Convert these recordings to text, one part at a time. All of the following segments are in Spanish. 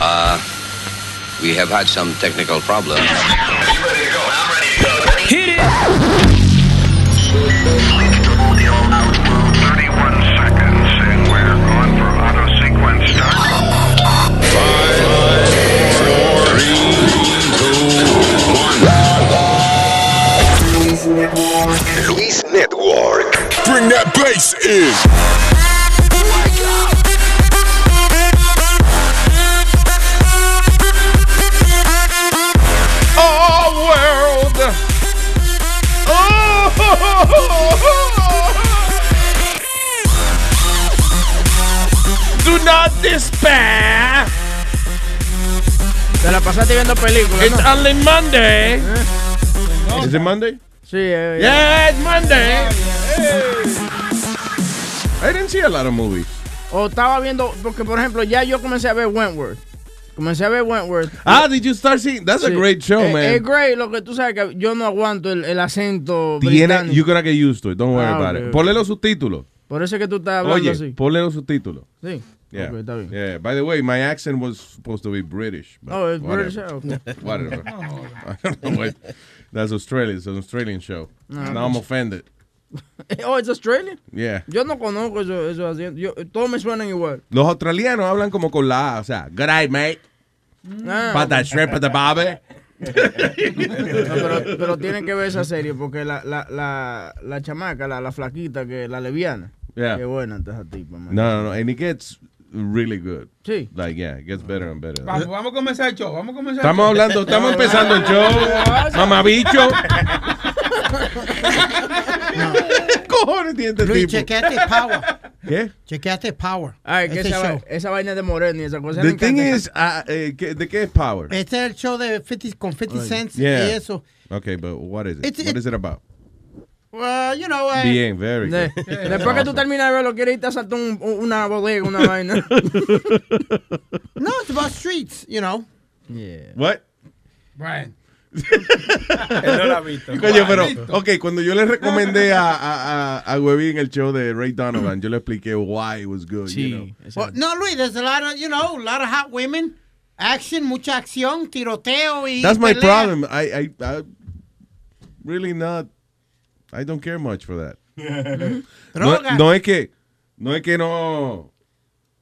Uh, we have had some technical problems. Hit it! Link 31 seconds, and we're on for auto sequence Luis Network. Bring that bass in. Not despair. Te la pasaste viendo películas. It's ¿no? only Monday. Is it Monday? Sí, eh, Yeah, it's Monday. I didn't see a lot of movies. O estaba viendo, porque por ejemplo, ya yo comencé a ver Wentworth. Comencé a ver Wentworth. Ah, did you start seeing? That's a Sí. great show, Eh, man. Es great, lo que tú sabes que yo no aguanto el, el acento Tiene, británico. you're gonna get used to it. Don't worry Ah, about ok, it. Ponle los subtítulos. Por eso es que tú estás hablando Oye, así. ponle los subtítulos. Sí. Yeah. Ok, está bien. Yeah. By the way, my accent was supposed to be British. but Oh, it's whatever. British, okay. Whatever. I don't know what- That's Australian. It's an Australian show. No, now I'm offended. Oh, it's Australian. Yeah. Yo no conozco eso, eso haciendo. Yo, todos me suenan igual. Los australianos hablan como con la A, o sea, g'day, mate. Ah, Pata shrimp at the barbie. no, pero, pero tienen que ver esa serie porque la, la, la, la chamaca, la, la flaquita, que la leviana. Yeah. Qué buena esa tipa, man. No, no, no. And it gets really good. Sí. Like, yeah, it gets better and better. Vamos, vamos a comenzar el show. Vamos a comenzar Estamos el show. hablando, estamos empezando el show. Mamabicho. cojones tiene este Luis, tipo? chequeate Power. ¿Qué? Chequeate Power. Ay, que Ese esa, show. esa vaina de Moreno y esa cosa. The thing is, uh, eh, ¿qué- ¿de qué es Power? Este es el show de 50, con 50 Cents Yeah. y eso. Okay, but what is it? It's- what is it about? Well, you know, eh, Bien, very De- good. después que tú terminas de verlo, quieres irte a saltar un- un- una bodega, una vaina. no, it's about streets, you know. Yeah. What? Brian. no la ha visto. Coño, pero, ok, cuando yo le recomendé a, a, a, a Webby en el show de Ray Donovan, yo le expliqué why it was good, you know. Well, no, Luis, there's a lot of, you know, a lot of hot women, action, mucha acción, tiroteo y That's my pelea. problem. I, I, I really not, I don't care much for that. No, no es que, no es que no...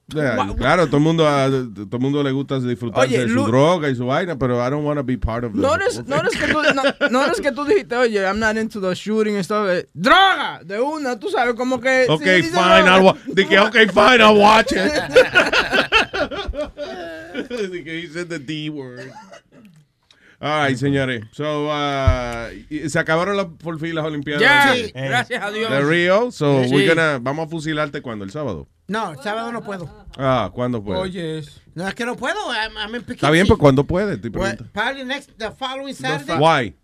claro, todo el mundo a, todo mundo le gusta disfrutarse Oye, de su droga y su vaina, pero I don't want to be part of the Notice, notice, que tú, no, notice que tú dijiste, oye, I'm not into the shooting and stuff. ¡Droga! De una, tú sabes, como que... Okay, si fine, droga- I'll Dije, okay, fine, I'll watch it. Dije, he said the D word. All right, señores. So, uh, se acabaron las, por fin las Olimpiadas Ya, de, gracias a Dios. de Rio. So, Sí. we're gonna, vamos a fusilarte cuando, el sábado. No, el sábado no puedo. Ah, ¿cuándo puede? Oye, No, es que no puedo. I'm, I'm. Está bien, pues ¿cuándo puede? Te pregunto. probably next, the following Saturday. Why?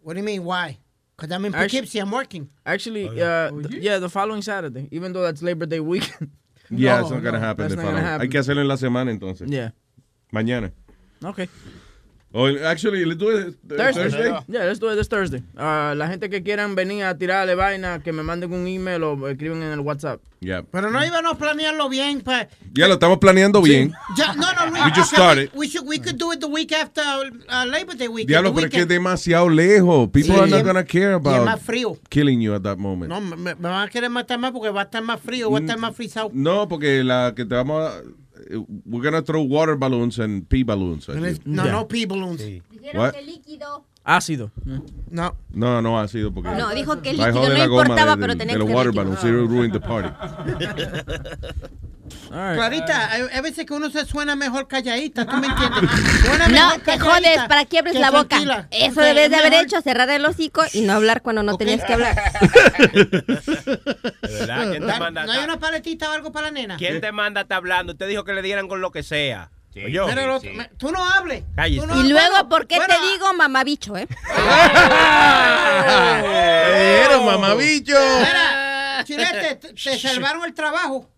What do you mean, why? Because I'm in Poughkeepsie, I'm working. Actually, uh, th- yeah, the following Saturday, even though that's Labor Day weekend. Yeah, No, it's not gonna no, happen. that's the not gonna happen. Hay que hacerlo en la semana entonces. Yeah. Mañana. Okay. O, actually, let's do it Thursday. Thursday. Yeah, let's do it this Thursday. Uh, la gente que quieran venir a tirarle vaina, que me manden un email o escriben en el WhatsApp. Yeah. Pero no íbamos a planearlo bien. Pa, Ya lo estamos planeando bien. ya, no, no, Luis. We just started. We, should, we could do it the week after uh, Labor Day weekend. Diablo, pero es que es demasiado lejos. People Sí. are not gonna care about más frío. killing you at that moment. No, me, me van a querer matar más porque va a estar más frío, va a estar más frisado. No, porque la que te vamos a... We're gonna throw water balloons and pee balloons. at you. No, no pee balloons. What? Ácido. No. No, no ha sido porque... No, dijo que el a líquido no importaba, de- pero tenía que los ser water. It ruined the party. Clarita, hay, hay veces que uno se suena mejor calladita, ¿tú me entiendes? Suena No, mejor te calladita jodes, ¿para qué abres que la boca? tranquila. Eso debes es de haber mejor- hecho, cerrar el hocico y no hablar cuando no tenías que hablar. Verdad, ¿quién te Da- manda? ¿No hay una paletita o algo para la nena? ¿Quién te manda a estar hablando? Usted dijo que le dieran con lo que sea. Yo. Pero lo- me- tú no hables. Cállese. Tú no- Y luego, bueno, ¿por qué bueno, te digo mamabicho, eh? Pero, mamabicho. Mira, Chilete, te, te salvaron el trabajo.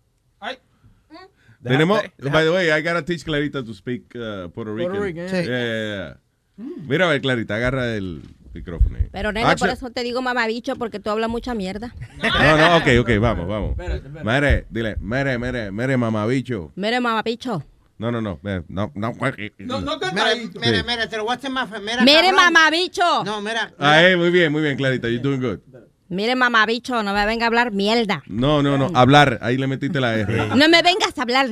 Tenemos, by the way, I gotta teach Clarita to speak uh, Puerto Rican. Puerto Rican, Yeah, yeah. yeah, yeah. Mira, a ver, Clarita, agarra el micrófono. ahí. Pero nene, por Actually- eso te digo mamabicho, porque tú hablas mucha mierda. No, no, ok, ok, vamos, vamos. Mere, dile, mere, mere, mere, mamabicho. Mire, mamabicho. No, no, no. eh, No, no. No, no cantadito. mira, Sí. mira, te lo voy a hacer más. fe- Mira, Mire, mamabicho. No, mira. Ah, eh, muy bien, muy bien, Clarita. You're doing good. Mire, mamabicho, no me venga a hablar mierda. No, no, no. Hablar. Ahí le metiste la R. No me vengas a hablar.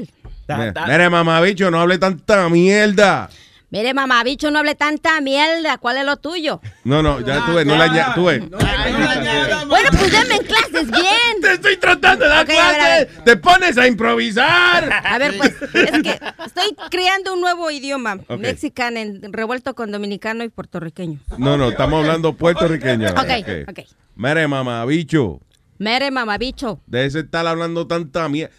Mira, mamabicho, no hable tanta mierda. Mire, mamabicho, no hable tanta mierda. ¿Cuál es lo tuyo? No, no, ya tú ves, no la ves. No, no, no, no, Bueno, pues denme en clases bien. Te estoy tratando de dar Ok, a ver, a clases. Te pones a improvisar. A ver, pues, es que estoy creando un nuevo idioma. Ok. Mexican en- revuelto con dominicano y puertorriqueño. No, no, estamos hablando puertorriqueño. Ok, ok. Mire, mamabicho. Mere, mamabicho. Déjese estar hablando tanta mierda.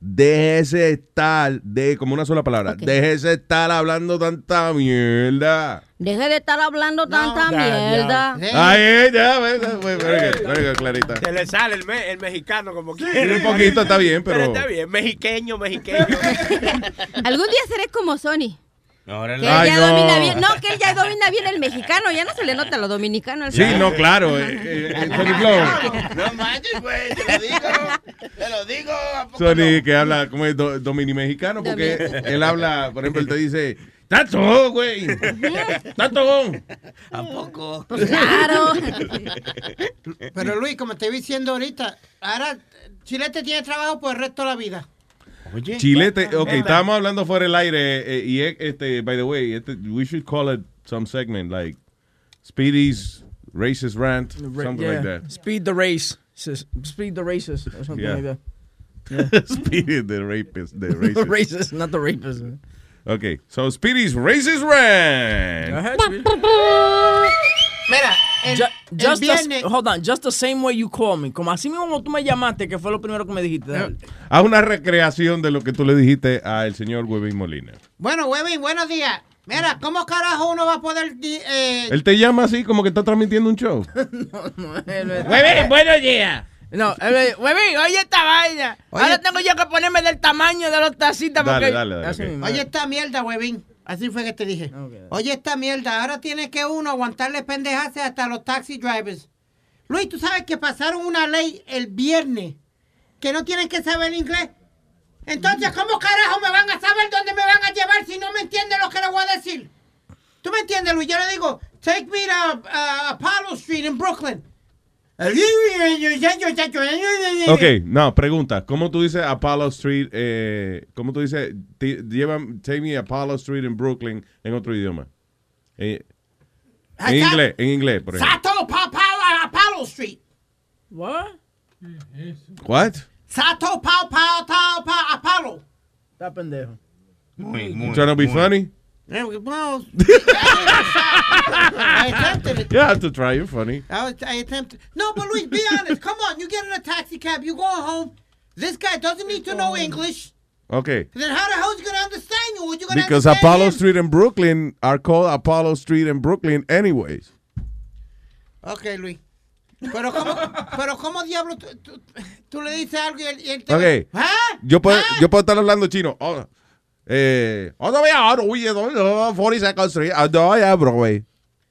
Déjese estar, de, como una sola palabra. Ok. Déjese estar hablando tanta mierda. Deje de estar hablando tanta mierda. Sí. Ahí, ya, ve, ve, very Clarita. Se le sale el, me- el mexicano como Sí, quiera. un poquito está bien, pero. está bien, mexiqueño, mexiqueño. Algún día seré como Sony. Que él Ay, ya no. domina bien. No, que él ya domina bien el mexicano. Ya no se le nota lo dominicano. al Sí, no, claro. eh, eh, eh, Sony Flow. No manches, güey, te lo digo. Te lo digo. ¿a poco Sony que habla como es do, domini mexicano, porque él habla, por ejemplo, él te dice, ¡Tato, güey! ¡Tato! ¿A poco? Pues claro. Pero Luis, como te iba diciendo ahorita, ahora Chilete tiene trabajo por el resto de la vida. Oye. Chilete, ok, estábamos hablando fuera del aire eh, y este, by the way, este, we should call it some segment like Speedy's racist rant, something like that. Speed the race. Speed the races. Or something Yeah. like that. Speedy the rapist, the The racist. not the rapist. Okay, so Speedy's racist rant. Go ahead. Mira, el, just the, viernes... hold on, just the same way you call me. Como así mismo como tú me llamaste, que fue lo primero que me dijiste. dale. Haz una recreación de lo que tú le dijiste al señor Webin Molina. Bueno, Webin, buenos días. Mira, ¿cómo carajo uno va a poder... Eh, Él te llama así como que está transmitiendo un show. Huevín, buenos días. No, él me dijo, Huevín, oye esta vaina. Oye- Ahora tengo yo que ponerme del tamaño de los tacitas Dale, porque... dale, dale, Así ok. mismo. Oye esta mierda, Webin. Así fue que te dije. Oye esta mierda. Ahora tiene que uno aguantarle pendejas hasta los taxi drivers. Luis, ¿tú sabes que pasaron una ley el viernes que no tienen que saber inglés? Entonces, ¿cómo carajo me van a saber dónde me van a llevar si no me entienden lo que les voy a decir? ¿Tú me entiendes, Luis? Yo le digo, take me to uh, Apollo Street in Brooklyn. Ok, no, pregunta. ¿Cómo tú dices Apollo Street? Eh, ¿Cómo tú dices, te- llevan, take me Apollo Street en Brooklyn en otro idioma? Eh, en inglés, en inglés, por ejemplo. Sato pa, pa, Apollo Street. What? What? Sato pa, pa, pa, pa, Apollo. Está pendejo. Muy, muy. trying to be funny? Eh, Well, I attempted it. You have to try. You're funny. I, was, I attempted. No, but Luis, be honest. Come on, you get in a taxi cab, you going home. This guy doesn't need to know English. Okay. Then how the hell is he gonna understand you? You gonna Because understand Apollo him? Street and Brooklyn are called Apollo Street and Brooklyn anyways. Okay, Luis. Pero cómo, pero cómo diablo tú, tú, tú le dices algo y él, y él te Ok. ¿Ah? Yo puedo, ¿Ah? yo puedo estar hablando chino. Oh, eh, oh, no, ya, no, oye, no, no, 42nd Street. Ah, no, ya, Broadway.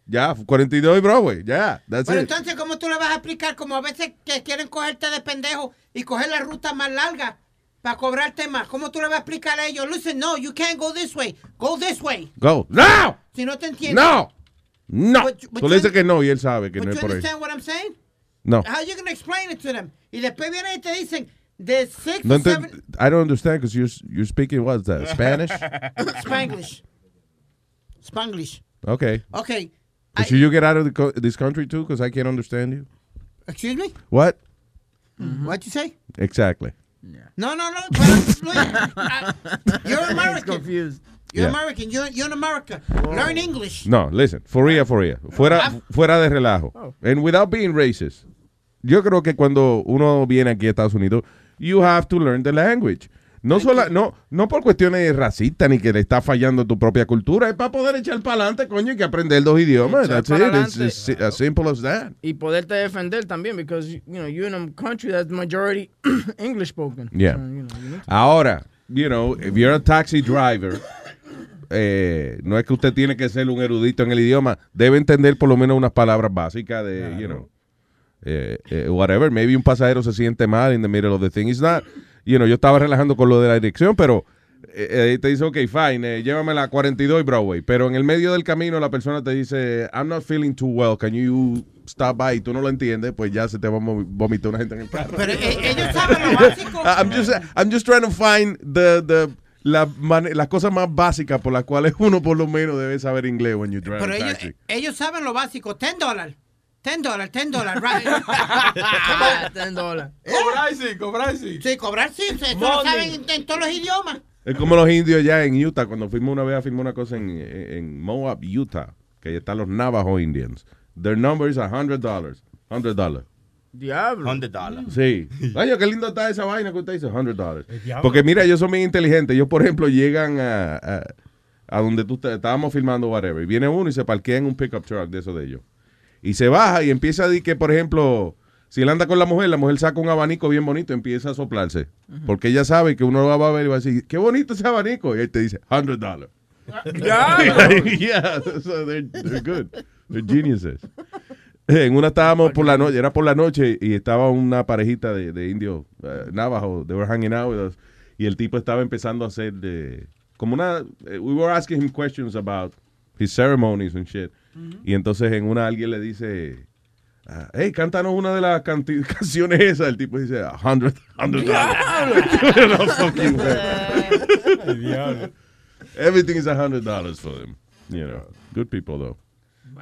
Ya, 42 y Broadway. Ya, that's Pero it. entonces, ¿cómo tú le vas a explicar? Como a veces que quieren cogerte de pendejo y coger la ruta más larga para cobrarte más. ¿Cómo tú le vas a explicar a ellos? Listen, no, you can't go this way. Go this way. Go. No, Si no te entiendes. no, no. But- but Tú le dices que no y él sabe que no es por ahí. what I'm saying? No. How you gonna explain it to them? Y después vienen y te dicen, de six No seven... I don't understand because you're, you're speaking what's that? Spanish? Spanglish. Spanglish. Okay. Okay. I- should you get out of the co- this country too because I can't understand you? excuse me? What? What'd you say? Exactly. No, no, no. I- you're American. Confused. You're Yeah. American. You're, you're in America. Learn English. No, listen, for real, for real. Fuera, fuera de relajo. And without being racist. Yo creo que cuando uno viene aquí a Estados Unidos, you have to learn the language. No, sola, no, no por cuestiones racistas ni que le está fallando tu propia cultura, es para poder echar para adelante, coño, y que aprender dos idiomas. That's it. It's, as simple as that. Y poderte defender también, because, you know, you're in a country that's majority English spoken. Yeah. So, you know, you need to- Ahora, you know, if you're a taxi driver, eh, no es que usted tiene que ser un erudito en el idioma, debe entender por lo menos unas palabras básicas de, you know, eh, eh, whatever. Maybe un pasajero se siente mal in the middle of the thing. It's not, you know, yo estaba relajando con lo de la dirección, pero eh, ahí te dice, ok, fine, eh, llévame la 42 y Broadway. Pero en el medio del camino la persona te dice, I'm not feeling too well, can you stop by? Y tú no lo entiendes, pues ya se te va a vomitar una gente en el carro. Pero eh, ellos saben lo básico. I'm just, I'm just trying to find the, the, la las cosas más básicas por las cuales uno por lo menos debe saber inglés when you drive Pero ellos, ellos saben lo básico. 10 dólares. 10 dólares, 10 dólares, right? Ten dólares. Cobrar sí, cobrar sí. Sí, cobrar sí. Eso lo saben en, en todos los idiomas. Es como los indios ya en Utah, cuando fuimos una vez a filmar una cosa en, en Moab, Utah, que ahí están los Navajo Indians. Their number is $100. $100. Diablo. $100. Sí. Vaya, qué lindo está esa vaina que usted dice, $100. Porque mira, ellos son bien inteligentes. Ellos, por ejemplo, llegan a, a, a donde tú te- estábamos filmando, whatever. Y viene uno y se parquea en un pickup truck de esos de ellos. Y se baja y empieza a decir que, por ejemplo, si él anda con la mujer, la mujer saca un abanico bien bonito y empieza a soplarse. Porque ella sabe que uno lo va a ver y va a decir, qué bonito ese abanico. Y él te dice, $100. yeah, so they're, they're good. They're geniuses. En una estábamos por la noche, era por la noche y estaba una parejita de, de indios uh, navajo, they were hanging out with us, y el tipo estaba empezando a hacer de, como una, eh, we were asking him questions about his ceremonies and shit, y entonces en una alguien le dice, ah, hey, cántanos una de las canciones esas, el tipo dice, a hundred, hundred dollars. Everything is a hundred dollars for them, you know, good people though.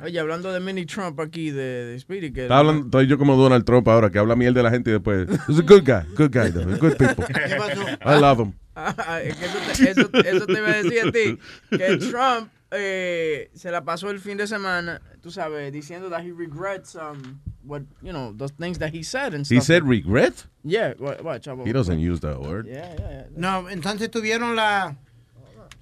Oye, hablando de mini Trump aquí, de, de Speedy, que... Está hablando, estoy yo como Donald Trump ahora, que habla miel de la gente y después. He's a good guy, good guy, though, good people. I love him. Ah, es que eso, te, eso, eso te iba a decir a ti, que Trump eh, se la pasó el fin de semana, tú sabes, diciendo that he regrets um, what, you know, those things that he said and stuff. He said regret? Yeah, wa- watch. I will- He doesn't use that word. Yeah, yeah, yeah. No, entonces tuvieron la,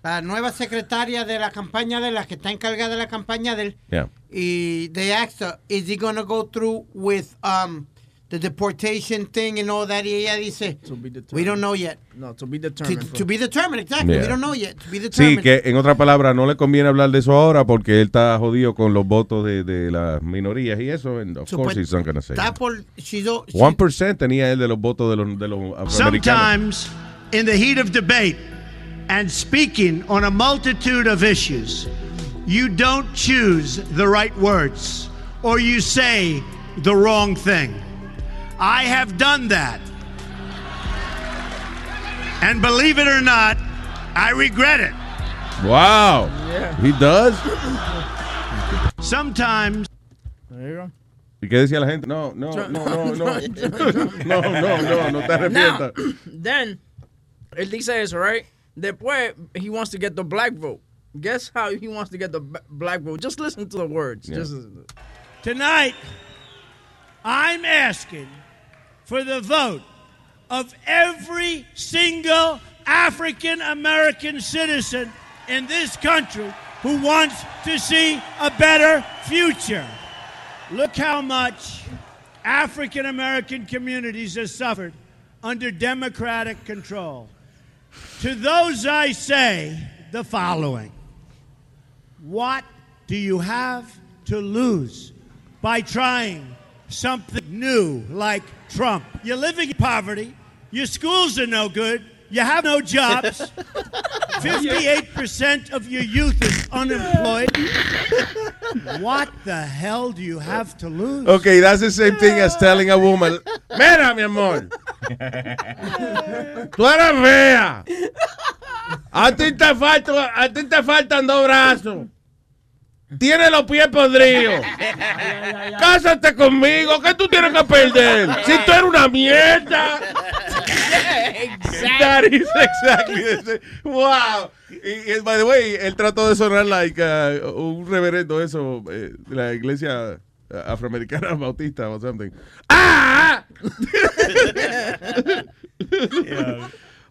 la nueva secretaria de la campaña de la que está encargada de la campaña de él. Yeah. Y they asked her, is he going to go through with um, the deportation thing and all that? Ella dice, To be determined. we don't know yet. No, to be determined. to be determined, exactly. Yeah. We don't know yet. To be determined. Sí, que en otra palabra, no le conviene hablar de eso ahora porque él está jodido con los votos de, de las minorías y eso. And of course he's not gonna say that. por, she's o- she- 1% tenía él de los votos de los, de los afroamericanos. Sometimes, in the heat of debate and speaking on a multitude of issues, you don't choose the right words or you say the wrong thing. I have done that. And believe it or not, I regret it. Wow. He does. Sometimes. There you go. ¿Y qué decía la gente? No, no, no, no, no. No, no, no, no te Now, arrepientas. then, él dice eso, right? Después, he wants to get the black vote. Guess how he wants to get the black vote? Just listen to the words. Yeah. Just Tonight, I'm asking for the vote of every single African American citizen in this country who wants to see a better future. Look how much African American communities have suffered under Democratic control. To those I say the following What do you have to lose by trying something new like Trump? You're living in poverty, your schools are no good, you have no jobs, 58% of your youth is unemployed. What the hell do you have to lose? Okay, that's the same thing as telling a woman, mira, mi amor, tú eres fea. A ti te falta, a ti te faltan dos brazos. Tienes los pies podridos. Cásate conmigo, ¿qué tú tienes que perder? Si tú eres una mierda. That is exactly. Wow. Y, y, by the way, él trató de sonar like uh, un reverendo eso eh, de la iglesia uh, afroamericana bautista o something. ¡Ah!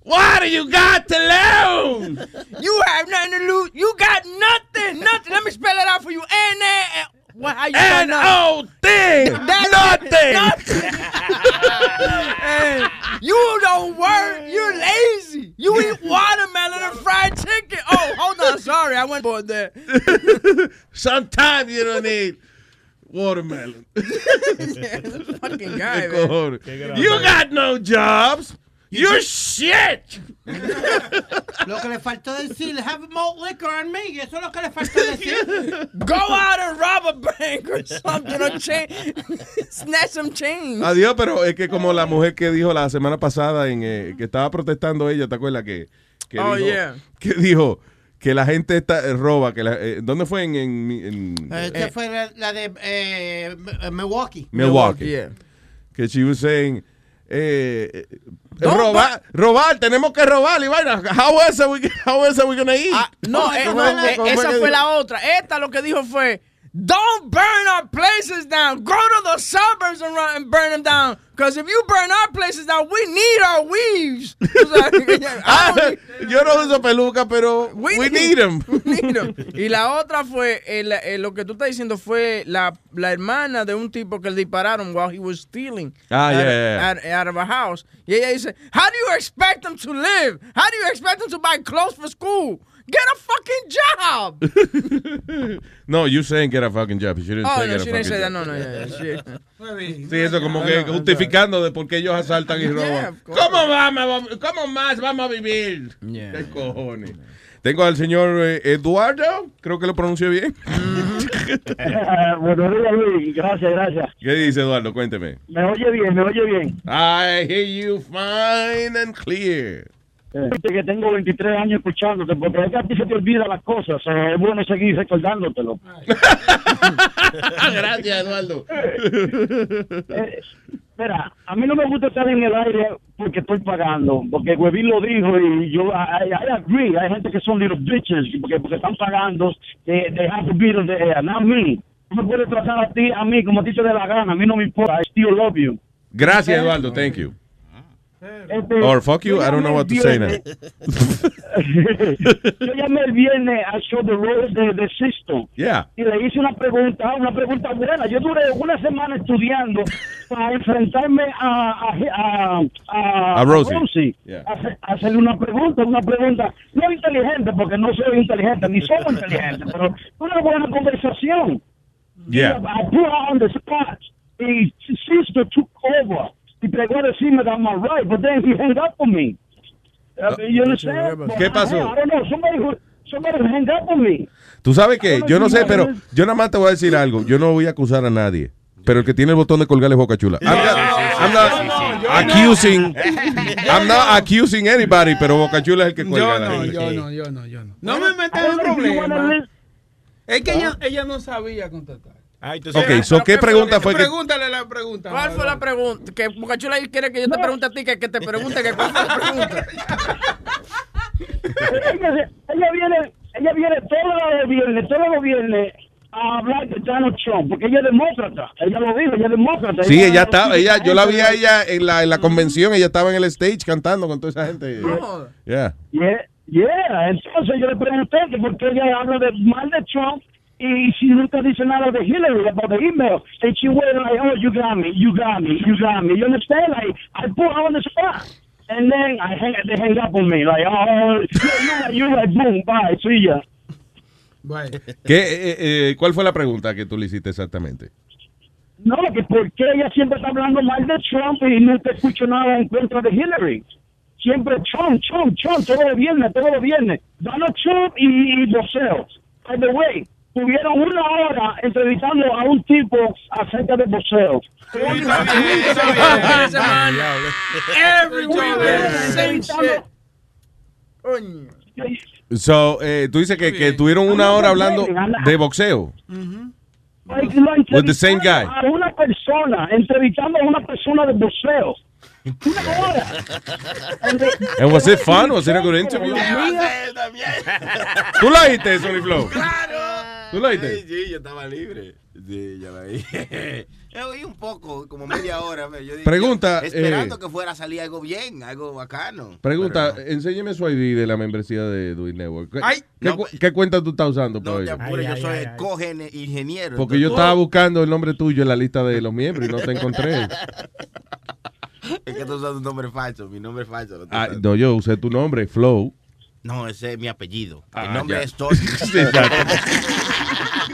What do you got to lose? You have nothing to lose. You got nothing. Nothing. Let me spell it out for you. N A. What? How you N O T. Nothing. and you don't work. You're lazy. You eat watermelon and fried chicken. Oh, hold on. Sorry, I went for that. Sometimes you don't need watermelon. fucking guy, man. You got no jobs. You're shit. Lo que le faltó decir, have malt liquor on me. y Eso es lo que le faltó decir. Go out and rob a bank or something or snatch some change. Adiós, pero es que como la mujer que dijo la semana pasada en eh, que estaba protestando ella, ¿te acuerdas que, que Oh, dijo, yeah. que dijo que la gente está, eh, roba, que la, eh, ¿dónde fue en, en- en Esta fue la, la de eh, Milwaukee. Milwaukee? yeah. Que she was saying eh, eh, robar, robar, tenemos que robar y vaina. How else are we, how else are we gonna eat? Ah, no, ¿Cómo- eh, no, la- eh, esa fue la otra. Esta lo que dijo fue, don't burn our places down. Go to the suburbs and, run, and burn them down. Because if you burn our places down, we need our weaves. O sea, I Ah, yo no uso peluca, pero We we, need- need them. Need 'em. Y la otra fue, el- el- lo que tú estás diciendo fue la, la hermana de un tipo que le dispararon while he was stealing Ah, out, yeah, yeah. Out, out of a house. Y ella dice, how do you expect them to live? How do you expect them to buy clothes for school? Get a fucking job. no, you saying get a fucking job. She didn't oh, say no, get a she didn't fucking say that. job. No, no, yeah, yeah, she- bien. Sí, eso como que justificando de por qué ellos asaltan y Yeah, roban. of course. ¿Cómo, vamos, ¿Cómo más vamos a vivir? Yeah. ¿Qué cojones? Tengo al señor eh, Eduardo, creo que lo pronuncié bien. Buenos días, Luis. Gracias, gracias. ¿Qué dice Eduardo? Cuénteme. Me oye bien, me oye bien. I hear you fine and clear. Viste que tengo 23 años escuchándote, porque es que a ti se te olvida las cosas. eh, es bueno seguir recordándotelo. Gracias, Eduardo. Eh, Mira, a mí no me gusta estar en el aire porque estoy pagando, porque Huevín lo dijo y yo, I, I agree, hay gente que son little bitches, porque, porque están pagando, they, they have to be on the air, not me. Tú me puedes tratar a ti, a mí, como a ti te dé la gana, a mí no me importa, I still love you. Gracias, Eduardo. Thank you. Este, Or fuck you, yo I don't know what to say now. yo llamé el viernes al show de Rose de, de Sisto Yeah. y le hice una pregunta, una pregunta buena. Yo duré una semana estudiando para enfrentarme a, a, a, a, A Rosie. Yeah. a hacerle una pregunta, una pregunta no inteligente, porque no soy inteligente, ni somos inteligentes, pero una buena conversación. Yeah. I put her on the spot. Sister took over. He pegó a decirme that I'm all right, but then he hung up on me. Uh, you understand? ¿Qué pasó? I don't know. Somebody, who, somebody hung up on me. Tú sabes que yo no sé, pero yo nada más te voy a decir algo. Yo no voy a acusar a nadie. Pero el que tiene el botón de colgar es Boca Chula. I'm not, I'm not accusing, I'm not accusing anybody, pero Boca Chula es el que cuelga Yo la no, gente. yo no, yo no, yo no. No me metas en problemas. Es que ella, ella no sabía contestar. Ay, Ok, so, ¿qué pregunta fue que... Pregúntale la pregunta. ¿Cuál fue la pregunta? Que Bocachula quiere que yo te pregunte a ti, que, que te pregunte que cuál fue la pregunta. ella, ella viene, ella viene todos los viernes, todos los viernes a hablar de Donald Trump, porque ella es demócrata. Ella lo dijo, ella es demócrata. Sí, ella estaba, ella, yo la vi a ella en la, en la convención, ella estaba en el stage cantando con toda esa gente. Yeah. Yeah, yeah. Entonces yo le pregunté que por qué ella habla de mal de Trump y si nunca dice nada de Hillary about the email. And she went like, oh, you got me, you got me, you got me. You understand? Like, I put her on the spot. And then I hang, they hang up on me. Like, oh, yeah, you're right, you're right, boom, bye, see ya. ¿Qué, eh, eh, ¿Cuál fue la pregunta que tú le hiciste exactamente? No, que por qué ella siempre está hablando mal de Trump y nunca escucho nada en contra de Hillary. Siempre Trump, Trump, Trump, todo los viernes, todos los viernes. Donald Trump y, y voceo. By the way, tuvieron una hora entrevistando a un tipo acerca de. Coño. So, eh, tú dices que, que tuvieron una hora hablando de boxeo. With the same guy. A una persona, entrevistando a una persona de voceo. Una hora. And was it fun? Was it a good interview? ¿Tú la oíste, Sony Flow? ¿Tú la oíste? Sí, yo estaba libre. Sí, ya la oí. Yo oí un poco, como media hora. Yo dije, Pregunta, yo esperando eh, que fuera a salir algo bien, algo bacano. Pregunta, enséñeme su ID de la membresía de Dewey Network. ¿Qué, Ay, qué no, cu- qué cuenta tú estás usando para No te oírlo? apures, yo soy cogen ingeniero. Porque yo estaba buscando el nombre tuyo en la lista de los miembros y no te encontré. Es que tú usas un nombre falso, mi nombre es falso. lo Ah, no, yo usé tu nombre, Flow. No, ese es mi apellido. Ah, el nombre ya. es Tony.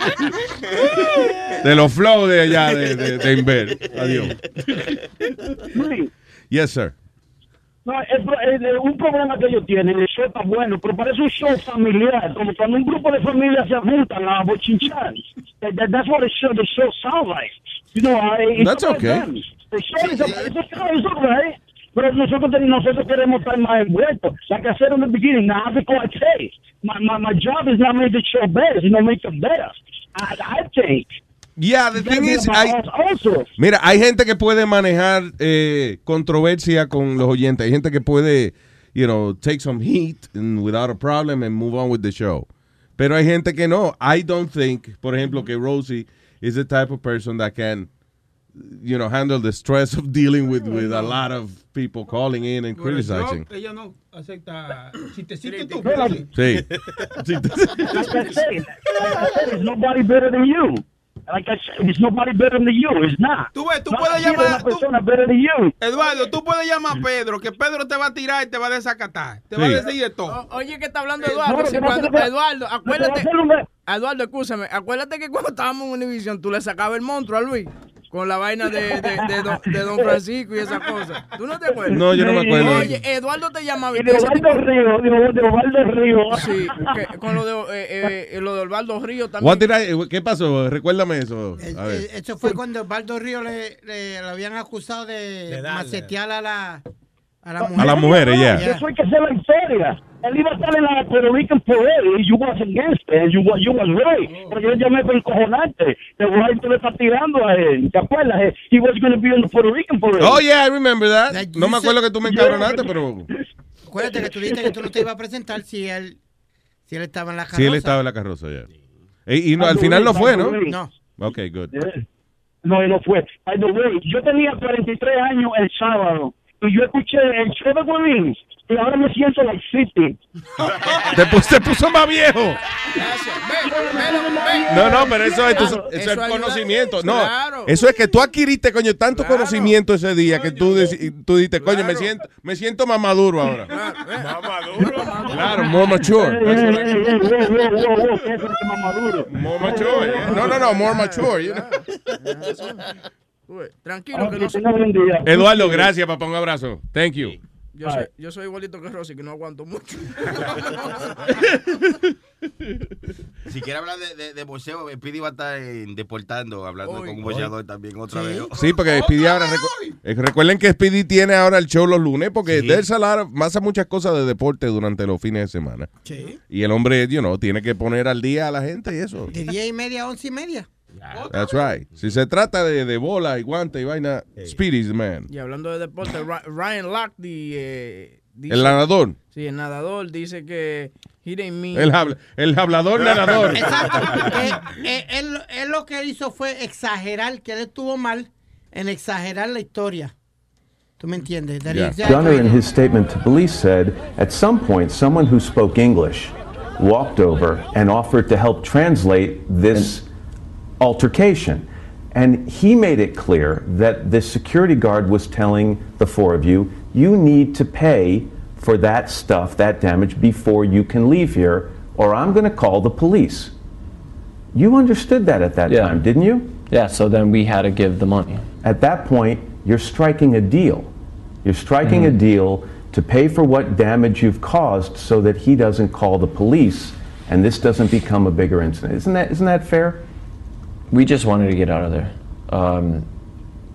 De los Flow de allá, de, de, de Inver. Adiós. Yes, sir. No, el- el- un problema que ellos tienen, el show está bueno, pero parece un show familiar, como cuando un grupo de familias se juntan a bochinchar. That- that- that's what the show, the show sounds like. You know, I- it's That's okay. them. The show is, it's, okay, it's alright. Pero nosotros, ten- nosotros queremos estar más envueltos. Like I said in the beginning, now that's what I say. My, my, my job is not make the show better, it's not make it better. I, I think. Yeah, the thing is, I- also. Mira, hay gente que puede manejar eh, controversia con los oyentes. Hay gente que puede, you know, take some heat and without a problem and move on with the show. Pero hay gente que no. I don't think, por ejemplo, que Rosie is the type of person that can, you know, handle the stress of dealing with, with a lot of people calling in and criticizing. ella no acepta chistecito tú. Sí. There's nobody better than you. Like I said, there's nobody better than you. It's not. Tú ves, tú No puedes llamar. una tú- better than you. Eduardo, tú puedes llamar a Pedro, que Pedro te va a tirar y te va a desacatar. Te va Sí. a decir de todo. O- Oye, que está hablando Eduardo. no, si no cuando- Eduardo, acuérdate. Eduardo, escúchame. Acuérdate que cuando estábamos en Univision, tú le sacabas el monstruo a Luis. Con la vaina de, de, de don, de don Francisco y esas cosas. ¿Tú no te acuerdas? No, yo no me acuerdo. Oye, Eduardo te llamaba. Y de Osvaldo Río, de, de Osvaldo Río. Sí, que- con lo de, eh, eh, lo de Osvaldo Río también. I- ¿Qué pasó? Recuérdame eso. A ver. Eh, Eso fue cuando Osvaldo Río le, le, lo habían acusado de, macetear a la, a la mujer. A las mujeres, ya. Eso hay que hacer la historia. Él iba a estar en la Puerto Rican Parade y you was against it. You, was- you was right. Pero yo llamé para encojonarte. The white le está tirando a él. ¿Te acuerdas? He was going to be in the Puerto Rican Parade. Oh, yeah, I remember that. No me acuerdo que tú me encabronaste, pero Acuérdate que tú dijiste que tú no te ibas a presentar si él, si él estaba en la carroza. sí, él estaba en la carroza, ya. Y, y no, al final no fue, ¿no? No. Ok, good. No, él no fue. By the way, yo tenía 43 años el sábado y yo escuché el de Guarín y ahora me siento like 50. Te, puso más viejo. No, no, pero eso es, Claro, eso es eso ayuda. conocimiento. No, Claro. eso es que tú adquiriste, coño, tanto conocimiento ese día que tú, tú dijiste, coño, me siento, me siento más maduro ahora. Claro, more mature. More mature. No, no, no, more mature. you know. Tranquilo, que no soy, Eduardo, gracias, papá. Un abrazo. Thank you. yo, soy, yo soy igualito que Rosy, que no aguanto mucho. Si quiere hablar de, de, de boxeo, Speedy va a estar eh, deportando, hablando con un boxeador también otra vez. Sí, porque Speedy ahora. recu- eh, recuerden que Speedy tiene ahora el show los lunes porque Sí. lot of- pasa muchas cosas de deporte durante los fines de semana. Sí. Y el hombre, you know, tiene que poner al día a la gente y eso. De 10 y media a 11 y media. That's right. Si se trata de, de bola y guante y vaina, Speedy's the man. Y hablando de deporte, Ry- Ryan Lochte, eh, dice- El nadador. Sí, el nadador dice que he didn't mean. El, habla- el hablador nadador. Exacto. Eh, eh, él, él lo que hizo fue exagerar, que él estuvo mal en exagerar la historia. ¿Tú me entiendes? That he Gunner, in his statement to police, said at some point someone who spoke English walked over and offered to help translate this altercation. And he made it clear that the security guard was telling the four of you, you need to pay for that stuff, that damage, before you can leave here, or I'm going to call the police. You understood that at that Yeah. time, didn't you? Yeah, so then we had to give the money. At that point, you're striking a deal. You're striking a mm-hmm. deal to pay for what damage you've caused so that he doesn't call the police and this doesn't become a bigger incident. Isn't that, isn't that fair? We just wanted to get out of there. Um,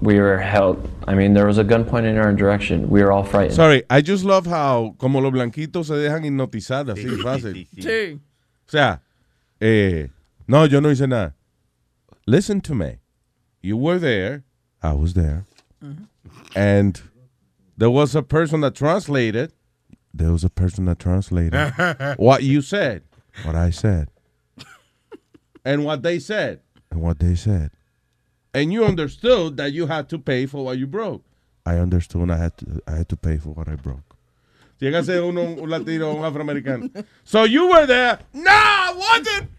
we were held. I mean, there was a gun pointed in our direction. We were all frightened. Sorry, I just love how como los blanquitos se dejan hipnotizar así fácil. Sí. O sea, eh, no, yo no hice nada. Listen to me. You were there. I was there. And there was a person that translated. There was a person that translated what you said, what I said, and what they said, and what they said. And you understood that you had to pay for what you broke. I understood I had to, I had to pay for what I broke. Llega a ser uno, un latino, un afroamericano. So you were there. No, I wasn't.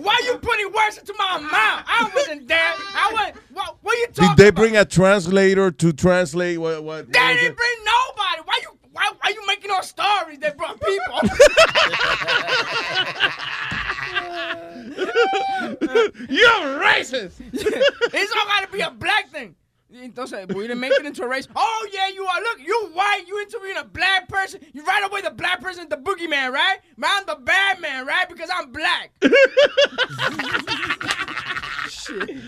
Why you putting words into my mouth? I wasn't there. I went. What, what are you talking Did they bring a translator to translate what? what They didn't bring nobody. Why you? Why, why you making up stories? They brought people. You're racist. it's all got to be a black thing. Entonces, we didn't make it into a race. Oh, yeah, you are. Look, you white. You interviewing a black person. You right away the black person is the boogeyman, right? But I'm the bad man, right? Because I'm black.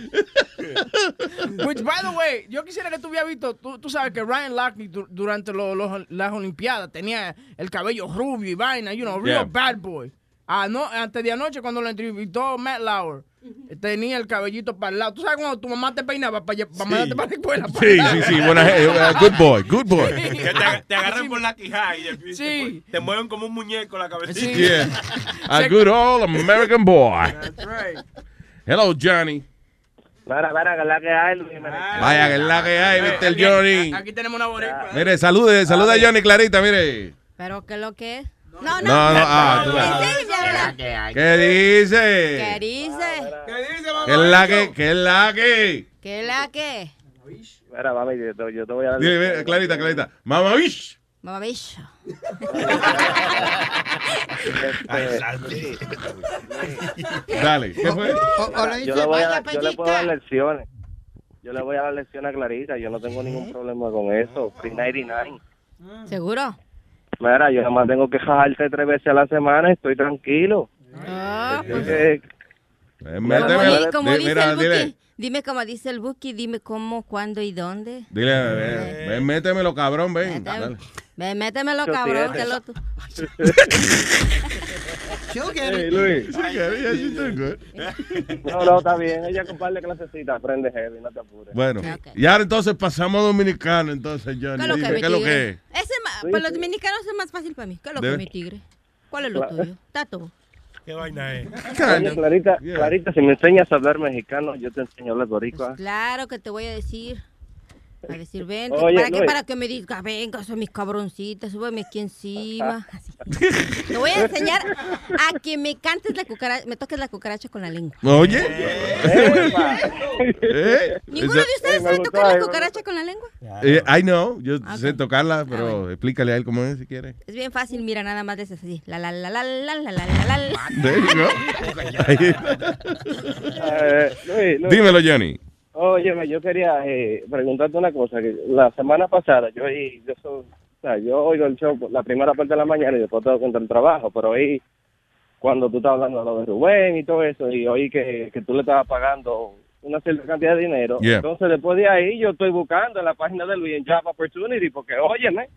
Which, by the way, yo quisiera que tú hubieras visto, tú, tú sabes que Ryan Lochte du- durante lo- lo- las Olimpiadas tenía el cabello rubio y vaina, you know, real Yeah. bad boy. Ah, no, antes de anoche cuando lo entrevistó Matt Lauer, tenía el cabellito para el lado. ¿Tú sabes cuando tu mamá te peinaba para, para mandarte para la escuela? Para Sí, el sí, sí. Buena, eh, uh, good boy, good boy. Que te, te agarran por la quijada y te, Sí. te mueven como un muñeco la cabecita. Yeah. A good old American boy. That's right. Hello, Johnny. Para, para, que es la que hay, Luis. Vaya, que es la que hay, Mr. Johnny. Aquí tenemos una boricua. Mire, salude, saluda a Johnny Clarita, mire. ¿Pero qué lo que es? No, No, no, ah, tú sí, habla. ¿Qué dice? ¿Qué dice? ¿Qué es la que? ¿Qué es la que? ¿Qué la que? Mira, mami, yo te, yo te voy a dar. Dile, Clarita, Clarita. Mamá, bish. Mamá bicho. Dale, ¿qué fue? yo, le voy a, yo le puedo dar lecciones. Yo le voy a dar lecciones a Clarita. Yo no tengo ningún problema con eso. Free 99. ¿Seguro? Mira, yo nada más tengo que jajarte tres veces a la semana y estoy tranquilo. Ah, Eh, Como, méteme- como di- dice mira, el dile. Dime como dice el Buki, dime cómo, cuándo y dónde. dile, ven, ven, métemelo, cabrón, ven. Dale. Ven, métemelo, Yo cabrón, que lo tú. Hey, Luis. No, no, está bien. Ella con par de clasecitas aprende heavy, no te apures. Bueno, y ahora entonces pasamos a dominicano, entonces, Johnny. ¿Qué es lo que Dime, mi ¿qué es lo que es? Ese ma- para los dominicanos es más fácil para mí. ¿Qué es lo que ¿De- es mi tigre? ¿Cuál es lo Claro. tuyo? Tato. ¿Qué vaina es? Oye, Clarita, Clarita, si me enseñas a hablar mexicano, yo te enseño a hablar boricua. Claro que te voy a decir. A decir, ven, Oye, para, que, Luis. para que me digas, venga, son mis cabroncitas, súbeme aquí encima. Así. Te voy a enseñar a que me cantes la cucaracha, me toques la cucaracha con la lengua. Oye. ¿Eh? ¿Ninguno Esa- de ustedes sabe tocar la cucaracha con la lengua? Eh, I know, yo Ah, sé tocarla, pero explícale a él cómo es si quiere. Es bien fácil, mira, nada más de esas así. La la la la la la la la la. There you go. Eh, Luis, Luis. Dímelo, Johnny. Oye, yo quería eh, preguntarte una cosa. que La semana pasada yo oí, yo, soy- o sea, yo oigo el show la primera parte de la mañana y después tengo que entrar al trabajo, pero oí cuando tú estabas hablando de lo de Rubén y todo eso, y oí que, que tú le estabas pagando una cierta cantidad de dinero. Yeah. Entonces, después de ahí, yo estoy buscando en la página de Luis en Job Opportunity, porque, óyeme,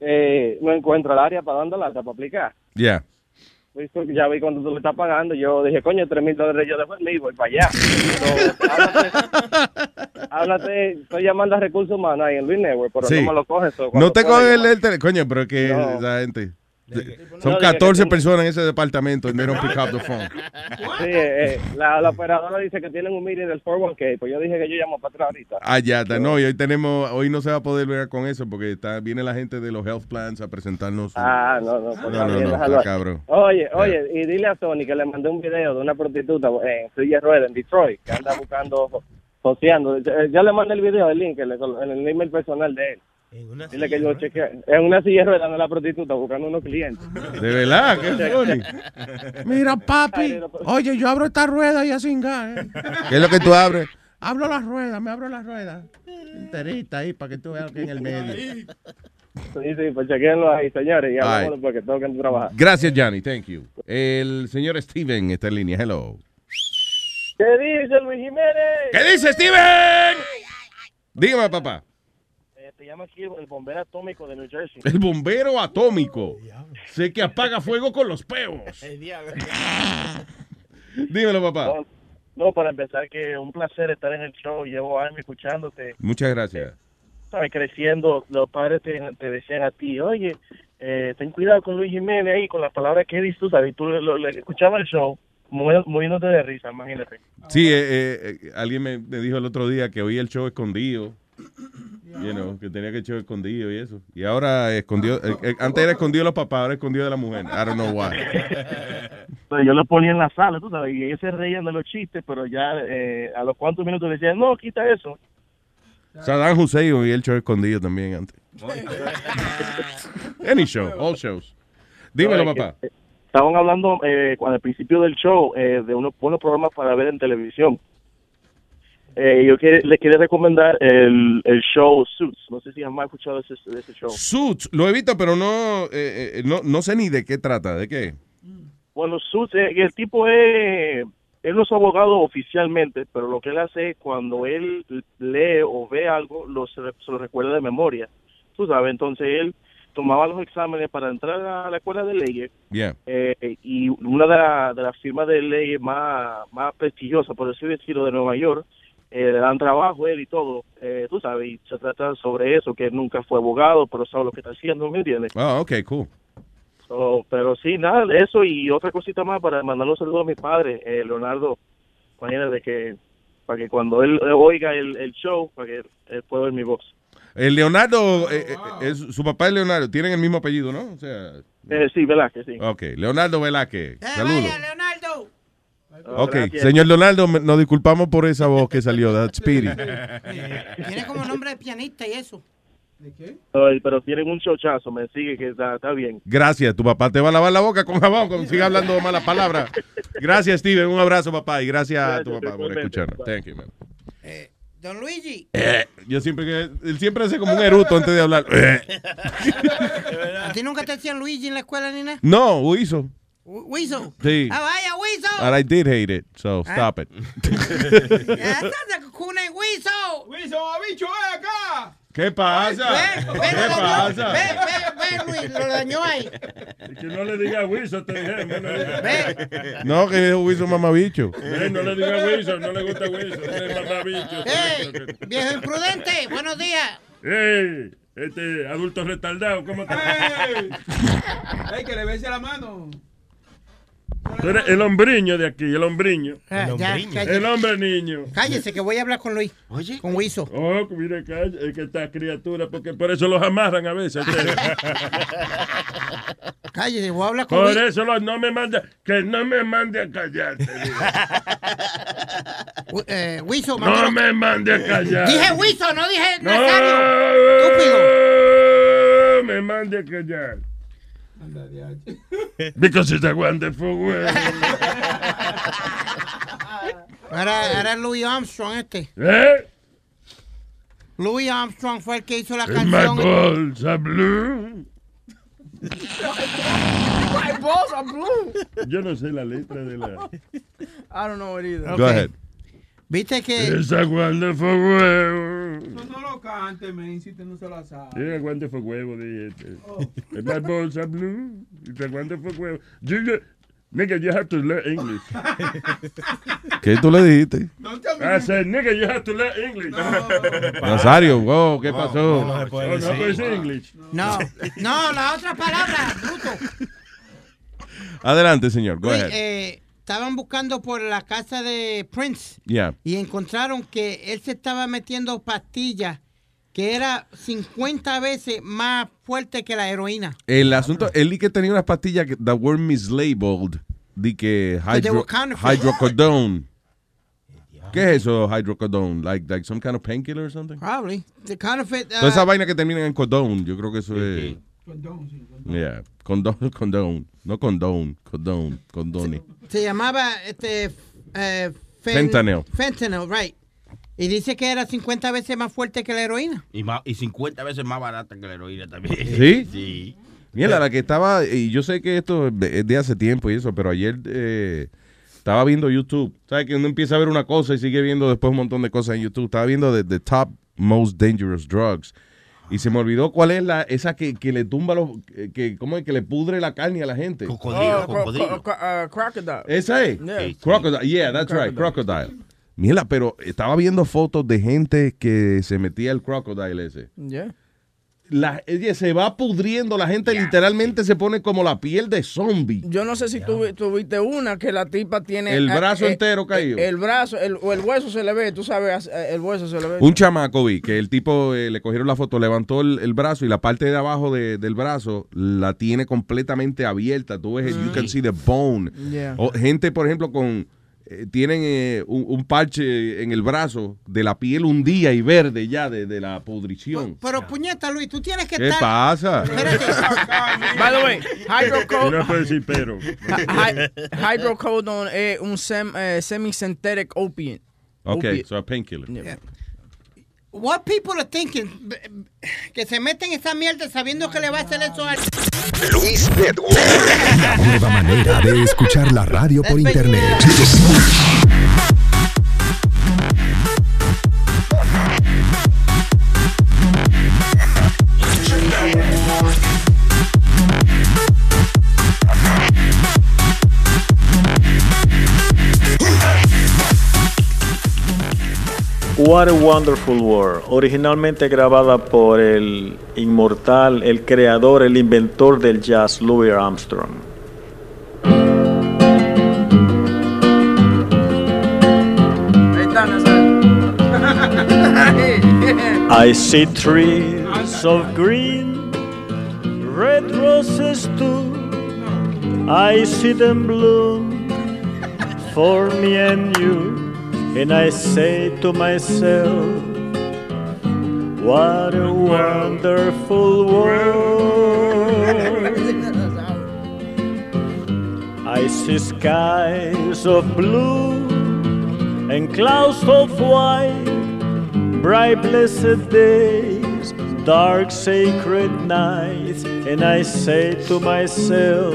eh, no encuentro el área para dando lata para aplicar. Yeah. Ya vi cuando tú le estás pagando, yo dije, coño, tres mil dólares yo dejo el mío y voy para allá. So, háblate, háblate, estoy llamando a recursos humanos ahí en Luis Network, pero Sí. no me lo coges. No te cogen el, el tele- Coño, pero que No. esa gente. Son dije que 14 tú- personas en ese departamento y they don't pick up the phone. Sí, eh, la, la operadora dice que tienen un meeting del 401k, pues yo dije que yo llamo para atrás ahorita. Ah, ya está. No, y hoy tenemos, hoy no se va a poder ver con eso porque está, viene la gente de los health plans a presentarnos. Ah, no, no, pues no, no, bien, no, cabrón. Oye, oye, y dile a Tony que le mandé un video de una prostituta en silla de ruedas en Detroit, que anda buscando, joseando. Eh, Ya le mandé el video, el link, el, el email personal de él. Dile que yo chequeé. En una silla de ruedas anda la prostituta buscando unos clientes. De verdad, qué funny. Mira, papi, oye, yo abro esta rueda y así, ¿eh? ¿Qué es lo que tú abres? Abro las ruedas, me abro las ruedas. Enterita ahí para que tú veas que en el medio. Sí, sí, pues chequenlo ahí, señores, y hablamos porque tengo que trabajar. Gracias, Johnny. Thank you. El señor Steven está en línea. Hello. ¿Qué dice Luis Jiménez? ¿Qué dice Steven? Dígame, papá. Te llama aquí el bombero atómico de New Jersey. El bombero atómico. Sé que apaga fuego con los peos. Dímelo, papá. No, no, para empezar, que un placer estar en el show. Llevo años escuchándote. Muchas gracias. sabes, creciendo, los padres te, te decían a ti, oye, eh, ten cuidado con Luis Jiménez ahí, con las palabras que dices tú, ¿sabes? Tú lo, escuchabas el show, movi- moviéndote de risa, imagínate. Sí, eh, eh, eh, alguien me, me dijo el otro día que oía el show escondido. You know, que tenía que show escondido y eso. Y ahora escondió, eh, eh, antes era escondido de los papás, ahora escondido de la mujer. I don't know why. Entonces yo lo ponía en la sala, tú sabes, y ellos se reían de los chistes, pero ya eh, a los cuantos minutos decían, no, quita eso. Saddam Hussein oía el show escondido también antes. Any show, all shows. Dímelo, No, papá. eh, Estaban hablando eh, al principio del show eh, de unos buenos programas para ver en televisión. Eh, yo que- le quería recomendar el, el show Suits. No sé si han escuchado ese, ese show. Suits, lo he visto, pero no, eh, eh, no, no sé ni de qué trata, de qué. Bueno, Suits, eh, el tipo es, él no es abogado oficialmente, pero lo que él hace es cuando él lee o ve algo, lo, se, lo recuerda de memoria. Tú sabes, entonces él tomaba los exámenes para entrar a la escuela de leyes Yeah. eh, y una de, la- de las firmas de leyes más, más prestigiosas, por decir decirlo, de Nueva York, eh, le dan trabajo él y todo, eh, tú sabes, y se trata sobre eso, que él nunca fue abogado, pero sabe lo que está haciendo, ¿me entiendes? Ah, ok, cool. So, pero sí, nada, eso y otra cosita más para mandarle un saludo a mi padre, eh, Leonardo, imagínate que, para que cuando él oiga el, el show, para que él pueda ver mi voz. El Leonardo, eh, eh, es, su papá es Leonardo, tienen el mismo apellido, ¿no? O sea, Eh, sí, Velázquez, sí. ok, Leonardo Velázquez. Saludos. Leonardo. Ok, gracias. señor Leonardo, me- nos disculpamos por esa voz que salió, that's Speedy. Tiene como nombre de pianista y eso. Ay, pero tienen un chochazo, me sigue que está, está bien. Gracias, tu papá te va a lavar la boca con jabón cuando siga hablando malas palabras. Gracias, Steven, un abrazo, papá, y gracias, a tu papá por escucharnos. Thank you, man. Don Luigi. Eh, yo siempre que, él siempre hace como un eruto antes de hablar. Eh. ¿A ti nunca te decían Luigi en la escuela ni nada? No, Wiso. Wiso. Sí. Ah, vaya, Wiso. And I did hate it, so Ah. stop it. That sounds like a cool name, Wiso. Wiso, bicho, ven acá. ¿Qué pasa? Ven, ven, ¿Qué pasa? Ven, ven, ven, Luis, lo dañó ahí. Que no le diga Wilson, te dije. No le diga, No, que es Wiso mamabicho. Ven, no le diga Wilson, no le gusta Wilson, es mamabicho. Hey, viejo imprudente, buenos días. ¡Ey! Este adulto retardado, ¿cómo te ¡Ey! ¡Ey, que le bese la mano! Tú eres el hombriño de aquí, el hombriño. Ah, ya, el hombre niño. Cállese, que voy a hablar con Luis. Oye. Con Wiso. Oh, mire, calla, es que esta criatura, porque por eso los amarran a veces. Cállese, voy a hablar con por Luis. eso los- no me manda, que no me mande a callar. te digo. Wi- Eh, Wiso, No me mande a callar. Dije Wiso, no dije No Nazario. Estúpido. me mande a callar. Because it's a wonderful world. Era, era Louis Armstrong este. ¿Eh? Louis Armstrong fue el que hizo la My canción. balls are blue. My balls are blue. Yo no sé la letra de la. I don't know it either. Go ahead. Viste que. It's a wonderful world. No, no lo cante, me insiste, no se la sabe. Yeah, wonderful huevo de este. My balls are blue. It's a wonderful huevo. You, you, nigga, you have to learn English. ¿Qué tú le dijiste? I said, nigga, you have to learn English. Nazario, wow, ¿qué pasó? No, no puede decir English. No, no, la otra palabra, bruto. Adelante, señor, go Luis, ahead. eh, estaban buscando por la casa de Prince Yeah. y encontraron que él se estaba metiendo pastillas que era 50 veces más fuerte que la heroína. El asunto, él di que tenía unas pastillas que that were mislabeled, di que hydro, hydrocodone. ¿Qué es eso, hydrocodone? Like, like some kind of painkiller or something? Probably. The counterfeit. uh, Toda esa vaina que terminan en codone, yo creo que eso es... Yeah, condone, condone. No condone, condone, condone. Se llamaba este eh, fen- Fentanyl. Fentanyl, right. Y dice que era 50 veces más fuerte que la heroína. Y, más, y 50 veces más barata que la heroína también. ¿Sí? Sí. Mira, la que estaba, y yo sé que esto es de hace tiempo y eso, pero ayer eh, estaba viendo YouTube. ¿Sabes que uno empieza a ver una cosa y sigue viendo después un montón de cosas en YouTube? Estaba viendo the, the top most dangerous drugs. Y se me olvidó cuál es la esa que, que le tumba los que cómo es que le pudre la carne a la gente. Oh, cro- cro- uh, crocodile. Esa es. Yeah. Crocodile. Yeah, that's right. Crocodile. Mira, pero estaba viendo fotos de gente que se metía el crocodile ese. Yeah. La, se va pudriendo, la gente literalmente se pone como la piel de zombie. Yo no sé si tú vi- tuviste una que la tipa tiene... El eh, brazo eh, entero caído. El brazo, el, o el hueso se le ve, tú sabes, eh, el hueso se le ve. Un chamaco vi que el tipo eh, le cogieron la foto, levantó el, el brazo y la parte de abajo de- del brazo la tiene completamente abierta. Tú ves, you can see the bone. Yeah. O gente, por ejemplo, con eh, tienen eh, un, un parche en el brazo de la piel hundida y verde ya de, de la pudrición. Pero puñeta, Luis, tú tienes que ¿Qué estar. pasa? By the way, hydrocodone... No puede decir pero. Hy- hydrocodone es un sem, eh, semi-synthetic opiate. Okay, Opiate. so a painkiller. What people are thinking, que se meten esa mierda sabiendo que le va a hacer eso a Luis Network. La nueva manera de escuchar la radio por internet. What a Wonderful World, originalmente grabada por el inmortal, el creador, el inventor del jazz, Louis Armstrong. I see trees of green, red roses too. I see them bloom for me and you. And I say to myself, what a wonderful world. I see skies of blue and clouds of white bright blessed days, dark sacred nights, and I say to myself,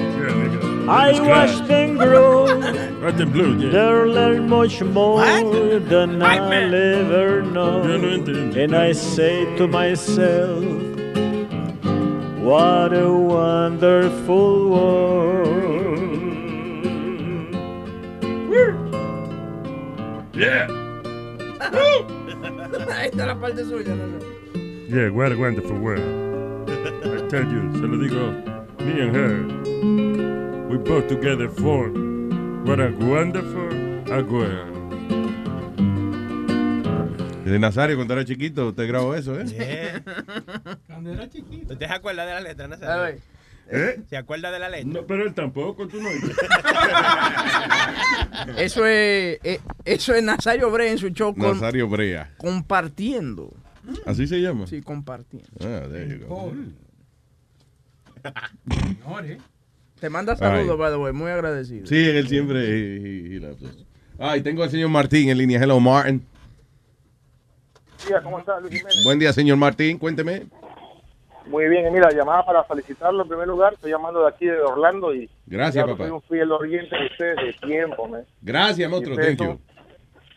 I Babies watch cry. them grow. Right the blue, yeah. They learn much more than I'll ever know. And I say to myself, what a wonderful world. Yeah. Ahí está la parte suya, Nazario. Yeah, what a wonderful world. I tell you, se lo digo, me and her, we both together form what a wonderful a world. De Nazario, cuando era chiquito, usted grabó eso, ¿eh? Cuando era chiquito. ¿Usted se acuerda de la letra, Nazario? ¿Eh? ¿Se acuerda de la letra? No, pero él tampoco, tú no. Eso es, eh, eso es Nazario Brea en su show con- Nazario Brea. compartiendo. ¿Así se llama? Sí, compartiendo. Ah, there you go. Te manda saludos, by the way, muy agradecido. Sí, él siempre. he- he- he tengo al señor Martín en línea. Hello, Martin. ¿Cómo estás, Luis Jiménez? Buen día, señor Martín. Cuénteme. Muy bien, y mira, llamada para felicitarlo en primer lugar. Estoy llamando de aquí de Orlando y. Gracias, papá. Soy un fiel oriente de ustedes de tiempo, man. Gracias, monstruo. Thank son, you.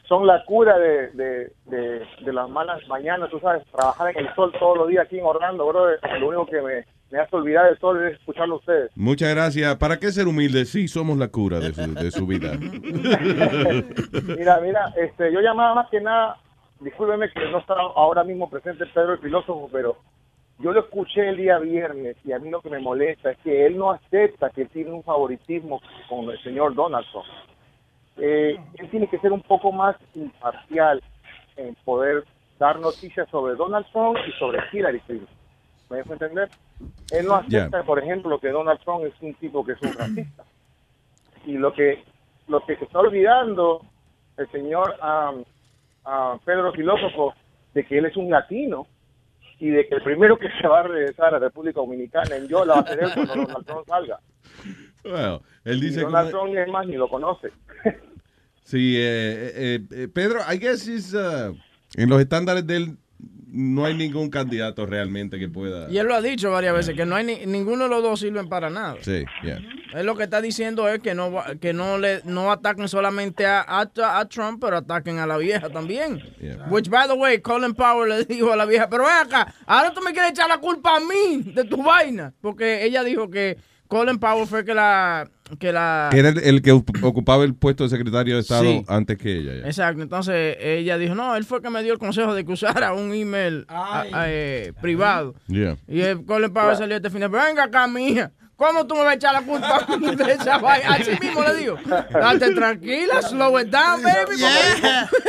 son la cura de, de, de, de las malas mañanas, tú sabes, trabajar en el sol todos los días aquí en Orlando, bro. Lo único que me, me hace olvidar sol es escucharlo a ustedes. Muchas gracias. ¿Para qué ser humilde? Sí, somos la cura de su, de su vida. Mira, mira, este, yo llamaba más que nada, discúlpeme que no está ahora mismo presente Pedro el filósofo, pero yo lo escuché el día viernes y a mí lo que me molesta es que él no acepta que tiene un favoritismo con el señor Donaldson. Eh, él tiene que ser un poco más imparcial en poder dar noticias sobre Donald Trump y sobre Hillary Clinton. ¿Me dejo entender? Él no acepta, por ejemplo, que Donald Trump es un tipo que es un racista. Y lo que lo que se está olvidando el señor am, ah, Pedro Filósofo de que él es un latino y de que el primero que se va a regresar a la República Dominicana en yo la va a tener cuando Donald Trump salga. Well, él Y dice Donald como- Trump es más ni lo conoce. Sí, eh, eh, eh, Pedro, I guess is, uh, en los estándares de él no hay ningún candidato realmente que pueda. Y él lo ha dicho varias veces, que no hay ni- ninguno de los dos sirven para nada. Sí, yeah. Él lo que está diciendo es que no que no le no ataquen solamente a, a, a Trump, pero ataquen a la vieja también. Yeah. Which, by the way, Colin Powell le dijo a la vieja, pero ven acá, ahora tú me quieres echar la culpa a mí de tu vaina. Porque ella dijo que Colin Powell fue que la... Que la Que era el, el que ocupaba el puesto de secretario de Estado Sí. antes que ella. ya. Exacto, entonces ella dijo, no, él fue que me dio el consejo de que usara un email a- a- eh, privado. Yeah. Y el Colin Powell salió este fin de venga acá, mija, ¿cómo tú me vas a echar la culpa de esa vaina? Así mismo le digo, date tranquila, slow it down, baby.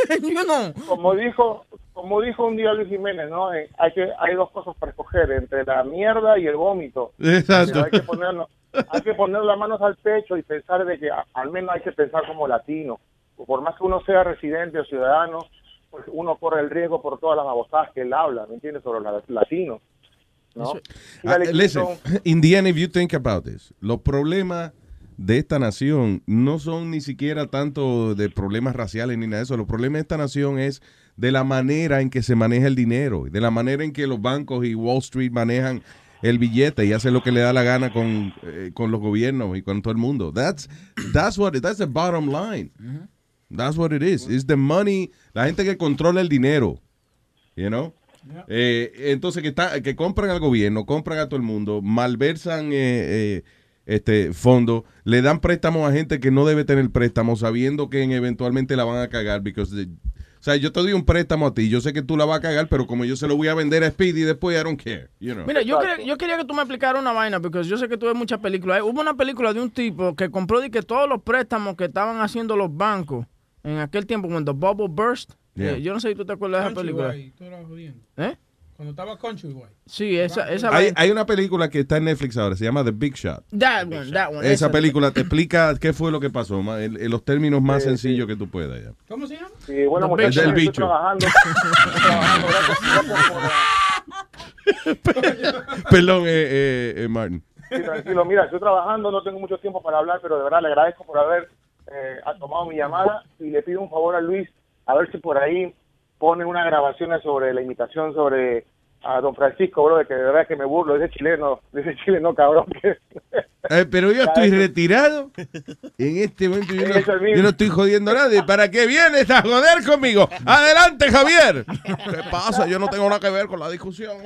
porque- you know. como dijo como dijo un día Luis Jiménez, ¿no? Eh, hay que hay dos cosas para escoger entre la mierda y el vómito. Exacto. Pero hay que ponernos hay que poner las manos al pecho y pensar de que al menos hay que pensar como latino. Por más que uno sea residente o ciudadano, pues uno corre el riesgo por todas las babosadas que él habla, ¿me entiendes? Sobre los latinos. ¿no? Ah, listen, Clinton- in the end, if you think about this, los problemas de esta nación no son ni siquiera tanto de problemas raciales ni nada de eso. Los problemas de esta nación es de la manera en que se maneja el dinero, de la manera en que los bancos y Wall Street manejan el billete y hacen lo que le da la gana con, eh, con los gobiernos y con todo el mundo. That's, that's what, that's the bottom line. That's what it is. It's the money, la gente que controla el dinero, you know? Eh, entonces que está, que compran al gobierno, compran a todo el mundo, malversan eh, eh, este fondo, le dan préstamos a gente que no debe tener préstamos, sabiendo que en- eventualmente la van a cagar, because sea, yo te doy un préstamo a ti, yo sé que tú la vas a cagar, pero como yo se lo voy a vender a Speedy después, I don't care, you know. Mira, yo quería, yo quería que tú me explicaras una vaina, porque yo sé que tú ves muchas películas. Hubo una película de un tipo que compró de que todos los préstamos que estaban haciendo los bancos en aquel tiempo, cuando Bubble Burst. Yeah. eh, yo no sé si tú te acuerdas de esa película. ¿Eh? Cuando estaba Countrywide. Sí, esa, esa Hay, hay una película que está en Netflix ahora, se llama The Big Shot. That one, that one. Esa película te explica qué fue lo que pasó, en, en los términos más sencillos que tú puedas. ya. ¿Cómo se llama? Sí, bueno, The muchachos, estoy bicho. trabajando. trabajando, Perdón, eh, eh, eh, Martin. Sí, tranquilo, mira, estoy trabajando, no tengo mucho tiempo para hablar, pero de verdad le agradezco por haber eh, tomado mi llamada y le pido un favor a Luis, a ver si por ahí pone una grabación sobre la imitación sobre a don Francisco, bro, de que de verdad que me burlo, ese chileno, de ese chileno cabrón que... Eh, pero yo estoy retirado. En este momento yo no, Es yo no estoy jodiendo a nadie. ¿Para qué vienes a joder conmigo? Adelante, Javier. ¿Qué pasa? Yo no tengo nada que ver con la discusión.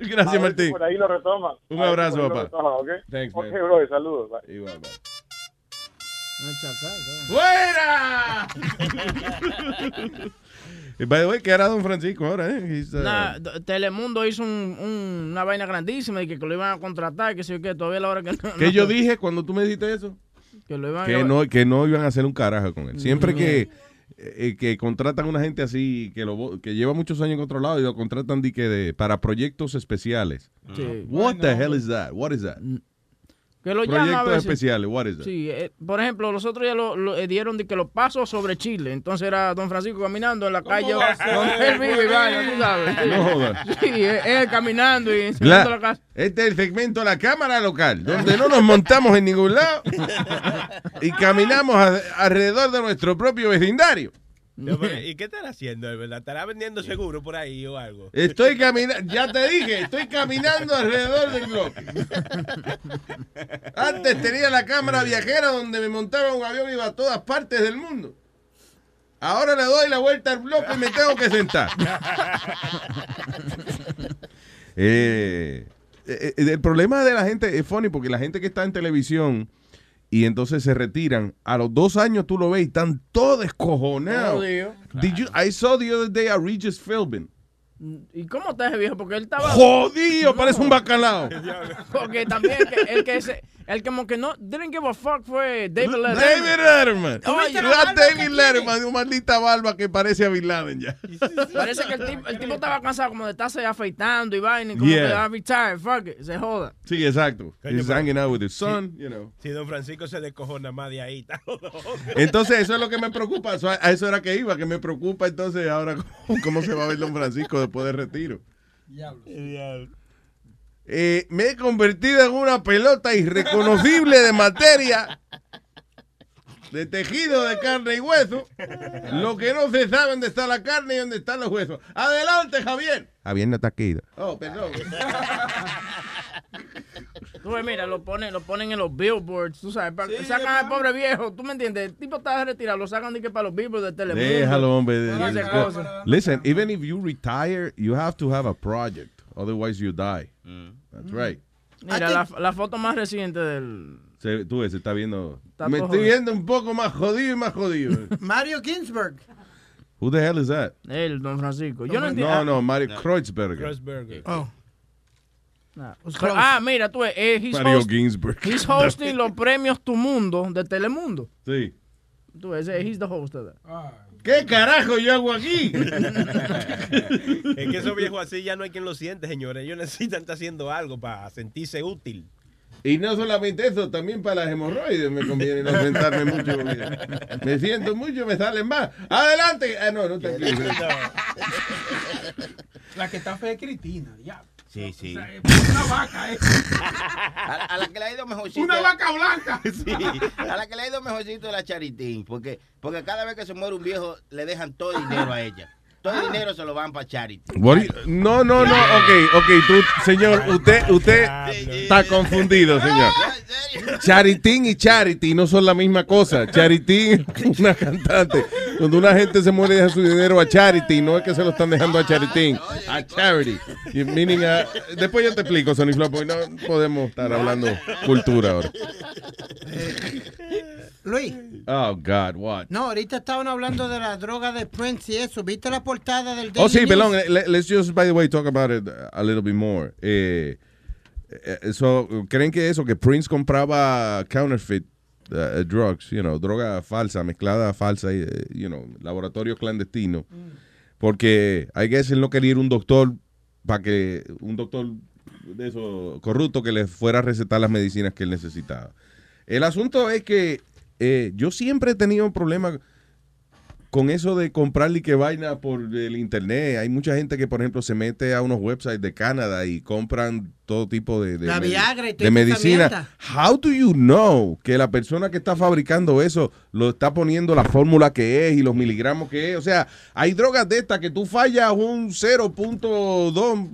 Gracias, Martín. Por ahí lo retoma. Un abrazo, papá. retoma, ¿ok? Thanks, Ok, man. bro, saludos. bye. Igual, bye. ¡Fuera! By the way, ¿qué hará Don Francisco ahora? Eh? Uh, Nah, Telemundo hizo un- un- una vaina grandísima y que, que lo iban a contratar, que sé yo qué, todavía la hora que no. ¿Qué no- yo dije cuando tú me dijiste eso? Que lo iban a Que no, que no iban a hacer un carajo con él. Siempre que, eh, que contratan a una gente así, que, lo, que lleva muchos años controlado y lo contratan de que de, para proyectos especiales. Sí. What the hell is that? What is that? Que lo llama a Proyectos veces. especiales, what is that? Sí, eh, por ejemplo, los otros ya lo, lo, eh, dieron de que los pasos sobre Chile. Entonces era Don Francisco caminando en la calle donde él vive y vaina, tú sabes. Sí. No jodas. Sí, él, él caminando y La- la casa. este es el segmento de la cámara local, donde no nos montamos en ningún lado y caminamos a- alrededor de nuestro propio vecindario. No, pero, ¿Y qué estará haciendo verdad? ¿Estará vendiendo seguro por ahí o algo? Estoy caminando, ya te dije, estoy caminando alrededor del bloque. Antes tenía la cámara viajera donde me montaba un avión y iba a todas partes del mundo. Ahora le doy la vuelta al bloque y me tengo que sentar. Eh, eh, eh, el problema de la gente es funny porque la gente que está en televisión y entonces se retiran, a los dos años tú lo ves y están todos descojonados. Jodido. Did you- I saw the other day a Regis Philbin. ¿Y cómo está ese viejo? Porque él estaba. Jodido, parece un bacalao. Porque también que, el que se, el como que no didn't give a fuck fue David Letterman. David Letterman. Oye, la David Letterman de una maldita barba que parece a Bin Laden ya. Parece que el tipo, el tipo estaba cansado como de estarse afeitando y vaina y como Yeah. que ah, retired, fuck it, se joda. Sí, exacto. He's hanging out with his son, you know. Si don Francisco se descojona más de ahí. está jodido. Entonces, eso es lo que me preocupa. Eso- a eso era que iba, que me preocupa entonces ahora cómo, cómo se va a ver Don Francisco después del retiro. Eh, me he convertido en una pelota irreconocible de materia, de tejido de carne y hueso. Lo que no se sabe dónde está la carne y dónde están los huesos. Adelante, Javier. Javier no está aquí. Oh, perdón. Tú ves, mira, lo ponen, lo ponen en los billboards, tú sabes, para, sacan al pobre viejo, tú me entiendes, el tipo está retirado, lo sacan de que para los billboards de Telemundo. Déjalo, hombre. Listen, even if you retire, you have to have a project. Otherwise, you die. That's right. Mira, la, la foto más reciente del... Se, tú ves, se está viendo. Está me estoy jodido. viendo un poco más jodido y más jodido. Mario Ginsburg. Who the hell is that? Él, Don Francisco. Yo no entiendo. No, no, Mario Kreutzberger. Kreuzberger. Oh. Pero- ah, mira, tú, eh, he's, Mario host- Ginsburg. he's hosting los premios Tu Mundo de Telemundo. Sí. Tú, ese, he's the host of that. ¿Qué carajo yo hago aquí? Es que esos viejos así ya no hay quien lo siente, señores. Ellos necesitan estar haciendo algo para sentirse útil. Y no solamente eso, también para las hemorroides me conviene no sentarme mucho. mira. Me siento mucho, me salen más. ¡Adelante! Ah, no, no aquí. La que está fea es Cristina, ya. Sí, sí. Una vaca, eh. A, a la que le ha ido mejorcito. Una vaca blanca. Sí, a la que le ha ido mejorcito es la Charitín. Porque, porque cada vez que se muere un viejo, le dejan todo el dinero a ella. Todo el dinero se lo van para Charity. No, no, no, ok, ok, tú, señor, usted, usted está confundido, señor. Charitín y Charity no son la misma cosa. Charitín es una cantante. Cuando una gente se muere deja su dinero a Charity, no es que se lo están dejando a Charitín, a Charity. Meaning a- después yo te explico, Sonny porque no podemos estar hablando cultura ahora. Luis, Oh, God, what? no, ahorita estaban hablando de la droga de Prince y eso. ¿Viste la portada del Oh, Daily sí, News? perdón. eh, le- Let's just, by the way, talk about it a little bit more. Eh, eh, so, ¿Creen que eso, que Prince compraba counterfeit uh, drugs, you know, droga falsa, mezclada falsa, eh, you know, laboratorio clandestino? Porque, I guess, él no quería ir a un doctor para que, un doctor de eso corrupto que le fuera a recetar las medicinas que él necesitaba. El asunto es que eh, yo siempre he tenido un problema con eso de comprarle que vaina por el internet. Hay mucha gente que, por ejemplo, se mete a unos websites de Canadá y compran todo tipo de, de, La Viagra y de medicina. How do you know que la persona que está fabricando eso lo está poniendo la fórmula que es y los miligramos que es? O sea, hay drogas de estas que tú fallas un 0.2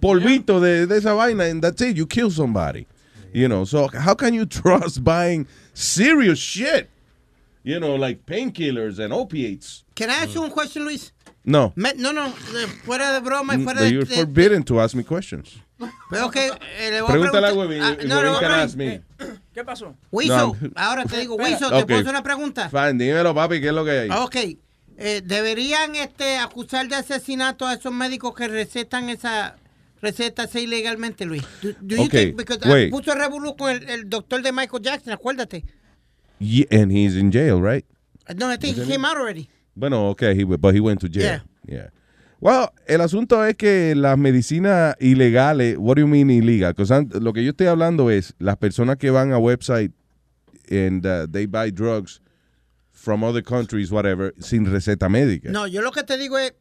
polvito de, de esa vaina and that's it, you kill somebody. You know, so how can you trust buying serious shit? You know, like painkillers and opiates. Can I ask you one question, Luis? No. Me- no, no, de- fuera de broma y fuera de... You're de- forbidden to ask me questions. Pero que eh, le voy Pregúntale a preguntar- Webin. Ah, no, a can ask me. ¿Qué pasó? Wiso, No. ahora te digo, Wiso, Ok. ¿te puedo hacer una pregunta? Fine, dímelo, papi, ¿qué es lo que hay? Ok. Eh, ¿Deberían este, acusar de asesinato a esos médicos que recetan esa recetas ilegalmente, Luis? Do, do you Ok, think- because, wait. puso revolú con el, el doctor de Michael Jackson, acuérdate. Ye- and he's in jail, right? No, I think he came out already. Bueno, okay, he, but he went to jail. Yeah. Well, el asunto es que las medicinas ilegales, what do you mean illegal? lo que yo estoy hablando es las personas que van a website and uh, they buy drugs from other countries, whatever, sin receta médica. No, yo lo que te digo es,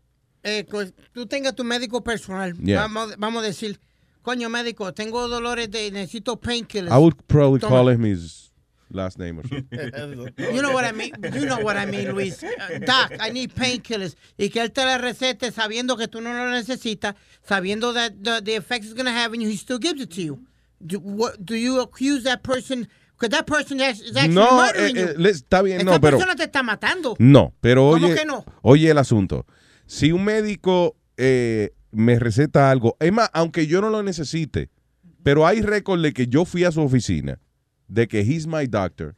eh, que tú tengas tu médico personal. Yeah. Vamos, vamos a decir, coño médico, tengo dolores de, necesito painkillers. I would probably Toma. call him his last name or something. You know what I mean. You know what I mean, Luis. Uh, Doc, I need painkillers. Y que él te la recete sabiendo que tú no lo necesitas, sabiendo that the, the effects it's going to have and he still gives it to you. Do, what, do you accuse that person? Because that person is actually No, murdering eh, you. eh, le- está bien, Esta no, pero- persona te está matando. No, pero ¿Cómo oye, que no? oye el asunto. Si un médico eh, me receta algo, es más, aunque yo no lo necesite, pero hay récord de que yo fui a su oficina, de que he's my doctor,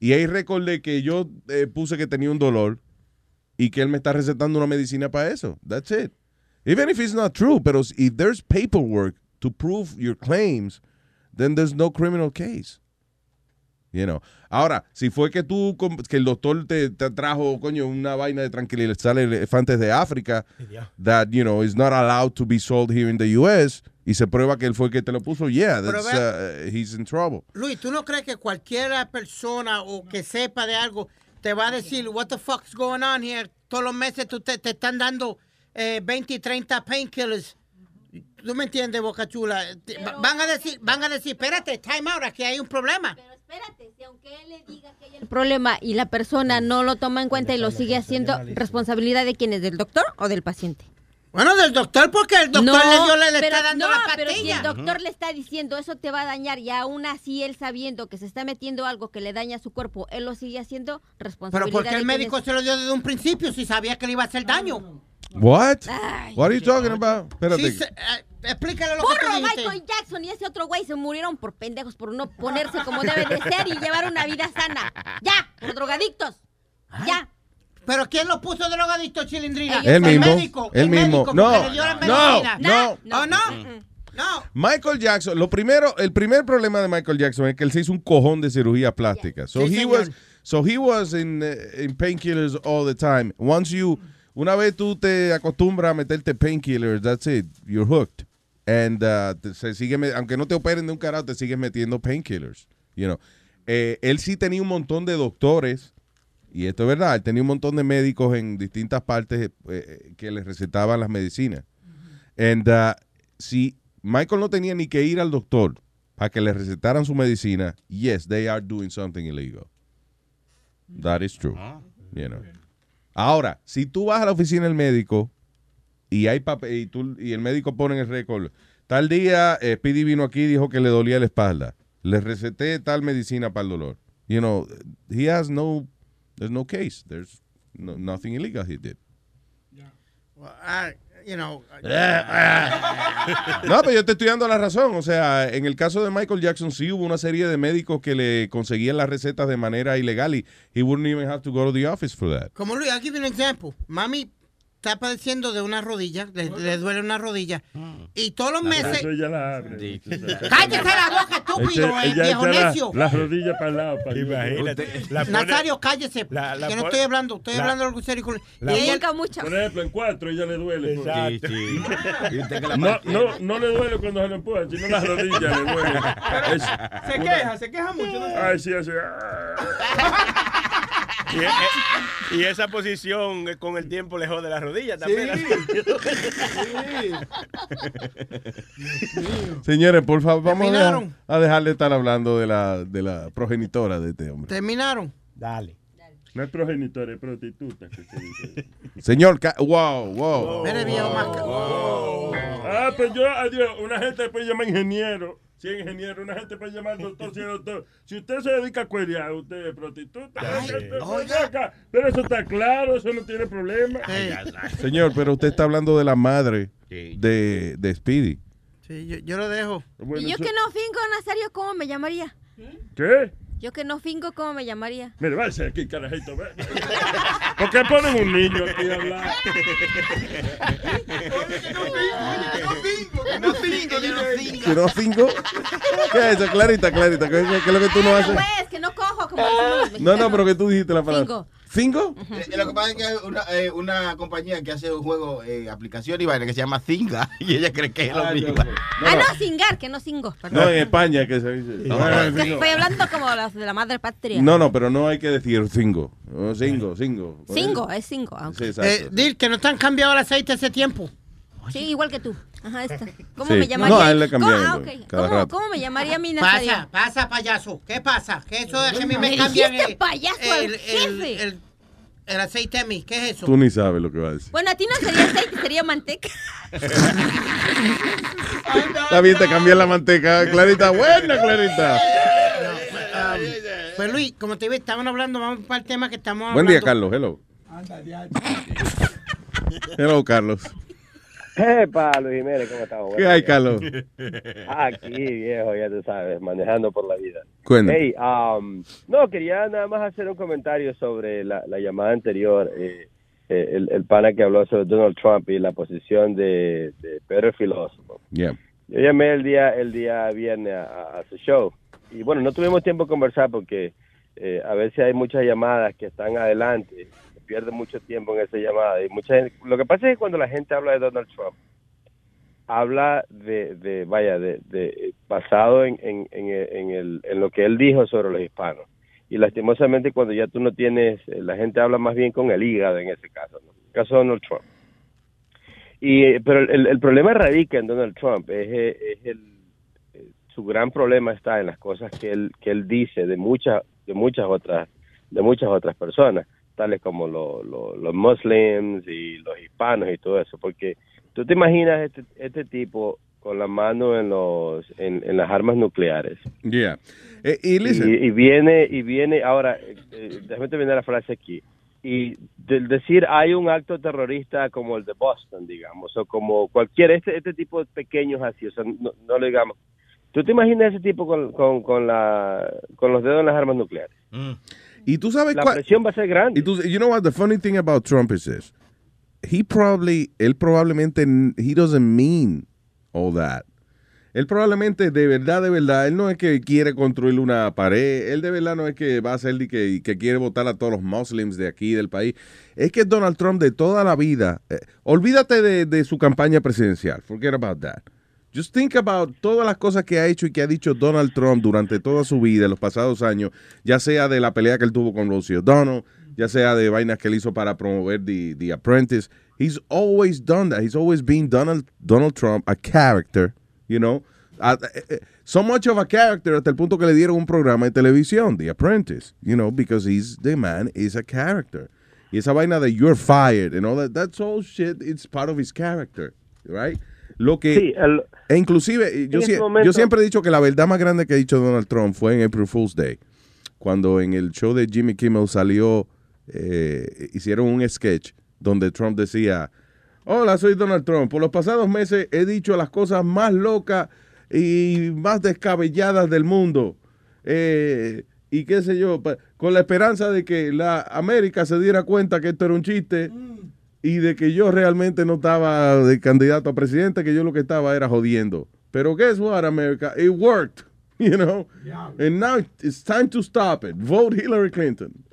y récord de que yo eh, puse que tenía un dolor y que él me está recetando una medicina para eso. That's it. Even if it's not true, pero if there's paperwork to prove your claims, then there's no criminal case. You know. Ahora, si fue que tú, que el doctor te, te trajo, coño, una vaina de tranquilizar elefantes de África, that, you know, is not allowed to be sold here in the U.S., y se prueba que él fue el que te lo puso, yeah, Pero that's, vea- uh, he's in trouble. Luis, ¿tú no crees que cualquier persona o que sepa de algo te va a decir, what the fuck's going on here? Todos los meses tú te, te están dando eh, 20 y 30 painkillers. ¿Tú me entiendes, Boca Chula? Van a decir, van a decir, espérate, time out, aquí hay un problema. El problema y la persona no lo toma en cuenta y lo sigue haciendo, ¿responsabilidad de quién es? ¿Del doctor o del paciente? Bueno, del doctor, porque el doctor le, dio- le- le pero, está dando no, la pero si el doctor le está diciendo eso te va a dañar y aún así él sabiendo que se está metiendo algo que le daña a su cuerpo, él lo sigue haciendo, Pero responsabilidad porque el médico es. se lo dio desde un principio si sabía que le iba a hacer daño. What? What are you talking about? Espérate. Sí, se- eh, explícale lo que tú Porro, dijiste. Michael Jackson y ese otro güey se murieron por pendejos, por no ponerse como debe de ser y llevar una vida sana. ¡Ya! ¡Por drogadictos! ¡Ya! ¿Pero quién lo puso drogadicto, Chilindrina? Él el médico, médico. él el mismo. médico, No, le dio la no, medicina. no. ¿Oh, no? Michael Jackson, lo primero, el primer problema de Michael Jackson es que él se hizo un cojón de cirugía plástica. So Sí, he señor. was, so he was in, uh, in painkillers all the time. Once you, una vez tú te acostumbras a meterte painkillers, that's it, you're hooked. And uh, te- se sigue, aunque no te operen de un carajo, te sigues metiendo painkillers. You know. Eh, él sí tenía un montón de doctores y esto es verdad, él tenía un montón de médicos en distintas partes eh, que le recetaban las medicinas. And, uh, si Michael no tenía ni que ir al doctor para que le recetaran su medicina, yes, they are doing something illegal. That is true. You know. Ahora, si tú vas a la oficina del médico y hay papel y, tú- y el médico pone en el récord, tal día eh, Speedy vino aquí y dijo que le dolía la espalda. Le receté tal medicina para el dolor. You know, he has no, there's no case. There's no, nothing illegal he did. Well, I, you know. No, pero yo te estoy dando la razón. O sea, en el caso de Michael Jackson sí hubo una serie de médicos que le conseguían las recetas de manera ilegal y he wouldn't even have to go to the office for that. Como Luis, aquí viene un ejemplo. Mami está padeciendo de una rodilla, le, le duele una rodilla. Y todos los meses. Eso ella la abre. ¡Cállese la boca, estúpido, eh, ella viejo echa la- necio! Las rodillas para el lado. Para Imagínate. La pone- Nazario, cállese. la- la que no pone- estoy hablando, estoy la- hablando de algo serio. La y ella- pone- Por ejemplo, en cuatro ella le duele. Exacto. No, no, no le duele cuando se lo empujan, sino las rodillas le duelen. Es Se una- queja, se queja mucho. ¿no? Ay, sí, así. Y, eh, y esa posición eh, con el tiempo le jode la rodilla también. Señores, por favor, vamos a, a dejar de estar hablando de la, de la progenitora de este hombre. Terminaron. Dale. No es progenitora, es prostituta. que se dice. Señor, wow, wow. Mire, viejo masca- Ah, pues yo, adiós, una gente puede llamar ingeniero. Si es ingeniero, una gente puede llamar doctor, si es doctor. Si usted se dedica a cuerear, usted es prostituta. Pero, ven acá, pero eso está claro, eso no tiene problema. Señor, pero usted está hablando de la madre de, de Speedy. Sí, yo, yo lo dejo. Y yo que no fingo, Nazario, ¿cómo me llamaría? ¿Qué? Yo que no fingo, ¿cómo me llamaría? Mire, váyase aquí, carajito. ve. ¿Por qué ponen un niño aquí a hablar? No fingo, yo no fingo. ¿Que no fingo? ¿Qué es eso? Clarita, Clarita. ¿Qué, es lo que tú no haces? Pues, que no cojo, como decimos los No, no, pero que tú dijiste la palabra. Fingo. ¿Fingo? Eh, Lo que pasa es que hay una, eh, una compañía que hace un juego, eh, aplicación y vaina que se llama Zinga y ella cree que es lo Ah, mismo. ah, no, cingar, que no cingo. perdón. No, en España que se dice. No. Estoy hablando como los de la madre patria. No, no, pero no hay que decir cingo. Cingo, cingo. Cingo, es cingo. aunque- Sí, exacto. Eh, Dil, que no te han cambiado el aceite hace tiempo. Sí, igual que tú. Ajá, esta. ¿Cómo Sí. me llamaría? No, a él le ¿Cómo, cambian, ah, güey, ok. cada ¿Cómo, rato. cómo me llamaría mi Nazario? Pasa, pasa, payaso. ¿Qué pasa? ¿Qué eso de que a mí No, me cambian el, payaso al el, el, jefe. el- el aceite a mí? ¿Qué es eso? Tú ni sabes lo que va a decir. Bueno, a ti no sería aceite, sería manteca. Está bien, te cambié la manteca. Clarita, buena, Clarita. Um, pues Luis, como te digo, estaban hablando, vamos para el tema que estamos Buen día, hablando. Carlos. Hello. Hello, Carlos. Epa, Luis Jiménez, ¿cómo estamos? ¿Qué hay, Carlos? Aquí, viejo, ya tú sabes, manejando por la vida. Cuéntame. Hey, um, no, quería nada más hacer un comentario sobre la, la llamada anterior. eh, eh, el, el pana que habló sobre Donald Trump y la posición de, de Pedro el Filósofo. Yeah. Yo llamé el día el día viernes a, a- su show y bueno, no tuvimos tiempo de conversar porque eh, a veces hay muchas llamadas que están adelante, pierde mucho tiempo en esa llamada y mucha gente- lo que pasa es que cuando la gente habla de Donald Trump habla de, de vaya, de, de- basado en, en, en, en el, en lo que él dijo sobre los hispanos. Y lastimosamente cuando ya tú no tienes, eh, la gente habla más bien con el hígado en ese caso, ¿no? En el caso de Donald Trump. Y, eh, pero el, el problema radica en Donald Trump, es, eh, es el, su gran problema está en las cosas que él, que él dice de muchas, de muchas otras, de muchas otras personas, tales como lo- lo- los muslims y los hispanos y todo eso, porque tú te imaginas este, este tipo con la mano en los, en, en las armas nucleares. Yeah. Eh, y. Y, y viene, y viene, ahora, eh, déjame terminar la frase aquí. Y del decir hay un acto terrorista como el de Boston, digamos, o como cualquier, este, este tipo de pequeños así, o sea, no, no le digamos. ¿Tú te imaginas ese tipo con, con, con, la, con los dedos en las armas nucleares? Y tú sabes La cuál- presión va a ser grande. Y tú, you know what? The funny thing about Trump is this. He probably, él probablemente, he doesn't mean all that. Él probablemente, de verdad, de verdad, él no es que quiere construir una pared, él de verdad no es que va a ser de que, que quiere votar a todos los muslims de aquí, del país. Es que Donald Trump de toda la vida, eh, olvídate de, de su campaña presidencial, forget about that. Just think about todas las cosas que ha hecho y que ha dicho Donald Trump durante toda su vida, en los pasados años, ya sea de la pelea que él tuvo con Rosie O'Donnell, ya sea de vainas que él hizo para promover The, The Apprentice. He's always done that. He's always been Donald, Donald Trump, a character, you know. A- eh, eh, so much of a character hasta el punto que le dieron un programa de televisión, The Apprentice, you know, because he's the man is a character. Y esa vaina de you're fired and all that, that's all shit, it's part of his character, right? Lo que, Sí, el- e inclusive, yo, momento- siempre he dicho que la verdad más grande que ha dicho Donald Trump fue en April Fool's Day, cuando en el show de Jimmy Kimmel salió, eh, hicieron un sketch donde Trump decía, hola, soy Donald Trump, por los pasados meses he dicho las cosas más locas y más descabelladas del mundo. Eh, y qué sé yo, con la esperanza de que la América se diera cuenta que esto era un chiste y de que yo realmente no estaba de candidato a presidente, que yo lo que estaba era jodiendo. Pero guess what, America? It worked, you know? And now it's time to stop it. Vote Hillary Clinton.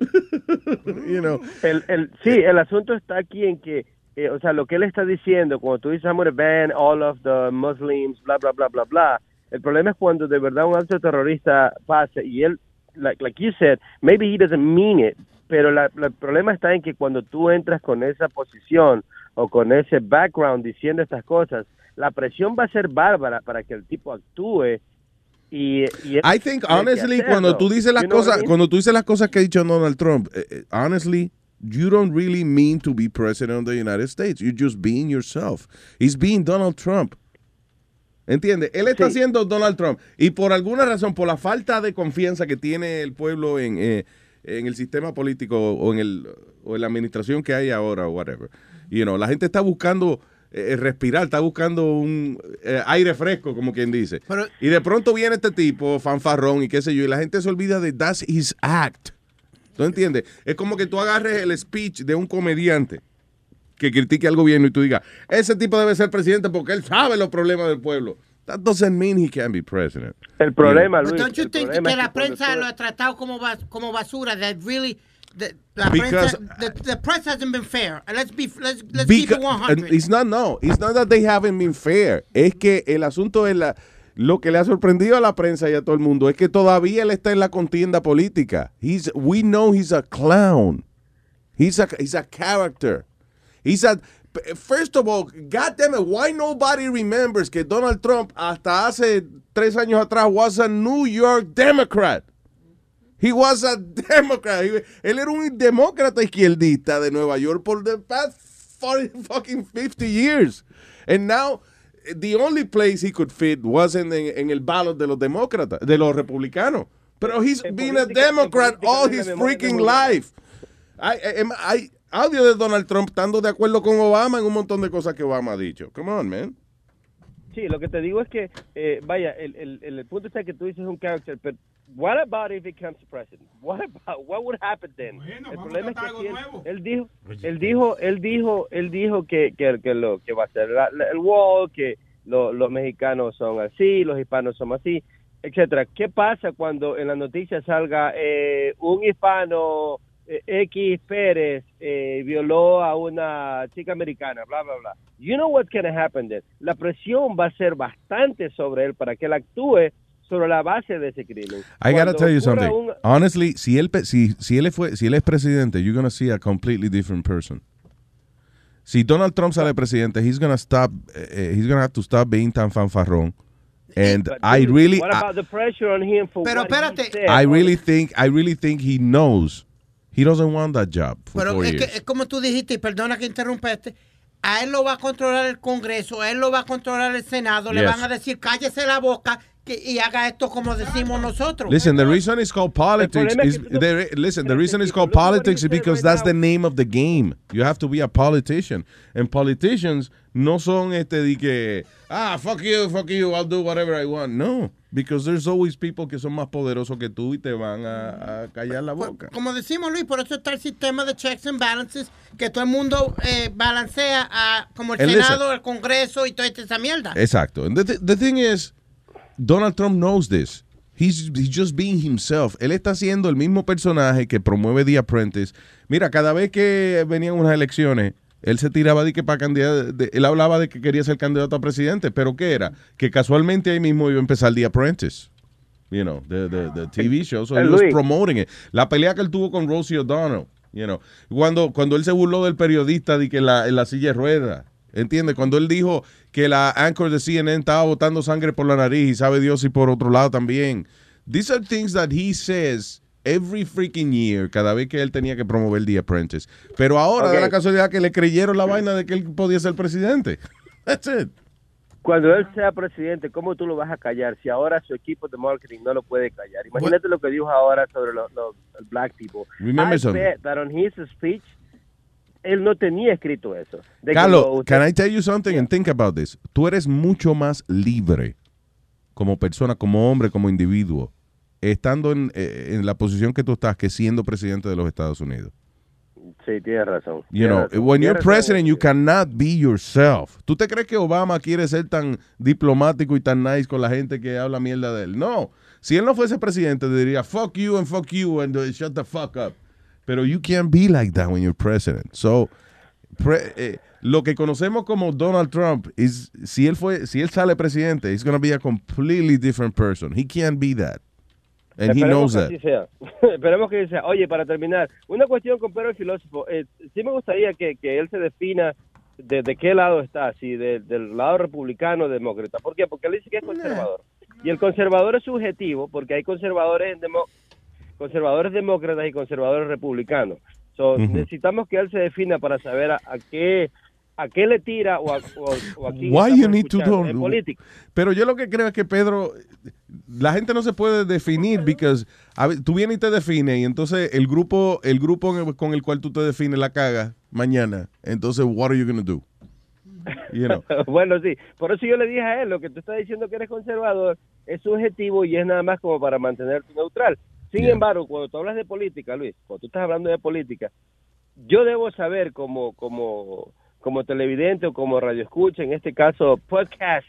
you know? El, el, sí, el asunto está aquí en que, eh, o sea, lo que él está diciendo, cuando tú dices, I'm going to ban all of the Muslims, bla, bla, bla, bla, bla, el problema es cuando de verdad un acto terrorista pasa y él, like, like you said, maybe he doesn't mean it, pero la, la- el problema está en que cuando tú entras con esa posición o con ese background diciendo estas cosas, la presión va a ser bárbara para que el tipo actúe y, y I think honestly cuando tú dices las You know what I cosas, mean? cuando tú dices las cosas que ha dicho Donald Trump, eh, eh, honestly, you don't really mean to be president of the United States. You're just being yourself. He's being Donald Trump. ¿Entiendes? Él está siendo Donald Trump y por alguna razón, por la falta de confianza que tiene el pueblo en, eh, en el sistema político o en, el, o en la administración que hay ahora o whatever, you know, la gente está buscando eh, respirar, está buscando un eh, aire fresco, como quien dice. y de pronto viene este tipo, fanfarrón y qué sé yo, y la gente se olvida de that's his act. ¿Tú entiendes? Es como que tú agarres el speech de un comediante que critique al gobierno y tú digas, ese tipo debe ser presidente porque él sabe los problemas del pueblo. That doesn't mean he can be president. El problema, But Luis, don't you think que la prensa lo ha tratado como, bas- como basura? That really, the, la Because- prensa, the, the press hasn't been fair. Let's be, let's, let's keep it 100. it's not no, it's not that they haven't been fair. Es que el asunto es la lo que le ha sorprendido a la prensa y a todo el mundo es que todavía él está en la contienda política. He's we know he's a clown. He's a he's a character. He's a First of all, God damn it, why nobody remembers que Donald Trump hasta hace tres años atrás was a New York Democrat? He was a Democrat. He- él era un demócrata izquierdista de Nueva York por the past 40 fucking 50 years. And now, the only place he could fit was en, en, el ballot de los demócratas, de los republicanos. Pero he's been a Democrat all his freaking life. Hay, hay- hay audio de Donald Trump estando de acuerdo con Obama en un montón de cosas que Obama ha dicho. Come on, man. Sí, lo que te digo es que, eh, vaya, el, el, el, el punto está que tú dices un character, pero what about if he becomes president? What about, what would happen then? el problema es que él, él dijo, él dijo, él dijo, él dijo que, que, que lo que va a ser la- la- el wall, que lo- los mexicanos son así, los hispanos son así, etcétera. ¿Qué pasa cuando en la noticia salga eh, un hispano X Pérez eh, violó a una chica americana, bla, bla, bla. You know what's going to happen then. La presión va a ser bastante sobre él para que él actúe sobre la base de ese crimen. I gotta Cuando tell you something. un- Honestly, si él, pe- si, si, él fue, si él es presidente, you're gonna see a completely different person. Si Donald Trump sale presidente, he's gonna stop, eh, eh, he's gonna have to stop being tan fanfarrón. And But I dude, really, What I, about the pressure on him for Pero what he espérate. said? I really think, I really think he knows he doesn't want that job for Pero four es, que, es como tú dijiste, y perdona que interrumpiste, a él lo va a controlar el Congreso, a él lo va a controlar el Senado, le van a decir cállese la boca que, y haga esto como decimos nosotros. Listen, the reason it's called politics is the, listen. The reason it's called politics is because that's the name of the game. You have to be a politician, and politicians no son este de que ah fuck you, fuck you, I'll do whatever I want. No, because there's always people que son más poderosos que tú y te van a, a callar la boca. Como decimos Luis, por eso está el sistema de checks and balances, que todo el mundo eh, balancea a, como el And Senado, listen. el Congreso y toda esa mierda. Exacto. And the, th- the thing is, Donald Trump knows this. He's, he's just being himself. Él está siendo el mismo personaje que promueve The Apprentice. Mira, cada vez que venían unas elecciones, él se tiraba de que para candidato, de- él hablaba de que quería ser candidato a presidente, pero ¿qué era? Que casualmente ahí mismo iba a empezar The Apprentice. You know, the, the, the TV show. So Eh, he was promoting it. La pelea que él tuvo con Rosie O'Donnell, you know. Cuando, cuando él se burló del periodista de que la, en la silla de ruedas. ¿Entiendes? Cuando él dijo que la anchor de CNN estaba botando sangre por la nariz y sabe Dios y por otro lado también. These are things that he says every freaking year, cada vez que él tenía que promover The Apprentice. Pero ahora da Ok. la casualidad que le creyeron la vaina de que él podía ser presidente. That's it. Cuando él sea presidente, ¿cómo tú lo vas a callar si ahora su equipo de marketing no lo puede callar? Imagínate lo que dijo ahora sobre los, los black people. Remember I something. bet that on his speech, él no tenía escrito eso. Carlos, lo- can I tell you something and think about this? Tú eres mucho más libre como persona, como hombre, como individuo, estando en, eh, en la posición que tú estás que siendo presidente de los Estados Unidos. Sí, tienes razón. You know, razón, when you're razón. president, you cannot be yourself. ¿Tú te crees que Obama quiere ser tan diplomático y tan nice con la gente que habla mierda de él? No. Si él no fuese presidente, diría fuck you and fuck you and uh, shut the fuck up. Pero you can't be like that when you're president. So, pre- eh, lo que conocemos como Donald Trump is si él fue si él sale presidente, he's going to be a completely different person. He can't be that. And he knows que that. así sea. Esperemos que sea. Oye, para terminar, una cuestión con Pedro el filósofo. Eh, sí me gustaría que, que él se defina de, de qué lado está, si de- del lado republicano o demócrata. ¿Por qué? Porque él dice que es conservador. Y el conservador es subjetivo porque hay conservadores, en demo- conservadores demócratas y conservadores republicanos. So. Necesitamos que él se defina para saber a, a qué a qué le tira o a, o, o a quién Why you need to. Pero yo lo que creo es que Pedro, la gente no se puede definir because a tú vienes y te defines y entonces el grupo, el grupo con el cual tú te defines la caga mañana. Entonces, what are you going to do? You know. bueno, sí. Por eso yo le dije a él, lo que tú estás diciendo que eres conservador es subjetivo y es nada más como para mantenerte neutral. Sin Yeah. embargo, cuando tú hablas de política, Luis, cuando tú estás hablando de política, yo debo saber como, como, como televidente o como radioescucha, en este caso podcast,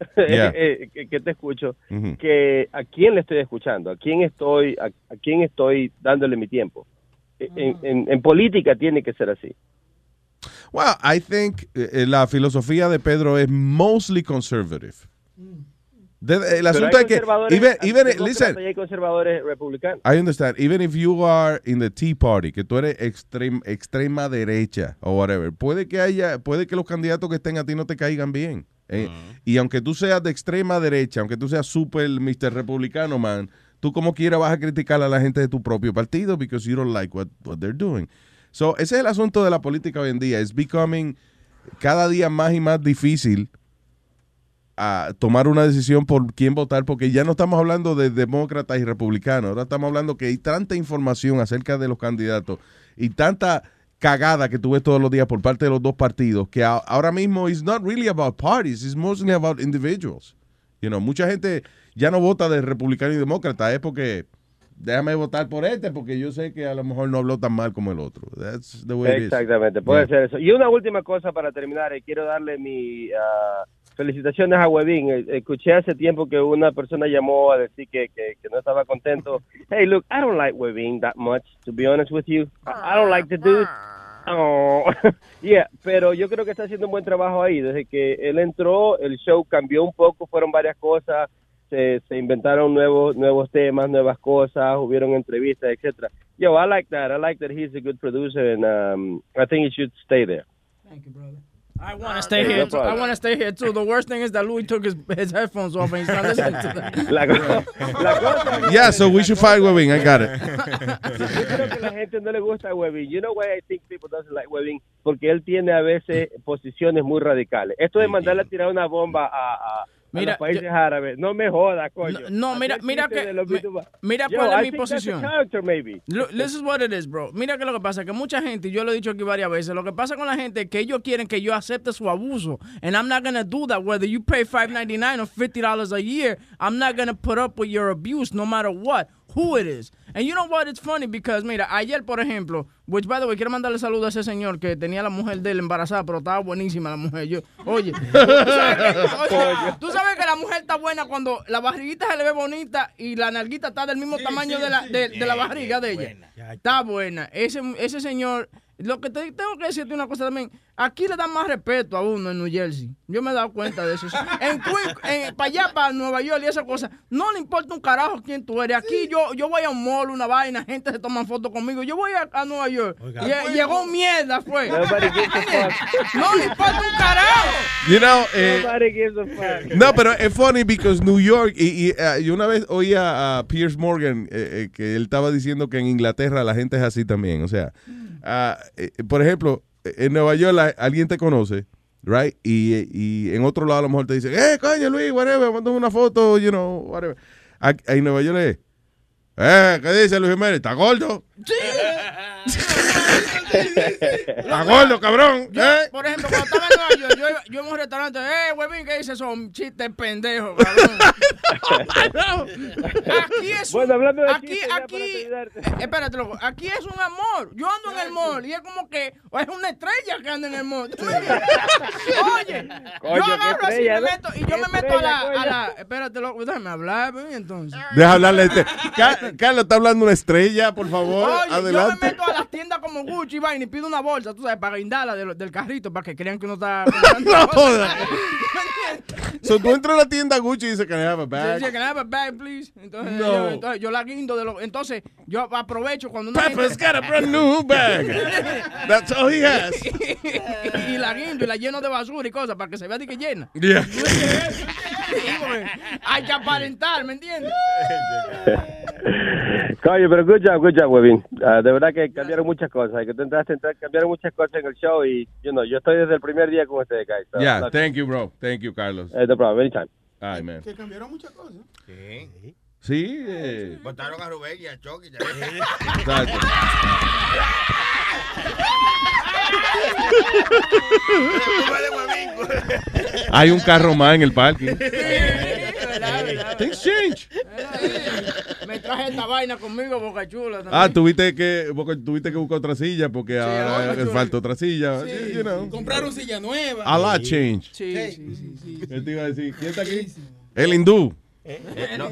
Yeah. eh, que, que te escucho, que a quién le estoy escuchando, a quién estoy, a, a quién estoy dándole mi tiempo. En, en- en política tiene que ser así. Well, I think eh, eh, la filosofía de Pedro es mostly conservative. De- el asunto es que, even, even, listen, hay conservadores republicanos. I understand. Even if you are in the Tea Party, que tú eres extrem- extrema derecha o whatever, puede que haya, puede que los candidatos que estén a ti no te caigan bien. Eh, Y aunque tú seas de extrema derecha, aunque tú seas super Mr. Republicano, man, tú como quiera vas a criticar a la gente de tu propio partido because you don't like what, what they're doing. So, ese es el asunto de la política hoy en día. It's becoming cada día más y más difícil a tomar una decisión por quién votar, porque ya no estamos hablando de demócratas y republicanos, ahora estamos hablando que hay tanta información acerca de los candidatos y tanta cagada que tú ves todos los días por parte de los dos partidos, que ahora mismo it's not really about parties, it's mostly about individuals. You know, mucha gente ya no vota de republicano y demócrata, es porque déjame votar por este, porque yo sé que a lo mejor no habló tan mal como el otro. That's the way it is. Exactamente, puede Yeah. ser eso. Y una última cosa para terminar, eh, quiero darle mi ah, felicitaciones a Webin. Eh, Escuché hace tiempo que una persona llamó a decir que, que, que no estaba contento. Hey, look, I don't like Webin that much, to be honest with you. I, I don't like the dude. Oh, yeah, pero yo creo que está haciendo un buen trabajo ahí. Desde que él entró, el show cambió un poco, fueron varias cosas, se, se inventaron nuevos nuevos temas, nuevas cosas, hubieron entrevistas, etcétera. Yo, I like that. I like that he's a good producer, and um, I think he should stay there. I want to stay Yeah, here. too. I want to stay here too. The worst thing is that Louis took his, his headphones off and he's not listening to them. La, la cosa, Yeah, so we should fight Webin, I got it. Yo creo que a la gente no le gusta Webin. You know why I think people doesn't like Webin? Porque él tiene a veces posiciones muy radicales. Esto de mandarle a tirar una bomba a, a, a Mira, los países árabes, no me joda, coño. No, mira, Hacer mira chistes que VTubers. mira Yo, cuál es I mi a posición. Look, this is what it is, bro. Mira que lo que pasa, que mucha gente, yo lo he dicho aquí varias veces, lo que pasa con la gente es que ellos quieren que yo acepte su abuso. And I'm not gonna do that. Whether you pay $5.99 or $50 a year, I'm not gonna put up with your abuse no matter what. Who it is. And you know what? It's funny because, mira, ayer, por ejemplo, which by the way, quiero mandarle saludo a ese señor que tenía la mujer de él embarazada, pero estaba buenísima la mujer. Yo, oye, ¿tú sabes, que, oye, tú sabes que la mujer está buena cuando la barriguita se le ve bonita y la nalguita está del mismo tamaño de, la, de, de la barriga de ella. Está buena. Ese, ese señor, lo que te tengo que decirte una cosa también, aquí le dan más respeto a uno en New Jersey. Yo me he dado cuenta de eso. En en, para allá, para Nueva York y esa cosa, no le importa un carajo quién tú eres. Aquí yo, yo voy a un mall, una vaina, gente se toma fotos conmigo. Yo voy a, a Nueva York. Y, llegó mierda, fue. Nobody gives a fuck. No le importa un carajo. You know, eh. No, pero es funny because New York, y, y, uh, yo una vez oí a, a Piers Morgan eh, eh, que él estaba diciendo que en Inglaterra la gente es así también. O sea, eh, por ejemplo, en Nueva York la- alguien te conoce, right? Y, y en otro lado a lo mejor te dice, eh, coño Luis, whatever, mándame una foto, you know, whatever. Aquí- En Nueva York es, eh, ¿qué dice Luis Jiménez? ¿Está gordo? ¿Está gordo, cabrón? Yo, ¿Eh? Por ejemplo, cuando estaba en Nueva York, yo, iba- yo en un restaurante, eh, huevín, ¿qué dices? Son chistes pendejos, cabrón. aquí es un- Bueno, hablando de aquí, aquí, eh, espérate, loco, aquí es un amor. Yo ando en el mall y es como que es una estrella que anda en el mall. Oye, Coño, yo agarro así me meto, y yo me meto a la, a la, espérate, loco, déjame hablar, ven, entonces. Deja hablarle a este. Ca- Carlos está hablando una estrella, por favor. Oye, yo me Adelante. meto a las tiendas como Gucci y vaina y pido una bolsa, tú sabes, para guindarla del, del carrito, para que crean que uno está... No joda. So, tú entras a la tienda Gucci y dices, can I have a bag? Sí, sí, can I have a bag, please? Entonces, No. yo, entonces yo la guindo de lo, entonces yo aprovecho cuando una Papa's got a brand new bag. That's all he has. y la guindo y la lleno de basura y cosas para que se vea de que llena. Yeah. Hay que aparentar, ¿me entiendes? Coño, pero good job, good job, Webin. Ah, de verdad que cambiaron muchas cosas. Que tú entraste, cambiaron muchas cosas en el show y, you know, yo estoy desde el primer día con ustedes, guys. So, Yeah, thank you, bro. Thank you, Carlos. Eh, no problem, anytime. Ay, man. Que cambiaron muchas cosas. Sí. Sí, eh, Votaron a Rubén y a Chucky. ya. exacto. Hay un carro más en el parking. Things change. Me traje esta vaina conmigo, boca chula. También. Ah, tuviste que, tuviste que buscar otra silla porque ahora ahora, falta otra silla. You know. Compraron silla nueva. A lot change. Sí, sí, sí, sí. ¿Qué te iba a decir? ¿Quién está aquí? El hindú. Eh, no,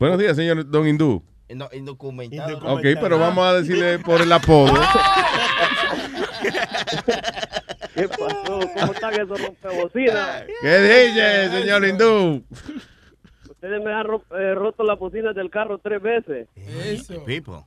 Buenos días, señor Don Hindú. no, indocumentado. Ok, pero vamos a decirle por el apodo. ¿Qué pasó? ¿Cómo están esos rompebocinas? ¿Qué dice, señor Hindú? Ustedes me han eh, roto las bocinas del carro tres veces. Eso. People.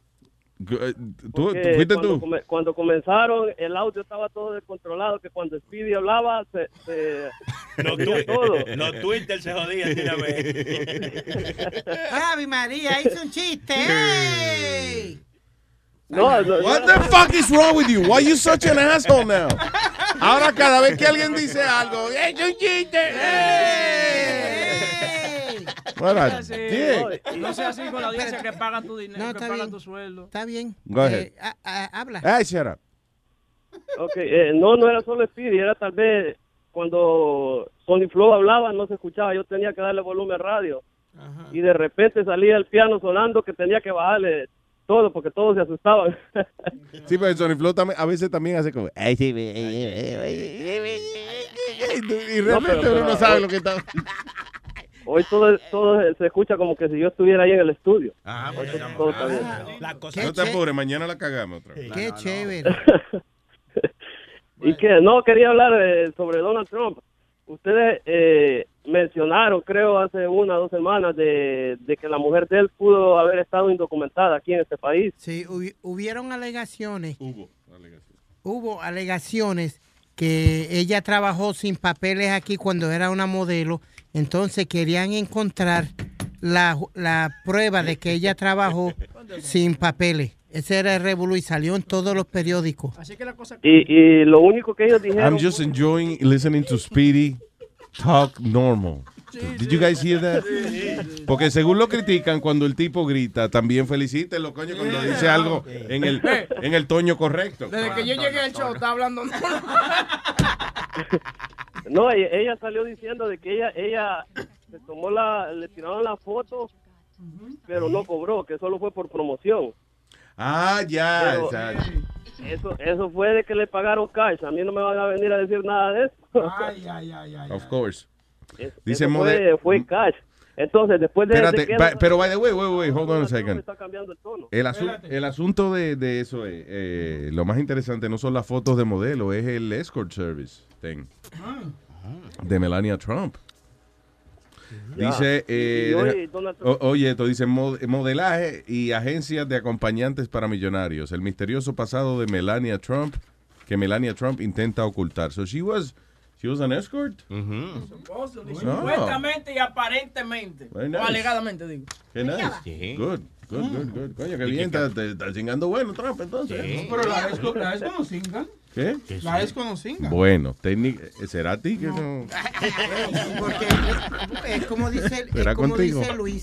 Eh, ¿Tú, Porque tú fuiste cuando, tú? come- cuando comenzaron, el audio estaba todo descontrolado, que cuando Speedy hablaba, se... se No, se todo. no Twitter se jodía. Ave María, hizo un chiste. ¡Ey! No, no, What the fuck is wrong with you? Why you such an asshole now? Ahora cada vez que alguien dice algo, ¡es un chiste! Sí. No sea así con la audiencia que paga tu dinero, No, que está paga bien. tu sueldo. Está bien. Go ahead. Eh, ah, ah, habla. Ay, shut up. Ok, eh, no, no era solo Speedy, era tal vez cuando Sony Flow hablaba, no se escuchaba, yo tenía que darle volumen radio. Y de repente salía el piano sonando que tenía que bajarle todo porque todos se asustaban. Sí, pero Sony Flow también, a veces también hace como... "Ay, sí, eh, eh, eh, eh", Y realmente pero- uno no sabe lo que está... Hoy todo, todo se escucha como que si yo estuviera ahí en el estudio. Ah, Hoy pues, todo- todo está bien. La cosa Qué No te apures, mañana la cagamos otra vez. Qué chévere. Y que no, quería hablar eh, sobre Donald Trump. Ustedes eh, mencionaron, creo, hace una o dos semanas, de, de que la mujer de él pudo haber estado indocumentada aquí en este país. Sí, hubi- hubieron alegaciones. Hubo. Hubo alegaciones que ella trabajó sin papeles aquí cuando era una modelo. Entonces querían encontrar la, la prueba de que ella trabajó sin papeles. Ese era el revolú y salió en todos los periódicos. Así que la cosa... Y, y lo único que ellos dijeron... I'm just enjoying listening to Speedy talk normal. Did you guys hear that? Porque según lo critican, cuando el tipo grita, también felicítenlo, coño, cuando dice algo en el, en el toño correcto. Desde que yo llegué al show, está hablando... No, ella, ella salió diciendo de que ella ella se tomó la, le tiraron la foto pero no cobró, que solo fue por promoción. Ah, ya. Pero- exacto. Eso, eso fue de que le pagaron cash. A mí no me van a venir a decir nada de eso. Ay, ay, ay, ay. Of course. Eso Dice fue, mode- fue cash. Entonces, después de... de Espérate, que pero by the way, wait, wait, hold on a second. está cambiando el tono. El, asu- el asunto de, de eso es, eh, lo más interesante no son las fotos de modelo, es el escort service thing de Melania Trump. Ya. Dice, eh, Y deja- o- oye, esto dice mod- modelaje y agencias de acompañantes para millonarios. El misterioso pasado de Melania Trump que Melania Trump intenta ocultar. So she was, she was an escort. Supposedly, No. Supuestamente y aparentemente. Very O alegadamente, digo. Qué nice. Sí. Good, good, good, good. Coño, qué bien, está, está chingando bueno Trump entonces. Pero la esco, la esco no singan. ¿Qué? La esco no singan. Bueno, técnica, ¿será a ti que no? Porque es como dice, es Será como contigo. dice Luis,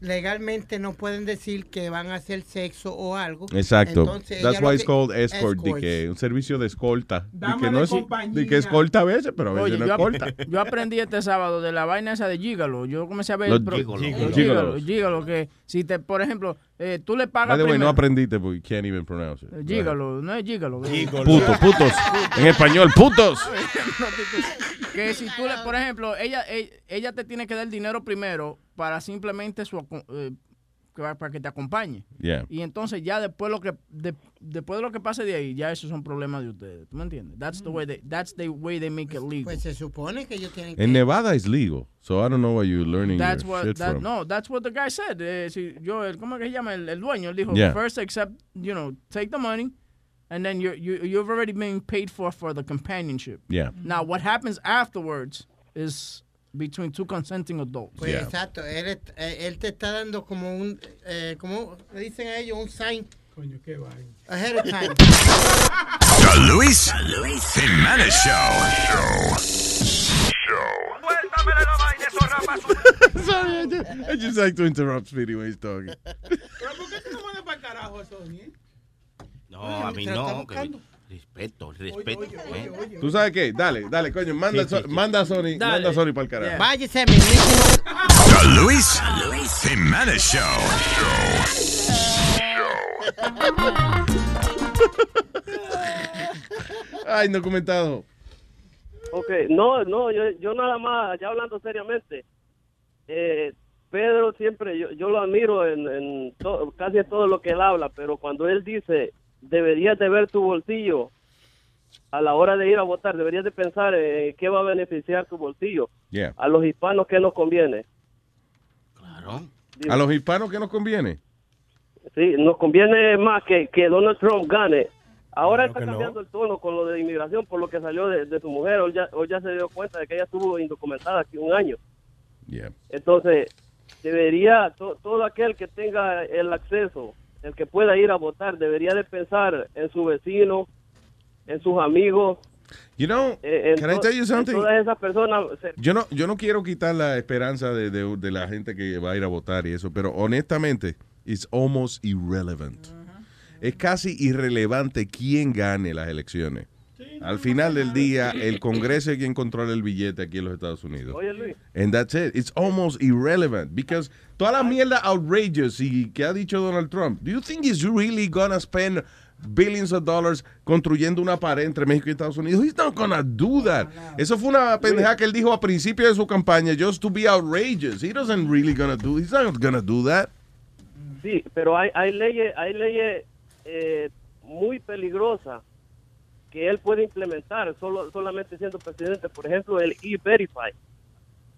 legalmente no pueden decir que van a hacer sexo o algo. Exacto. Entonces, That's why it's que- called escort, de escorts. que un servicio de escolta. Dama que, no de es, compañía. que escolta a veces, pero a veces Oye, no yo, escolta. ap- yo aprendí este sábado de la vaina esa de Gigalo. Yo comencé a ver Los el pro- Gigalo, que si te, por ejemplo, eh, tú le pagas way, no aprendiste porque you can't even pronounce it. Eh, Gigalo, no es Gigalo. Putos, putos. En español, putos. que si tú le, por ejemplo, ella, ella, ella te tiene que dar dinero primero para simplemente su, eh, para que te acompañe. Yeah. Y entonces ya después lo que de- después de lo que pase de ahí, ya esos son problemas de ustedes. ¿Tú me entiendes? That's the way they, that's the way they make it legal. Pues se supone que ellos tienen que... En Nevada is legal, so I don't know where you're learning That's your what shit that, from. no, that's what the guy said. Eh, si yo, el- ¿cómo es que se llama? El, el dueño, él dijo, Yeah. first accept, you know, take the money, and then you're, you you've already been paid for for the companionship. Yeah. Now what happens afterwards is between two consenting adults. Pues exacto, él, eh, él te está dando como un, eh, como le dicen a ellos, un sign Coño, qué vaina. ahead of time. The Luis Jimenez Show. Sorry, I just, I just like to interrupt Speedy when he's talking. Pero ¿por qué tú no mandas para el carajo a Sony? eh? No, a mí ¿Se lo está no. Respeto, respeto. ¿eh? ¿Tú sabes qué? Dale, dale, coño, manda, Sí, sí, so- sí. manda a Sony, Dale. manda a Sony para el carajo. Váyase, mismísimo. The Luis Jimenez Show. Ay, documentado. Ok, no, no, yo, yo nada más, ya hablando seriamente, eh, Pedro siempre, yo, yo lo admiro en, en to- casi en todo lo que él habla, pero cuando él dice, deberías de ver tu bolsillo a la hora de ir a votar, deberías de pensar en qué va a beneficiar tu bolsillo. Yeah. A los hispanos, ¿qué nos conviene? A los hispanos, ¿qué nos conviene? Sí, nos conviene más que, que Donald Trump gane. Ahora está no. cambiando el tono con lo de inmigración por lo que salió de, de su mujer. Hoy ya, hoy ya se dio cuenta de que ella estuvo indocumentada aquí un año. Yeah. Entonces, debería, to- todo aquel que tenga el acceso, el que pueda ir a votar, debería de pensar en su vecino, en sus amigos. You know, eh, en can I tell you something? todas esas personas. se- Yo no, yo no quiero quitar la esperanza de, de- de la gente que va a ir a votar y eso, pero honestamente, it's almost irrelevant. Es casi irrelevante quién gane las elecciones. Al final del día, el Congreso es quien controla el billete aquí en los Estados Unidos. Oye, Luis. And that's it. It's almost irrelevant because toda la mierda outrageous y que ha dicho Donald Trump. Do you think he's really gonna spend billions of dollars construyendo una pared entre México y Estados Unidos? He's not gonna do that. Eso fue una pendeja que él dijo a principio de su campaña just to be outrageous. He doesn't really gonna do. He's not gonna do that. Sí, pero hay, hay leyes, hay leyes eh, muy peligrosas que él puede implementar solo solamente siendo presidente. Por ejemplo, el e-verify.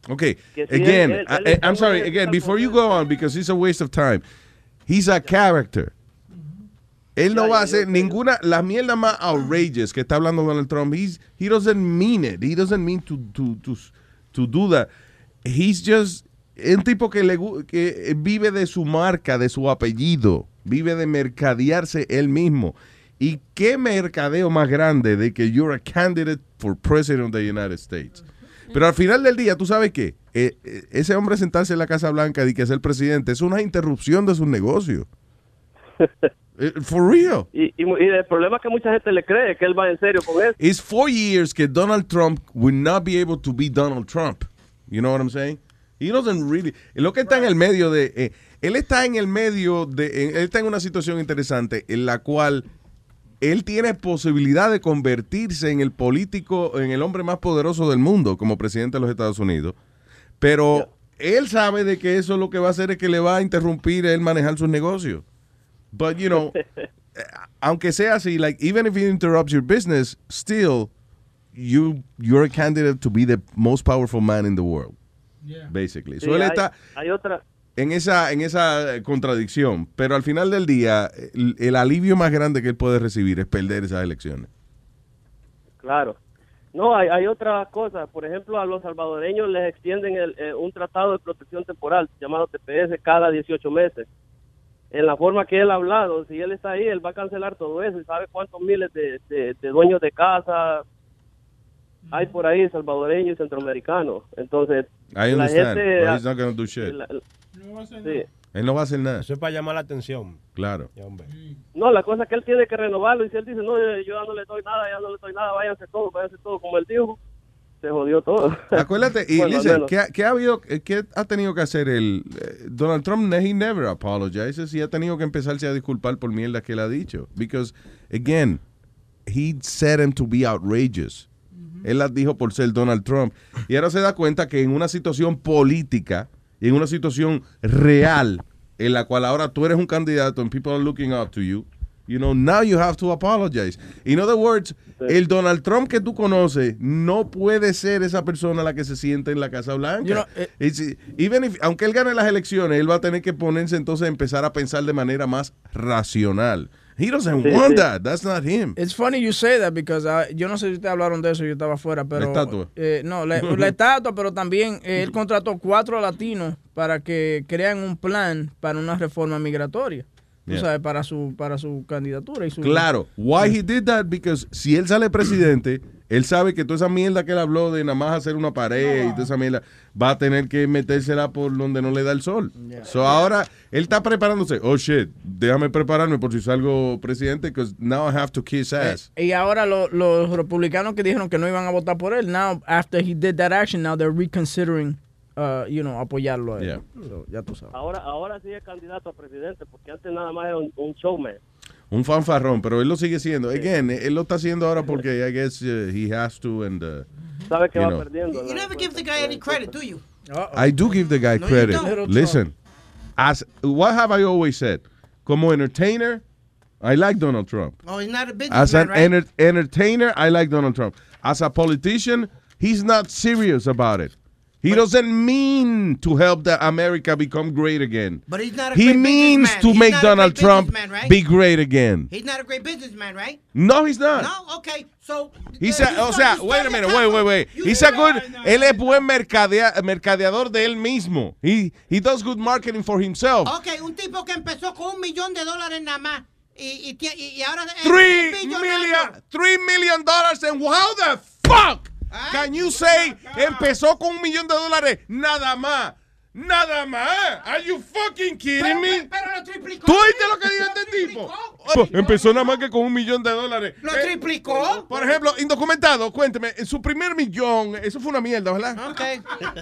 Okay. Si Again, él- él- él I- I'm sorry. Again, before you go on, because it's a waste of time. He's a character. Él no va a hacer ninguna, la mierda más outrageous que está hablando Donald Trump. He's, he doesn't mean it. He doesn't mean to, to, to, to do that. He's just es un tipo que, le, que vive de su marca, de su apellido. Vive de mercadearse él mismo. ¿Y qué mercadeo más grande de que you're a candidate for president of the United States? Pero al final del día, ¿tú sabes qué? Eh, eh, ese hombre sentarse en la Casa Blanca y que ser presidente es una interrupción de su negocio. Eh, For real. Y, y, y el problema es que mucha gente le cree que él va en serio con eso. It's four years que Donald Trump will not be able to be Donald Trump. You know what I'm saying? He doesn't really. Lo que está en el medio de. eh, él está en el medio de. eh, él está en una situación interesante en la cual él tiene posibilidad de convertirse en el político, en el hombre más poderoso del mundo como presidente de los Estados Unidos. Pero él sabe de que eso lo que va a hacer es que le va a interrumpir él manejar sus negocios. But, you know, eh, aunque sea así, like, even if it interrupts your business, still, you, you're a candidate to be the most powerful man in the world. Basically. Sí, So él hay- está hay otra, en esa, en esa eh, contradicción, pero al final del día, el, el alivio más grande que él puede recibir es perder esas elecciones. Claro. No, hay, hay otras cosas. Por ejemplo, a los salvadoreños les extienden el, eh, un tratado de protección temporal llamado TPS cada 18 meses. En la forma que él ha hablado, si él está ahí, él va a cancelar todo eso. ¿Y sabe cuántos miles de, de- de dueños de casa hay por ahí, salvadoreños y centroamericanos? Entonces, I la gente- but sí. Él no va a hacer nada. Eso es para llamar la atención. Claro. Ya, hombre. No, la cosa es que él tiene que renovarlo y si él dice, no, yo yo ya no le doy nada, ya no le doy nada, váyanse todos, váyanse todos, como él dijo, se jodió todo. Acuérdate, y Bueno, listen. ¿qué, ha- qué ha habido, eh, qué ha tenido que hacer el eh, Donald Trump? He never apologizes y ha tenido que empezarse a disculpar por mierda que él ha dicho. Because, again, he said him to be outrageous. Él las dijo por ser Donald Trump. Y ahora se da cuenta que en una situación política en una situación real, en la cual ahora tú eres un candidato and people are looking up to you, you know, now you have to apologize. In other words, el Donald Trump que tú conoces no puede ser esa persona la que se siente en la Casa Blanca. You know, eh, It's- even if- aunque él gane las elecciones, él va a tener que ponerse entonces a empezar a pensar de manera más racional. He doesn't Sí, want sí. that. That's not him. It's funny you say that because uh, yo no sé si ustedes hablaron de eso, yo estaba afuera, pero... estatua. eh, no, la, la estatua, pero también eh, él contrató cuatro latinos para que crean un plan para una reforma migratoria. Tú Yeah. sabes, para su, para su candidatura y su... Claro. Why he did that? Because si él sale presidente, él sabe que toda esa mierda que él habló de nada más hacer una pared y toda esa mierda, va a tener que metérsela por donde no le da el sol. So ahora, él está preparándose. Oh, shit, déjame prepararme por si salgo presidente, because now I have to kiss ass. Y ahora lo- los republicanos que dijeron que no iban a votar por él, now after he did that action, now they're reconsidering, uh, you know, apoyarlo a él. Yeah. So, ya tú sabes. Ahora, ahora sí es candidato a presidente, porque antes nada más era un, un showman. Un fanfarrón, pero él lo sigue siendo. Again, él lo está haciendo ahora porque I guess uh, he has to and uh, Sabe que you va know. perdiendo. You never give the guy any credit, do you? I do give the guy No, credit. Listen, as what have I always said? Como entertainer, I like Donald Trump. Oh, he's not a As businessman, an right? enter- entertainer, I like Donald Trump. As a politician, he's not serious about it. He doesn't mean to help the America become great again. But he's not a he means to He's make Donald Trump right? be great again. He's not a great businessman, right? No, he's not. No, okay. So He's uh, a, you o sea, wait a minute, wait, wait, wait. He's a good, él es buen mercadea- mercadeador de él mismo. He, he does good marketing for himself. Ok, un tipo que empezó con un millón de dólares nada más y, y, y- ahora Three million, three million dollars and how the fuck can you say empezó con un millón de dólares nada más? Nada más. Are you fucking kidding me? Pero lo triplicó. ¿Tú oíste lo que dijo este tipo? Oh, empezó nada más que con un millón de dólares. ¿Lo Eh, triplicó? Por ejemplo, indocumentado, cuénteme, en su primer millón, eso fue una mierda, ¿verdad? Ok.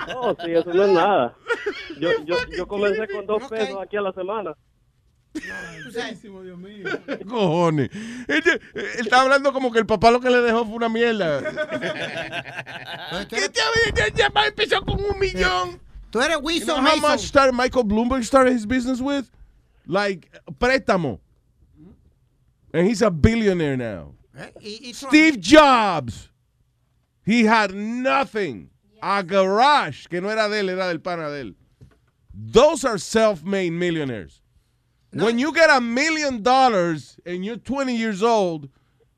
No, sí, eso no es nada. Yo, yo, yo comencé con dos pesos aquí a la semana. Dios mío. Cojones. Él, él está hablando como que el papá lo que le dejó fue una mierda. ¿Qué te había ya, ya empezó con un millón? Tú eres You know Wilson how Mason. much started Michael Bloomberg started his business with? Like, préstamo. And he's a billionaire now. Eh, y- y Trump- Steve Jobs. He had nothing. A garage que no era de él, era del pana de él. Those are self-made millionaires. When you get a million dollars and you're 20 years old,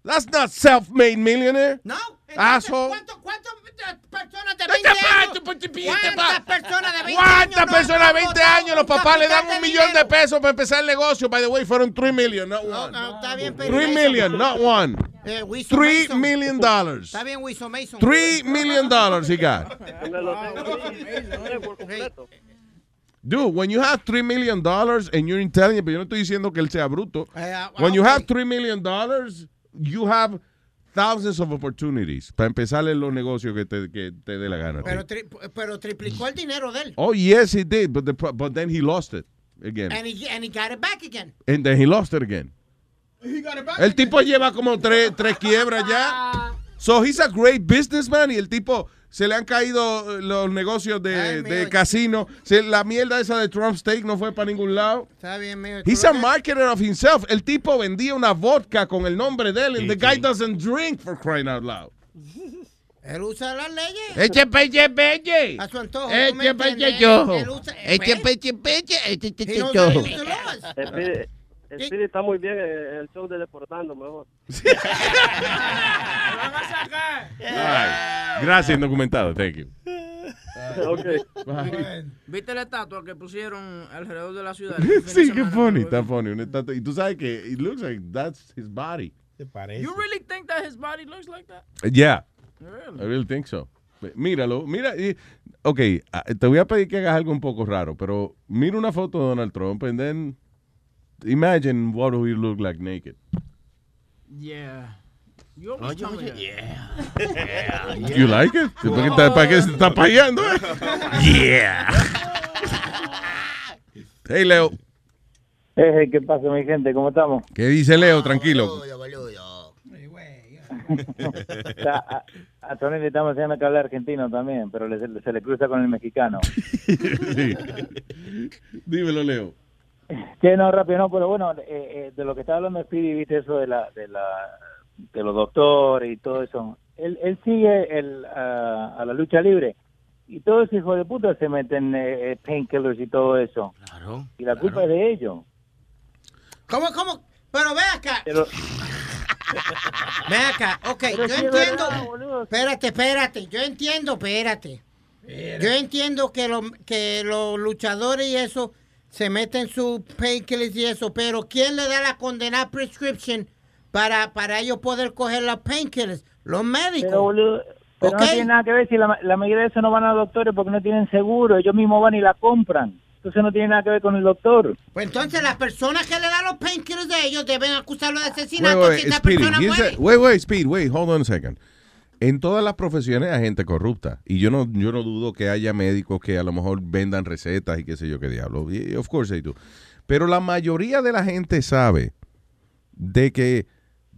that's not self-made millionaire. No. Asshole. ¿Cuántas personas de 20 años? ¿Cuántas personas de 20 años? ¿Cuántas no personas de 20 años los papás le dan un millón de dinero? pesos para empezar el negocio? By the way, fueron 3 million, not one. no, está bien, pero 3 not one. Eh, Wilson 3 Mason. million dollars. Está bien, Wilson Mason. 3 million dollars he got. Dude, when you have 3 million dollars and you're intelligent, pero yo no estoy diciendo que él sea bruto. Eh, ah, When you have 3 million dollars, you have thousands of opportunities para empezar en los negocios que te, que te dé la gana. Pero, tri- pero triplicó el dinero de él. Oh, yes, he did, but, the, but then he lost it again. And he, and he got it back again. And then he lost it again. He got it back El tipo lleva como tres, tres quiebras ya. So he's a great businessman y el tipo se le han caído los negocios de, de casino. Se- la mierda esa de Trump Steak no fue para ningún lado. Está bien, mío. He's a marketer of himself. El tipo vendía una vodka con el nombre de él. And the guy doesn't drink for crying out loud. Él usa las leyes. Eche peche peche. A su antojo. Eche ¿tú me peche chojo. Eche ¿ves? peche peche. Eche He peche chojo. Speedy, Speedy está muy bien eh, el show de Deportando, mejor. Ay, Gracias, indocumentado. Thank you. ¿Viste la estatua que pusieron alrededor de la ciudad? sí, qué funny. Está funny. Una estatua- Y tú sabes que it looks like that's his body. You really think that his body looks like that? Yeah. Really? I really think so. Míralo, mira. y- Ok, ah, te voy a pedir que hagas algo un poco raro, pero mira una foto de Donald Trump and then imagine what he look like naked. Yeah. You always tell me that. Yeah. You like it? ¿Para qué, está- para qué se está payando? Yeah. Hey, Leo. Eh, ¿Qué pasa, mi gente? ¿Cómo estamos? ¿Qué dice Leo? Tranquilo. O sea, a, a Tony le estamos enseñando que habla argentino también, pero le- se, le cruza con el mexicano. Dímelo, Leo. Que no, rápido, no, pero bueno, eh, eh, de lo que estaba hablando Speedy, viste eso de la, de la, de los doctores y todo eso. Él, él sigue el, a, a la lucha libre y todos esos hijos de puta se meten eh, eh, painkillers y todo eso. Claro. Y la culpa es de ellos. ¿Cómo, cómo? Pero ve acá. Pero, Ve acá. Ok, Pero yo sí es entiendo. verdad, espérate, espérate. Yo entiendo, espérate. Yo entiendo que, lo- que los luchadores y eso se meten sus painkillers y eso, pero ¿quién le da la condenada prescription para, para ellos poder coger los painkillers? Los médicos. Pero, boludo, pero ¿Ok? no tiene nada que ver si la, la mayoría de esos no van a doctores porque no tienen seguro. Ellos mismos van y la compran. Entonces no tiene nada que ver con el doctor. Pues entonces las personas que le dan los painkillers de ellos deben acusarlo de Wait, asesinato wait, si esa Speedy, persona muere. wait, wait, Speed, wait, hold on a second. En todas las profesiones hay gente corrupta. Y yo no, yo no dudo que haya médicos que a lo mejor vendan recetas y qué sé yo qué diablo. Y, Of course. Pero la mayoría de la gente sabe de que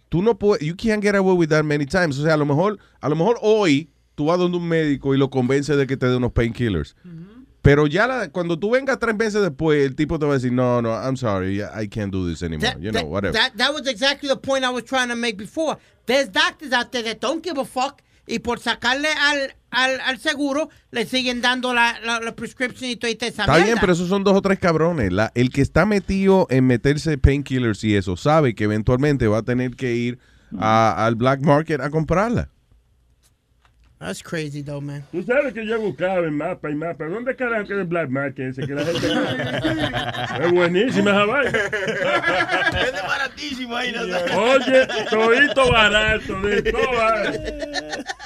tú no puedes, you can't get away with that many times. O sea, a lo mejor, a lo mejor hoy tú vas donde un médico y lo convences de que te dé unos painkillers. Pero ya la- cuando tú vengas tres meses después, el tipo te va a decir, no, no, I'm sorry, I can't do this anymore. That, you know, that- whatever. that- that was exactly the point I was trying to make before. There's doctors out there that don't give a fuck y por sacarle al, al, al seguro le siguen dando la, la, la prescription y toda esa Está mierda. bien, pero esos son dos o tres cabrones. La- el que está metido en meterse painkillers y eso sabe que eventualmente va a tener que ir a- al black market a comprarla. That's crazy though, man. Tú sabes que yo he buscado en mapa y mapa. ¿Dónde carajo queda el Black Market ese que la gente... es buenísima esa vaina. Es de baratísimo ahí, ¿no? Oye, todito barato, de todo barato.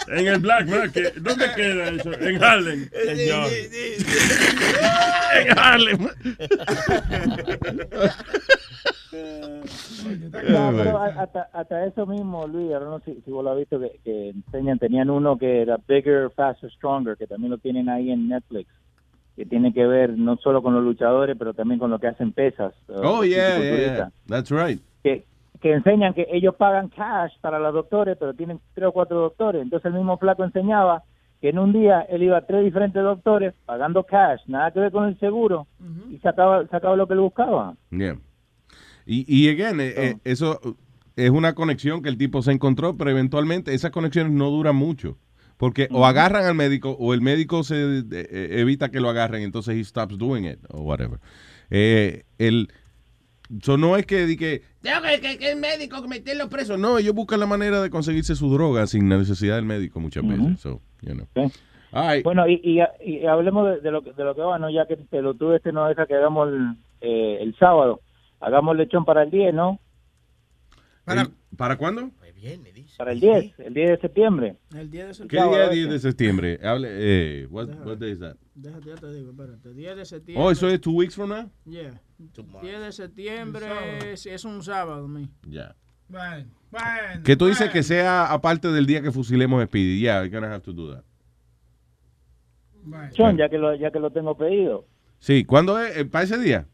En el Black Market. ¿Dónde queda eso? En Harlem. Señor. En Harlem. No, pero hasta, hasta eso mismo, Luis, ahora no sé si, si vos lo has visto, que, que enseñan, tenían uno que era Bigger, Faster, Stronger, que también lo tienen ahí en Netflix, que tiene que ver no solo con los luchadores, pero también con lo que hacen pesas. uh, Oh, yeah, yeah. That's right. Que, que enseñan que ellos pagan cash para los doctores, pero tienen tres o cuatro doctores. Entonces el mismo flaco enseñaba que en un día él iba a tres diferentes doctores pagando cash, nada que ver con el seguro, y sacaba, sacaba lo que él buscaba. Yeah. Y, y again, eh, eh, eso es una conexión que el tipo se encontró, pero eventualmente esas conexiones no duran mucho. Porque o agarran al médico o el médico se eh, eh, evita que lo agarren, entonces he stops doing it o whatever. Eh, el, so no es que, que tengo que, que- el médico que meterlo preso. No, ellos buscan la manera de conseguirse su droga sin la necesidad del médico muchas veces. So, you know. Bueno, y, y, y hablemos de, de lo, que- de lo que va, ¿no? Ya que te lo tuve, este no deja que hagamos el, eh, el sábado. Hagamos lechón para el 10, ¿no? ¿Para, ¿Para cuándo? Para el 10, el 10 de septiembre. El 10 de ¿Qué septiembre. día es 10 de septiembre? Hable, eh, what, what day is that? Déjate, ya te digo, espérate. 10 de septiembre. Oh, eso es two weeks from now? Yeah. 10 de septiembre es, es un sábado, mi. Ya. Bueno, bueno. Que tú dices que sea aparte del día que fusilemos a Speedy. Yeah, we're gonna have to do that. John, ya que lo, ya que lo tengo pedido, Sí, ¿cuándo es? Eh, ¿Para ese día?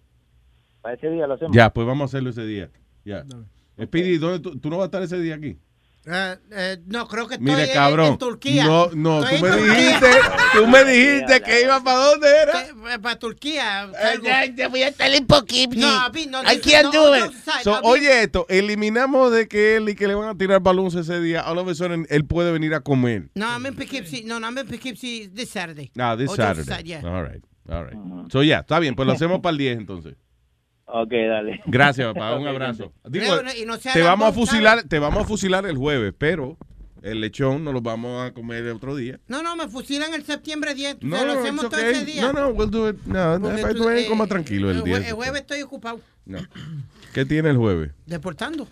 Para ese día lo hacemos. Ya, pues vamos a hacerlo ese día. Ya. Speedy, ¿dónde tú, tú no vas a estar ese día aquí? Eh, eh, no, creo que estoy Mire, en- cabrón. en Turquía. No, no, Estoy tú en me Turquía. dijiste, tú me dijiste que iba para dónde era. Para Turquía. Eh, te voy a estar en Poughkeepsie. No, a mí no, I no, can't no, do no, it. side, So, oye esto, eliminamos de que él y que le van a tirar balones ese día. A sudden, él puede venir a comer. No, I'm in Poughkeepsie. No, no, I'm in Poughkeepsie this Saturday. Ah, this Oh, just Saturday. All right, all right. So, ya, está bien, pues lo hacemos para el 10 entonces. Ok, dale. Gracias, papá, un abrazo. Digo, y no sea te vamos a fusilar, te vamos a fusilar el jueves, pero el lechón nos lo vamos a comer el otro día. No, no, me fusilan el septiembre 10. No, No, lo no, hacemos it's todo okay. ese día. No, no, we'll do it. No, no, tú, no, eh, coma tranquilo el el, día. jue- el jueves estoy ocupado. No. ¿Qué tiene el jueves? Deportando.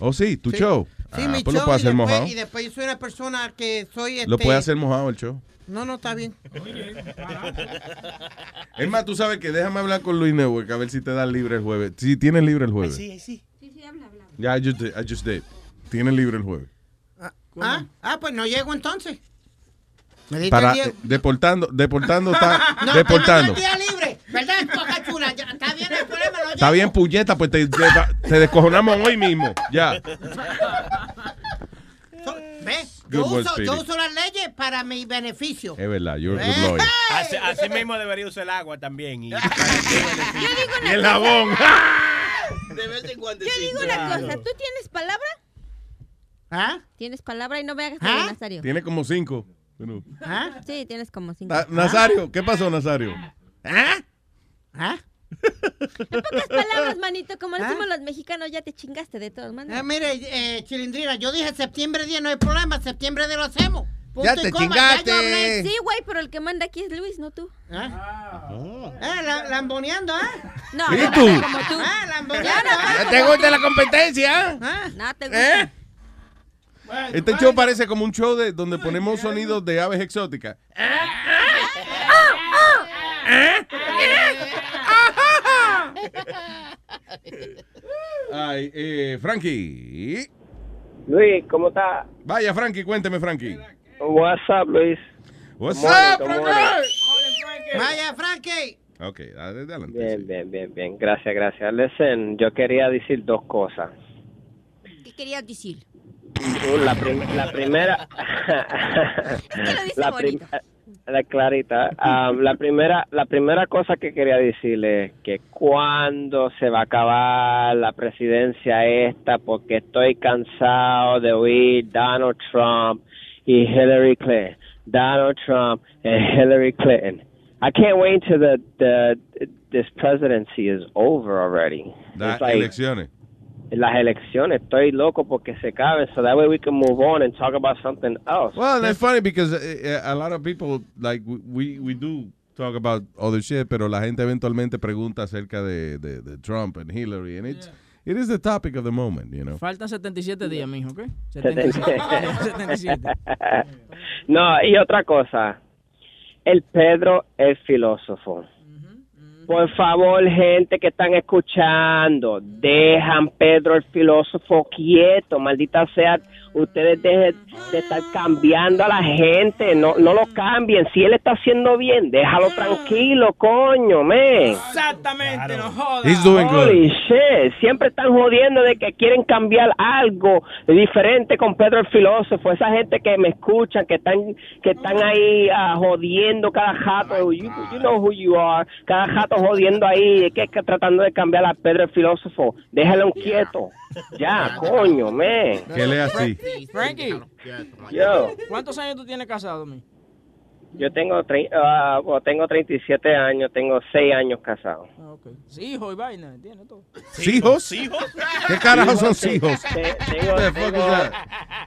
Oh, sí, tu Sí. show. Sí, ah, mi pues show. lo puedo y hacer después- mojado. Y después yo soy una persona que soy. Lo este- puede hacer mojado el show. No, no, está bien. Es más, tú sabes que déjame hablar con Luis Network a ver si te dan libre el jueves. Si tienes libre el jueves. sí, sí. Ya, I just, did- I just did. Tienes libre el jueves. Ah, ah, pues no llego entonces. Para, eh, deportando, deportando está, No, deportando. día libre, ¿verdad, Coca Chula? Ya, Está bien el problema, no Está bien, puñeta, pues te, te, te descojonamos hoy mismo. Ya. ¿Ves? Good Yo uso, yo uso las leyes para mi beneficio. Es verdad, you're a good lawyer. Así, así mismo debería usar el agua también. Y, Yo digo Y el cosa. jabón. De vez en cuando Yo digo una cosa. ¿Tú tienes palabra? ¿Ah? ¿Tienes palabra y no me hagas ¿Ah? Nazario? Tiene como cinco. Bueno. ¿Ah? Sí, tienes como cinco. Ah, Nazario, ¿qué pasó, Nazario? ¿Ah? ¿Ah? En pocas palabras, manito, como decimos los mexicanos, ya te chingaste de todas maneras. Eh, mire, eh, Chilindrina, yo dije septiembre 10, no hay problema, septiembre 10 lo hacemos. Punto Ya y te coma, chingaste. ya. Sí, güey, pero el que manda aquí es Luis, no tú. ¿Ah? Eh, la- lamboneando, ¿ah? No, ¿Y no, tú? como tú. Ah, lamboneando. Ya ¿Ya te gusta la competencia? ¿Ah? No te gusta. ¿Eh? Este show parece como un show de donde ponemos sonidos de aves exóticas. Ay, eh, Frankie. Luis, ¿cómo está? Vaya, Frankie, cuénteme, Frankie. What's up, Luis? What's up, Frankie? Vaya, Frankie. Ok, adelante. Bien, bien, bien, bien. Gracias, gracias. Listen, yo quería decir dos cosas. ¿Qué querías decir? La, prim- la primera... la, prim- la clarita. Ah, la primera la primera cosa que quería decirle es que cuando se va a acabar la presidencia esta, porque estoy cansado de oír Donald Trump y Hillary Clinton. Donald Trump and Hillary Clinton. I can't wait till the, the this presidency is over already. Las like- elecciones. Las elecciones. Estoy loco porque se acaben, so that way we can move on and talk about something else. Well, that's funny because uh, a lot of people, like, we, we do talk about other shit, pero la gente eventualmente pregunta acerca de, de, de Trump and Hillary, and it's, it is the topic of the moment, you know. Faltan 77 días, mijo, ¿ok? 77. 77. no, y otra cosa. El Pedro es filósofo. Por favor, gente que están escuchando, dejan Pedro el filósofo quieto, maldita sea, ustedes dejen de estar cambiando a la gente, no, no lo cambien, si él está haciendo bien, déjalo tranquilo, coño, men. Exactamente, no jodas. He's doing good. Holy shit, siempre están jodiendo de que quieren cambiar algo diferente con Pedro el filósofo. Esa gente que me escuchan, que están que están ahí ah, jodiendo cada jato, you, you know who you are, cada jato jodiendo ahí, que, que tratando de cambiar a Pedro el filósofo. Déjalo quieto. Ya, coño, man. Que lea así. Frankie, Yo, ¿cuántos años tú tienes casado, mi? yo tengo tre- ah, bueno, tengo 37 años, tengo 6 años casado. Ah, ok. Sí, hijo y vaina, ¿entiendes todo? ¿Hijos? ¿Qué carajo son hijos? Te- Tengo, tengo,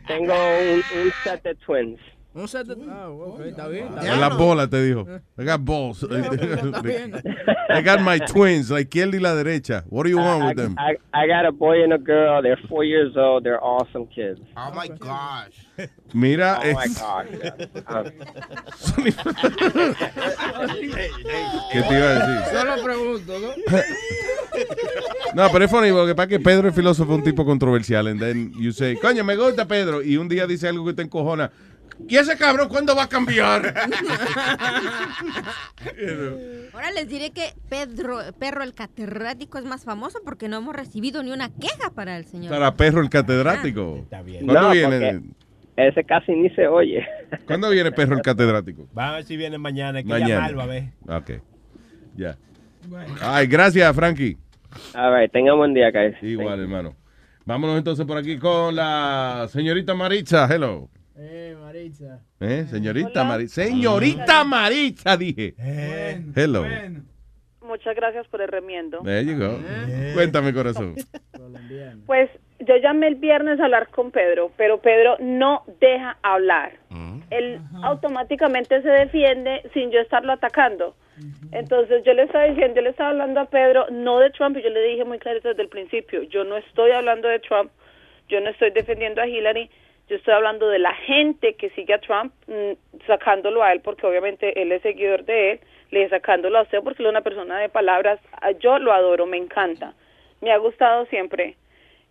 tengo un, un set de twins. Un set de... Ah, ok, está bien. está En bien. las bolas te dijo. I got balls. I got my twins, la izquierda y la derecha. What do you want with them? I, I got a boy and a girl. They're four years old. They're awesome kids. Oh my gosh. Mira, Oh my gosh. yeah. ¿qué te iba a decir? Solo pregunto, ¿no? No, pero es funny porque para que Pedro es filósofo, un tipo controversial. And then you say, coño, me gusta Pedro. Y un día dice algo que te encojona. ¿Y ese cabrón cuándo va a cambiar? Ahora les diré que Pedro, Perro el catedrático es más famoso porque no hemos recibido ni una queja para el señor. Para perro el catedrático. Está ¿Cuándo No, viene? ese casi ni se oye. ¿Cuándo viene perro el catedrático? Va a ver si viene mañana. Hay que Mañana. llamarlo a ver. Ok. Ya. Ay, gracias, Frankie. All right, tengan buen día, guys. Igual, hermano. Vámonos entonces por aquí con la señorita Maritza. Hello. Eh, Maritza. ¿Eh? Señorita Maritza. Señorita Maritza, dije. Hello. Muchas gracias por el remiendo. There you go. Cuéntame, corazón. Pues yo llamé el viernes a hablar con Pedro, pero Pedro no deja hablar. Él automáticamente se defiende sin yo estarlo atacando. Entonces yo le estaba diciendo, yo le estaba hablando a Pedro, no de Trump, y yo le dije muy clarito desde el principio, yo no estoy hablando de Trump, yo no estoy defendiendo a Hillary, yo estoy hablando de la gente que sigue a Trump, mm, sacándolo a él, porque obviamente él es seguidor de él, le dije sacándolo a usted porque él es una persona de palabras, Ah, yo lo adoro, me encanta, me ha gustado siempre,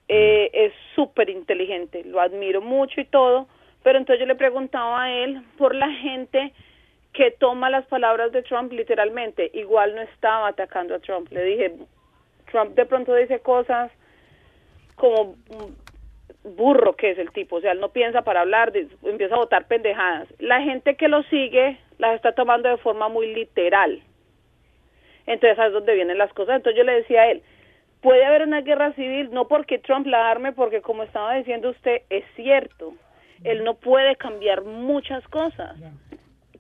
eh, es súper inteligente, lo admiro mucho y todo, pero entonces yo le preguntaba a él por la gente que toma las palabras de Trump literalmente, igual no estaba atacando a Trump, le dije, Trump de pronto dice cosas como mm, burro que es el tipo, o sea, él no piensa para hablar, empieza a botar pendejadas. La gente que lo sigue las está tomando de forma muy literal. Entonces, ahí es donde vienen las cosas. Entonces yo le decía a él, puede haber una guerra civil, no porque Trump la arme, porque como estaba diciendo usted, es cierto, él no puede cambiar muchas cosas.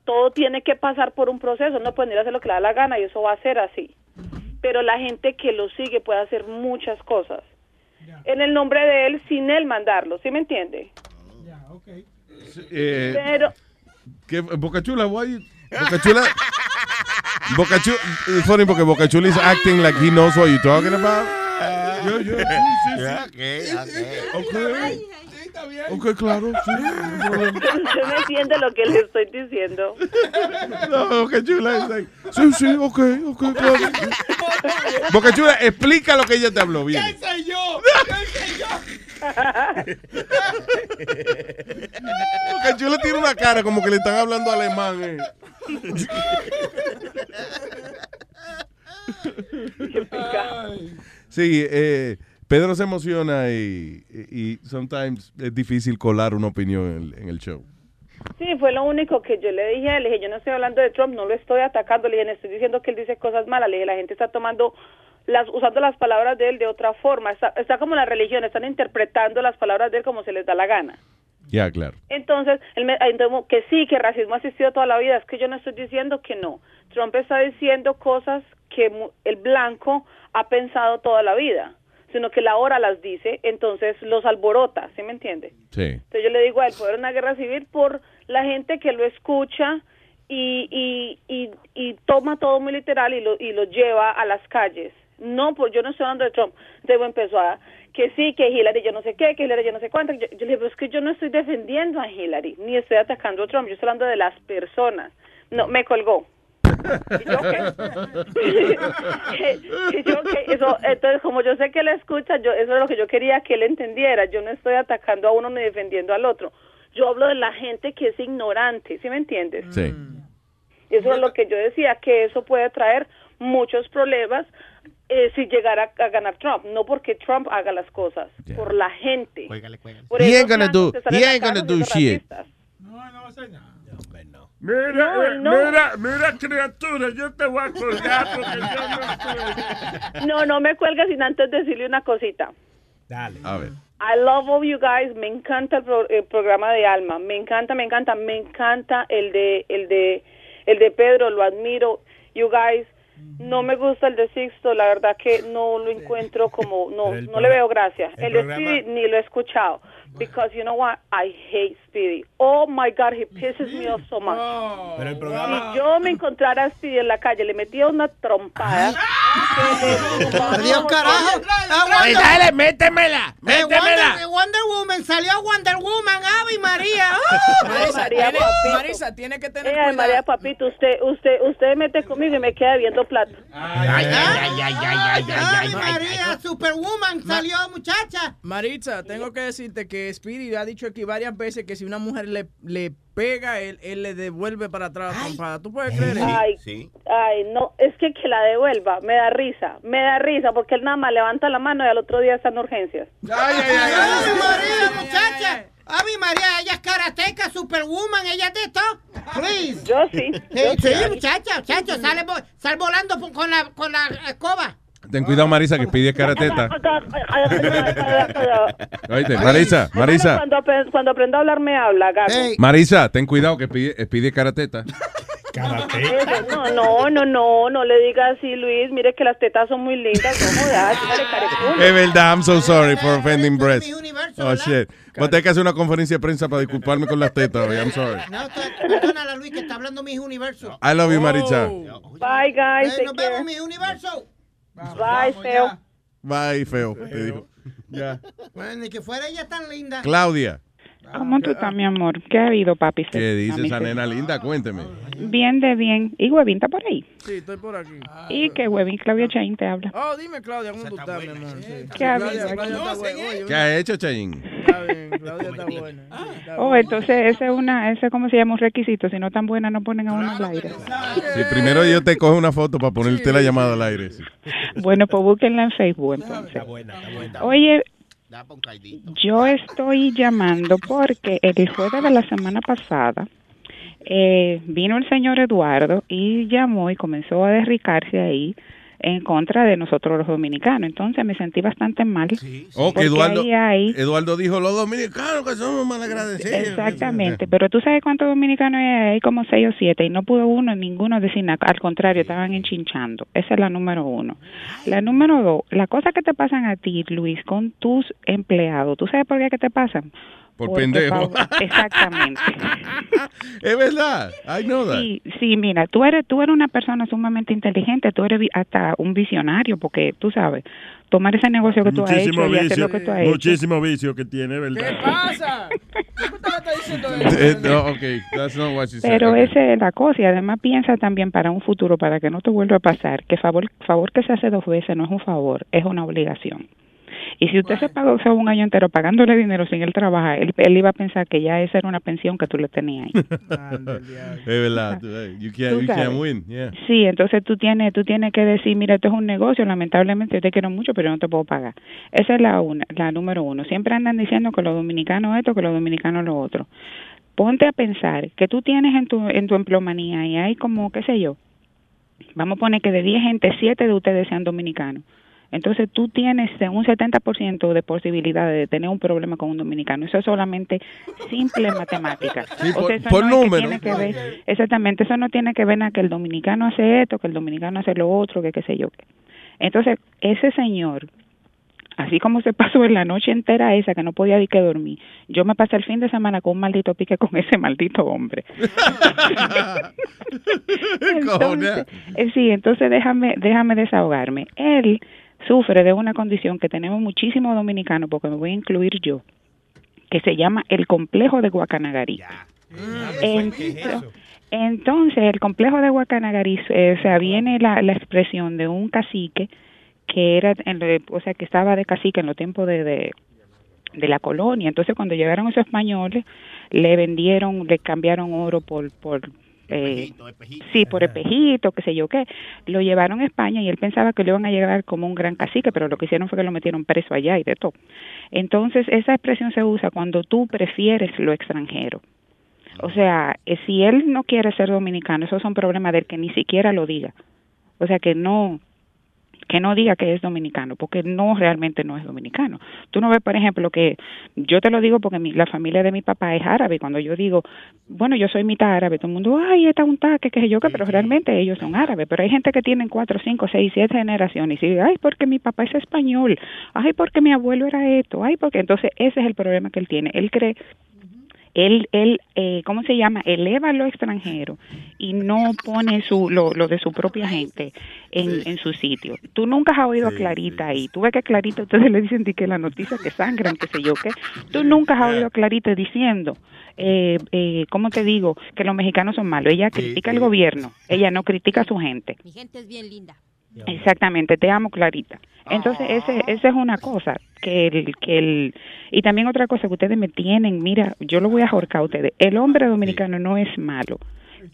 Todo tiene que pasar por un proceso, no puede ir a hacer lo que le da la gana y eso va a ser así. Pero la gente que lo sigue puede hacer muchas cosas. En el nombre de él, sin él mandarlo, ¿sí me entiende? Eh, Pero, ¿qué, Boca Chula, why you- Boca Chula. Boca Chula. It's funny porque Boca Chula is acting like he knows what you're talking about. Yo, yo, sí, sí, sí. Okay, Ok, claro, sí. usted no entiende lo que le estoy diciendo. No, Boca Chula is like, sí, sí, ok, ok, claro. Boca Chula, explica lo que ella te habló bien. soy yo? ¿Quién soy yo? Boca Chula tiene una cara como que le están hablando alemán. Eh. Sí, eh, Pedro se emociona y, y, y sometimes es difícil colar una opinión en el, en el show. Sí, fue lo único que yo le dije. Le dije, yo no estoy hablando de Trump, no lo estoy atacando. Le dije, no estoy diciendo que él dice cosas malas. Le dije, la gente está tomando, las, usando las palabras de él de otra forma. Está, está como la religión, están interpretando las palabras de él como se les da la gana. Ya, claro. Entonces, él me, entonces, que sí, que el racismo ha existido toda la vida. Es que yo no estoy diciendo que no. Trump está diciendo cosas que el blanco ha pensado toda la vida, sino que él ahora las dice, entonces los alborota, ¿sí me entiende? Sí. Entonces yo le digo a él, haber una guerra civil por la gente que lo escucha y, y, y, y toma todo muy literal y lo, y lo lleva a las calles. No, pues yo no estoy hablando de Trump. Empezó a que sí, que Hillary yo no sé qué, que Hillary yo no sé cuánto. Yo, yo le pero es que yo no estoy defendiendo a Hillary, ni estoy atacando a Trump, yo estoy hablando de las personas. No, me colgó. Eso, entonces, como yo sé que él escucha, yo, eso es lo que yo quería que él entendiera. Yo no estoy atacando a uno ni defendiendo al otro. Yo hablo de la gente que es ignorante, ¿sí me entiendes? Sí. Eso es lo que yo decía, que eso puede traer muchos problemas eh, si llegara a, ganar Trump. No porque Trump haga las cosas, por la gente. Por He ain't gonna do, he ain't gonna do shit. racistas. Mira, No, eh, no. mira, mira, criatura, yo te voy a colgar porque yo no estoy. No, no me cuelga sin antes decirle una cosita. Dale. A ver. I love all you guys. Me encanta el, pro- el programa de Alma. Me encanta, me encanta, me encanta el de, el de, el de Pedro. Lo admiro. You guys, No me gusta el de Sixto, la verdad que no lo encuentro como, no, no le veo gracia. el El, de ni lo he escuchado. Because you know what, I hate Speedy. Oh my God, he pisses me off so much. Pero el programa... Si yo me encontrara a Speedy en la calle, le metía una trompada. Adiós, carajo. Pues dale, métemela, Eh, métemela. Wonder, Wonder Woman, salió Wonder Woman, Ave María. ¡Ah! Marisa, María tiene. Marisa, tiene que tener Eh, cuidado. María Papito, usted, usted, usted mete conmigo y me queda viendo plato. Ay, ay, ay, ay, ay, ay, ay, María, Superwoman salió, muchacha. Maritza, tengo que decirte que Spirit ha dicho aquí varias veces que si una mujer le, le pega, él, él le devuelve para atrás la trompada. ¿Tú puedes creer eso? Ay, ay, no, es que que la devuelva, me da risa, me da risa, porque él nada más levanta la mano y al otro día está en urgencias. Ave María, muchacha. Ave María, ella es karateca, Superwoman, ella es de esto. Please. Yo sí. Sí, sí, muchacha, muchacha, sale, sal volando con la, con la escoba. Ten cuidado, Marisa, que pide karateta. Oíste, Marisa, Marisa. Cuando, cuando aprendo a hablar me habla, gato. Marisa, ten cuidado que pide, pide karateta. Eso, No, no, no, no, no le digas así, Luis. Mire que las tetas son muy lindas. No jodas. Es verdad, I'm so sorry for offending breast. Oh, shit. Voy a tener que hacer una conferencia de prensa para disculparme con las tetas hoy. I'm sorry. No, perdónala, Luis, que está hablando mi universo. I love you, Marisa. Bye, guys. Eh, nos vemos, mi Bye, feo. Bye, feo. Te digo. Ya. Bueno, y que fuera ella tan linda. Claudia, ¿Cómo tú estás, mi amor? ¿Qué ha habido, papi? ¿qué dice esa sí. nena linda? Cuénteme. Bien de bien. ¿Y Huevín está por ahí? Sí, estoy por aquí. ¿Y qué Huevín? Claudia Chaín te habla. Oh, dime, Claudia, ¿cómo tú estás, mi amor? Sí. ¿Qué ha habido? ¿Qué ha hecho? Está bien, Claudia está buena. Oh, entonces ese es una, ese cómo se llama un requisito. Si no tan buena, no ponen a uno al aire. Si primero yo te cojo una foto para ponerte la llamada al aire. sí. Bueno, pues búsquenla en Facebook entonces. Oye, yo estoy llamando porque el jueves de la semana pasada eh, vino el señor Eduardo y llamó y comenzó a derricarse ahí en contra de nosotros los dominicanos. Entonces me sentí bastante mal. Oh, que porque Eduardo, ahí hay- Eduardo dijo, los dominicanos que somos malagradecidos. Exactamente, pero tú sabes cuántos dominicanos hay, hay como seis o siete y no pudo uno, ninguno decir nada, al contrario, estaban enchinchando. Esa es la número uno. La número dos, las cosas que te pasan a ti, Luis, con tus empleados, ¿tú sabes por qué que te pasan? Por Porque, pendejo. Exactamente. es verdad. I know that. Sí, sí, mira, tú eres, tú eres una persona sumamente inteligente, tú eres hasta un visionario, porque tú sabes, tomar ese negocio que tú has Muchísimo hecho y hacer vicio, lo que tú has hecho. muchísimo vicio que tiene, ¿verdad? ¿Qué pasa? ¿Qué Eh, eso? no, ok, that's not what she said. Pero Okay. esa es la cosa y además piensa también para un futuro, para que no te vuelva a pasar, que favor, favor que se hace dos veces no es un favor, es una obligación. Y si usted se pagó o sea, un año entero pagándole dinero sin él trabajar, él, él iba a pensar que ya esa era una pensión que tú le tenías ahí. es verdad. eh, You can't, Tú you can't sabes. win. Yeah. Sí, entonces tú tienes, tú tienes que decir, mira, esto es un negocio, lamentablemente yo te quiero mucho, pero no te puedo pagar. Esa es la una, la número uno. Siempre andan diciendo que los dominicanos esto, que los dominicanos lo otro. Ponte a pensar que tú tienes en tu, en tu empleomanía y hay como, qué sé yo, vamos a poner que de 10 gente, 7 de ustedes sean dominicanos. Entonces tú tienes un 70% de posibilidades de tener un problema con un dominicano. Eso es solamente simple matemática. Sí, por- eso por no número. tiene que ver, exactamente, eso no tiene que ver nada que el dominicano hace esto, que el dominicano hace lo otro, que qué sé yo. Entonces, ese señor, así como se pasó en la noche entera esa que no podía ni que dormir, yo me pasé el fin de semana con un maldito pique con ese maldito hombre. Entonces, eh, sí, entonces déjame, déjame desahogarme. Él sufre de una condición que tenemos muchísimos dominicanos, porque me voy a incluir yo, que se llama el complejo de Guacanagarí. Ent- Entonces, el complejo de Guacanagarí, eh, o sea, viene la, la expresión de un cacique que era, en lo- o sea, que estaba de cacique en los tiempos de, de, de la colonia. Entonces, cuando llegaron esos españoles, le vendieron, le cambiaron oro por, por eh, sí, por espejito, qué sé yo qué. Lo llevaron a España y él pensaba que le iban a llegar como un gran cacique, pero lo que hicieron fue que lo metieron preso allá y de todo. Entonces, esa expresión se usa cuando tú prefieres lo extranjero. O sea, eh, si él no quiere ser dominicano, esos son problemas del que ni siquiera lo diga. O sea, que no que no diga que es dominicano, porque no realmente no es dominicano. Tú no ves, por ejemplo, que yo te lo digo porque mi- la familia de mi papá es árabe. Cuando yo digo, bueno, yo soy mitad árabe, todo el mundo, ay, está un taque, que sé yo qué, pero realmente ellos son árabes. Pero hay gente que tienen cuatro, cinco, seis, siete generaciones y dice, ay, porque mi papá es español, ay, porque mi abuelo era esto, ay, porque entonces ese es el problema que él tiene. Él cree él, él eh, ¿cómo se llama? Eleva lo extranjero y no pone su, lo, lo de su propia gente en, en su sitio. Tú nunca has oído a Clarita ahí. Tú ves que Clarita, ustedes le dicen di que la noticia que sangran, que sé yo qué. Tú nunca has oído a Clarita diciendo, eh, eh, ¿cómo te digo? Que los mexicanos son malos. Ella critica al gobierno, ella no critica a su gente. Mi gente es bien linda. Exactamente, te amo Clarita. Entonces, ese, esa es una cosa, que el, que el, y también otra cosa que ustedes me tienen, mira, yo lo voy a ahorcar a ustedes, el hombre dominicano no es malo.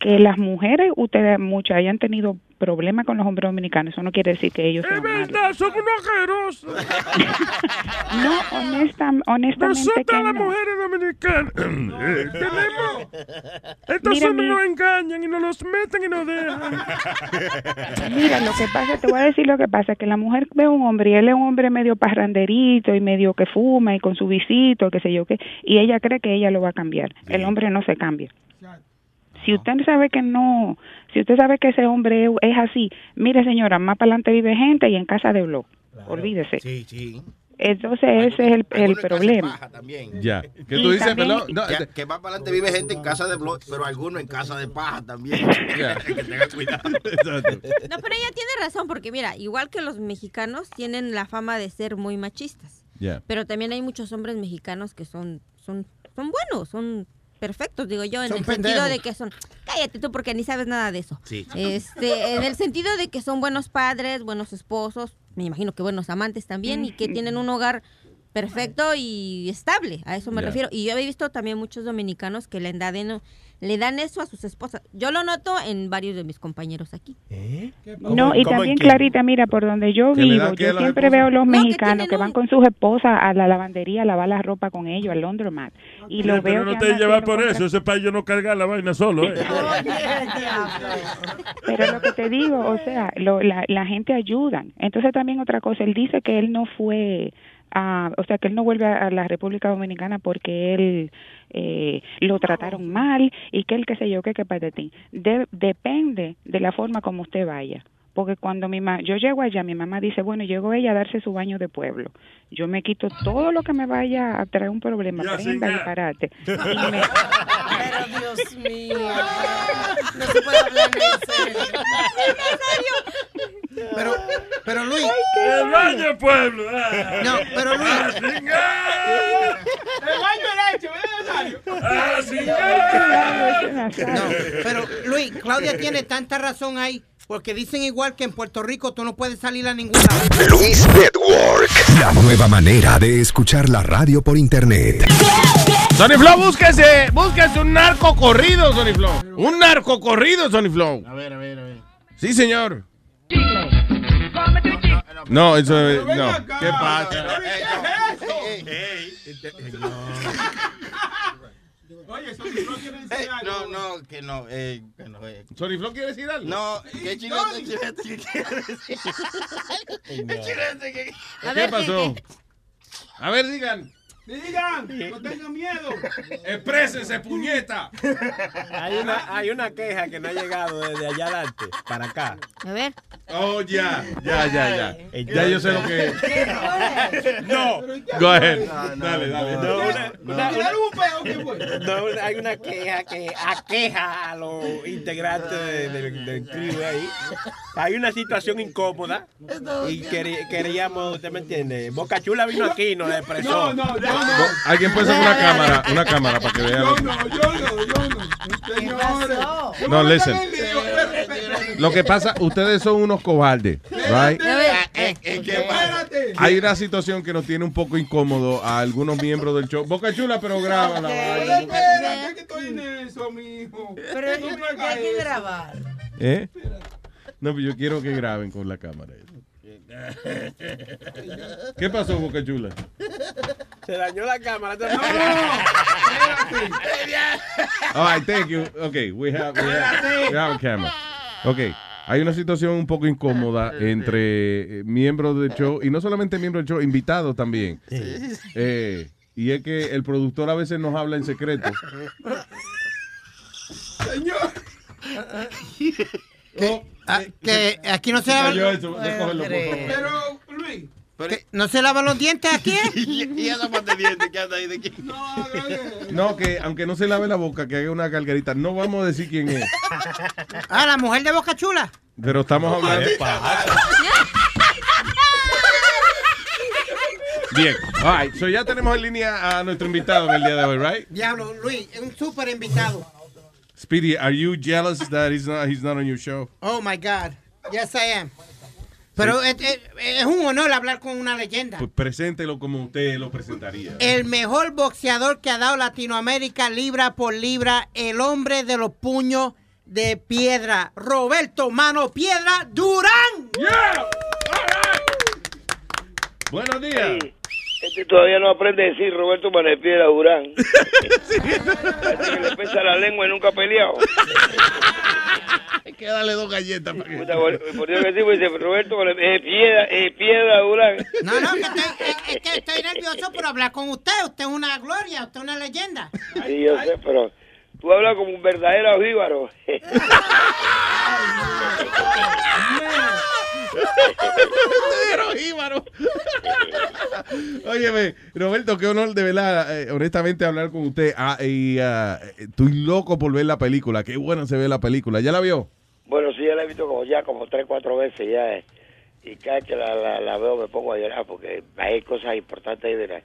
Que las mujeres, ustedes muchas hayan tenido problemas con los hombres dominicanos, eso no quiere decir que ellos sean malos. verdad, son unos. No, honesta, honestamente Nosotras que las no. mujeres dominicanas eh, tenemos... Estos Mira, hombres mi- nos engañan y nos los meten y nos dejan. Mira, lo que pasa, te voy a decir lo que pasa, que la mujer ve a un hombre y él es un hombre medio parranderito y medio que fuma y con su visito, qué sé yo qué, y ella cree que ella lo va a cambiar. El hombre no se cambia. Si usted sabe que no, si usted sabe que ese hombre es, así, mire señora, más para adelante vive gente y en casa de blog. Olvídese. Sí, sí. Entonces ese es el, el problema. Ya. ¿Qué tú dices, también-? No, que, que más para adelante vive gente en casa de blog, pero algunos en casa de paja también. Ya. que tenga cuidado. No, pero ella tiene razón, porque mira, igual que los mexicanos tienen la fama de ser muy machistas. Ya. Pero también hay muchos hombres mexicanos que son, son, son buenos, son perfectos, digo yo, en Son el sentido de que son, cállate tú porque ni sabes nada de eso. Sí. Este, en el sentido de que son buenos padres, buenos esposos, me imagino que buenos amantes también y que tienen un hogar perfecto y estable, a eso me refiero. Y yo he visto también muchos dominicanos que le dan, le dan eso a sus esposas. Yo lo noto en varios de mis compañeros aquí. No, y también Clarita, mira, por donde yo ¿Que le vivo, a yo siempre veo los No, que mexicanos que, van con sus esposas a la lavandería a lavar la ropa con ellos, al laundromat. Y lo Sí, veo pero no te llevas por eso. Ese para yo no cargar la vaina solo. ¿eh? Pero lo que te digo, o sea, lo- la, la gente ayuda. Entonces también otra cosa, él dice que él no fue, a, o sea, que él no vuelve a, a la República Dominicana porque él eh, lo trataron mal y que él qué sé yo, qué, qué ti. De, depende de la forma como usted vaya. Porque cuando mi ma yo llego allá, mi mamá dice, bueno, llegó ella a darse su baño de pueblo. Yo me quito todo lo que me vaya a traer un problema, Ya, prenda, disparate. Me, Pero Dios mío. No se puede hablar en serio. Pero, pero Luis. El baño pueblo. ah. No, pero Luis. Ah, singa. El baño de leche, ¿verdad, Ah, singa. No, pero Luis, Claudia tiene tanta razón ahí, porque dicen igual que en Puerto Rico tú no puedes salir a ningún lado. Luis Network. La nueva manera de escuchar la radio por internet. Sony Flow, búsquese, búsquese un narco corrido, Sony Flow. Un narco corrido, Sony Flow. A ver, a ver, a ver. Sí, señor. No, eso es- no. ¿Qué pasa? Eso no quiere decir Eh, algo. no, no, que no. Eh, que no eh. ¿Sony Flow quiere decir algo? No, que chilete, chilete, ¿qué quiere decir? El chilete, ¿qué ¿Qué pasó? A ver, digan. Digan, no tengan miedo. Exprésense, puñeta. Hay una, hay una queja que no ha llegado desde allá adelante para acá. A ver. Oh, ya, ya, ya, ya. Ya yo sé lo que es. No. Go ahead. No, no, Dale, dale. no, dale. una-. No, hay una queja que aqueja a los integrantes de- de- del crew ahí. Hay una situación incómoda y queríamos, usted me entiende, Boca Chula vino aquí y nos expresó. No, no, no, no. Alguien puede hacer una cámara, una cámara para que vean. Yo no, yo no, yo no. Señores. No, listen. Lo que pasa, ustedes son unos cobardes, right? Espérate. Hay una situación que nos tiene un poco incómodo a algunos miembros del show. Boca Chula, pero graba la espérate que estoy en eso, mijo. Pero No me ¿por qué hagas hay que grabar? ¿Eh? No, pero yo quiero que graben con la cámara. ¿Qué pasó, Boca Chula? Se dañó la cámara. All right, thank you. Okay, we have, we have, we have a camera. Okay. hay una situación un poco incómoda entre eh, miembros del show, y no solamente miembros del show, invitados también. Eh, y es que el productor a veces nos habla en secreto. Señor. Que, ah, que aquí no se lavan. Pero, Luis. que ¿No se lavan los dientes aquí? eh? y esa parte de dientes que anda ahí de aquí. No, que aunque no se lave la boca, que haga una cargarita. No vamos a decir quién es. Ah, la mujer de Boca Chula. Pero estamos hablando. Bien. All right. So ya tenemos en línea a nuestro invitado en el día de hoy, right? Diablo, Luis, es un súper invitado. Speedy, are you jealous that he's not he's not on your show? Oh, my God. Yes, I am. Pero es, es- es un honor hablar con una leyenda. Pues preséntelo como usted lo presentaría. El mejor boxeador que ha dado Latinoamérica libra por libra, el hombre de los puños de piedra, Roberto Mano Piedra Durán. Buenos días. Este todavía no aprende a decir Roberto Manepiedra Durán. Parece que le pesa la lengua y nunca ha peleado. Hay que darle dos galletas para que... Por, por Dios que sí, pues dice Roberto Manepiedra eh, Piedra Durán. No, no, que estoy, es, es que estoy nervioso por hablar con usted. Usted es una gloria, usted es una leyenda. Sí, yo sé, pero tú hablas como un verdadero jíbaro. Verdadero jíbaro. Óyeme, Roberto, qué honor de verdad, eh, honestamente, hablar con usted. Ah, y ah, estoy loco por ver la película. Qué buena se ve la película. ¿Ya la vio? Bueno, sí, ya la he visto como ya como tres, cuatro veces ya. eh. Y cada que la, la, la veo me pongo a llorar porque hay cosas importantes ahí de la...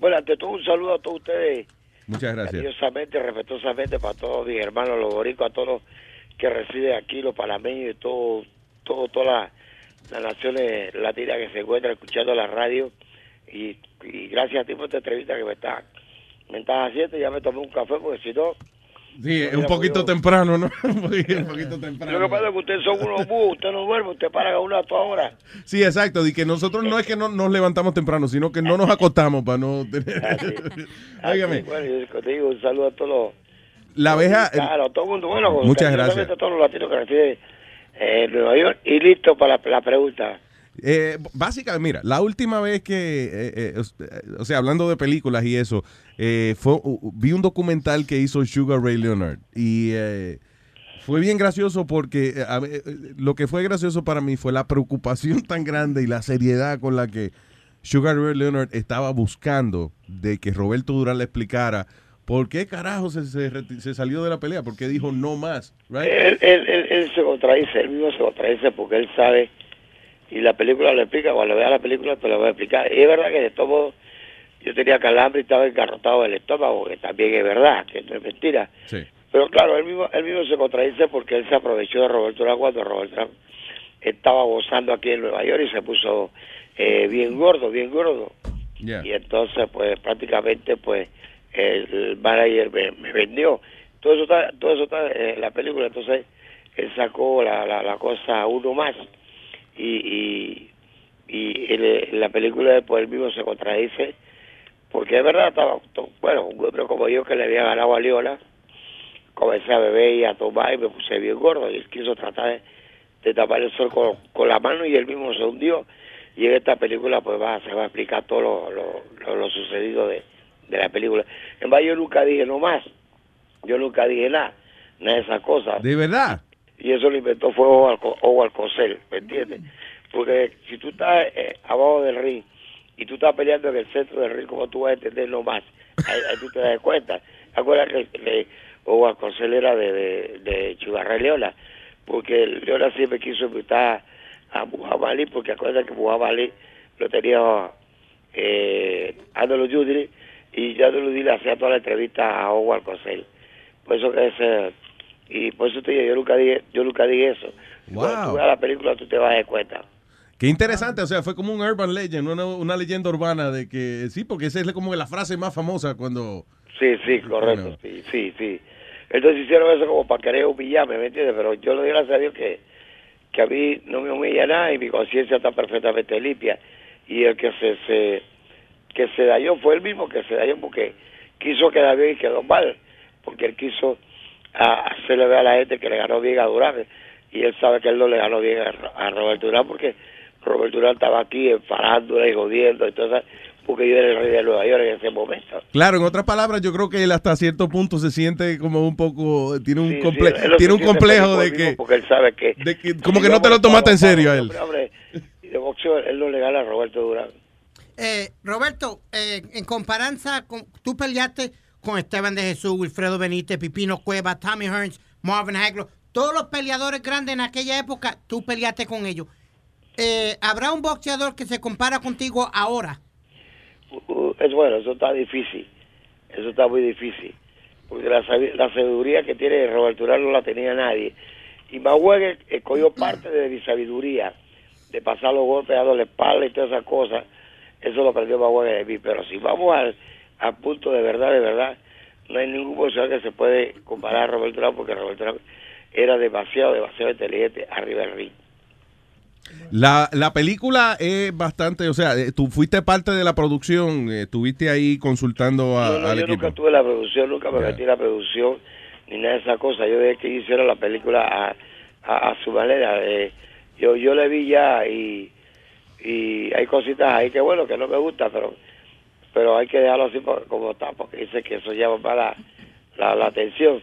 Bueno, ante todo un saludo a todos ustedes. Muchas gracias. Cariñosamente, respetuosamente para todos mis hermanos, los boricos, a todos los que residen aquí, los panameños y todo, todo, todas las, las naciones latinas que se encuentran escuchando la radio. Y, y gracias a ti por esta entrevista que me estás me estás haciendo. Ya me tomé un café porque si no... Sí, es un poquito temprano, ¿no? un poquito poquito Lo que temprano. pasa es que ustedes son unos búhos, usted no duerme, usted para a una hora. Sí, exacto. Y que nosotros no es que no nos levantamos temprano, sino que no nos acostamos para no tener... Óigame, Así, bueno, yo te digo un saludo a todos los... la abeja... Claro, todo el mundo. Bueno, Muchas gracias. A todos los latinos que residen eh, en Nueva York. Y listo para la, la pregunta. Eh, básicamente, mira, la última vez que, eh, eh, eh, o sea, hablando de películas y eso, eh, fue, u- u- vi un documental que hizo Sugar Ray Leonard y fue bien gracioso porque a lo que fue gracioso para mí fue la preocupación tan grande y la seriedad con la que Sugar Ray Leonard estaba buscando de que Roberto Durán le explicara por qué carajo se, se salió de la pelea, por qué dijo no más, right? Él, él, él, él se contradice, él mismo se contradice porque él sabe, y la película lo explica, cuando vea la película te lo voy a explicar. Y es verdad que de todo modo, yo tenía calambre y estaba engarrotado del estómago, que también es verdad, que no es mentira. Sí. Pero claro, él mismo, él mismo se contradice porque él se aprovechó de Roberto Durán cuando Roberto Durán estaba gozando aquí en Nueva York y se puso eh, bien gordo, bien gordo. Yeah. Y entonces, pues prácticamente, pues el manager me, me vendió. Todo eso está, todo eso está en la película. Entonces, él sacó la, la, la cosa uno más. Y, y, y en, en la película después él mismo se contradice. Porque es verdad, estaba, bueno, un hombre como yo que le había ganado a Leona, comencé a beber y a tomar y me puse bien gordo. Y él quiso tratar de, tapar el sol con, con la mano y él mismo se hundió. Y en esta película pues va, se va a explicar todo lo, lo, lo- lo sucedido de, de la película. En verdad yo nunca dije no más. Yo nunca dije nada, nada de esas cosas. ¿De verdad? Y eso lo inventó fue Hugo Alcocer, ¿me entiendes? Porque si tú estás eh, abajo del ring y tú estás peleando en el centro del ring, como tú vas a entender no más? Ahí, ahí tú te das cuenta. Acuérdate que Hugo Alcocer era de, de, de Chivarra Leola, porque Leola siempre quiso invitar a Muhammad porque acuérdate que Muhammad lo tenía eh, Ándalo Judri y Ándalo Judri le hacía toda la entrevista a Hugo Alcocer. Por eso que ese y por eso te digo, yo nunca dije, yo nunca dije eso. Cuando tú Wow. veas la película tú te vas a dar cuenta. Qué interesante, o sea, fue como un urban legend, una, una leyenda urbana de que sí, porque esa es como la frase más famosa cuando... Sí, sí, correcto, Bueno. sí, sí, sí. Entonces hicieron eso como para querer humillarme, ¿me entiendes? Pero yo le doy gracias a Dios que, que a mí no me humilla nada y mi conciencia está perfectamente limpia. Y el que se, se que se dañó fue el mismo que se dañó porque quiso quedar bien y quedó mal, porque él quiso a, hacerle ver a la gente que le ganó bien a Durán. y él sabe que él no le ganó bien a, a Robert Durán porque Robert Durán estaba aquí en farándula y jodiendo y todo eso, porque yo era el rey de Nueva York en ese momento. Claro, en otras palabras, yo creo que él hasta cierto punto se siente como un poco, tiene un, Sí, comple- tiene un complejo de que, porque él sabe que, de que como que no te lo tomaste en serio a él. Hombre, hombre, y de boxeo él no le gana a Roberto Durán. Eh, Roberto, eh, en comparanza, con, tú peleaste con Esteban de Jesús, Wilfredo Benítez, Pipino Cueva, Tommy Hearns, Marvin Hagler, todos los peleadores grandes en aquella época, tú peleaste con ellos. Eh, ¿Habrá un boxeador que se compara contigo ahora? Uh, es bueno, eso está difícil. Eso está muy difícil. Porque la, sabi- la sabiduría que tiene Roberto Durán no la tenía nadie. Y Mayweather escogió parte de mi sabiduría, de pasar los golpes, dando la espalda y todas esas cosas. Eso lo aprendió Mayweather de mí. Pero si vamos al, al punto de verdad, de verdad, no hay ningún boxeador que se puede comparar a Roberto Durán porque Roberto Durán era demasiado, demasiado inteligente arriba del ring. La, la película es bastante, o sea, eh, tú fuiste parte de la producción, eh, estuviste ahí consultando a- No, no, al yo equipo. nunca tuve la producción, nunca me metí en la producción, ni nada de esa cosa. Yo dejé que hicieron la película a, a, a su manera. eh, yo yo le vi ya y, y hay cositas ahí que bueno, que no me gusta, pero pero hay que dejarlo así por- como está, porque dice que eso llama para la, la, la atención.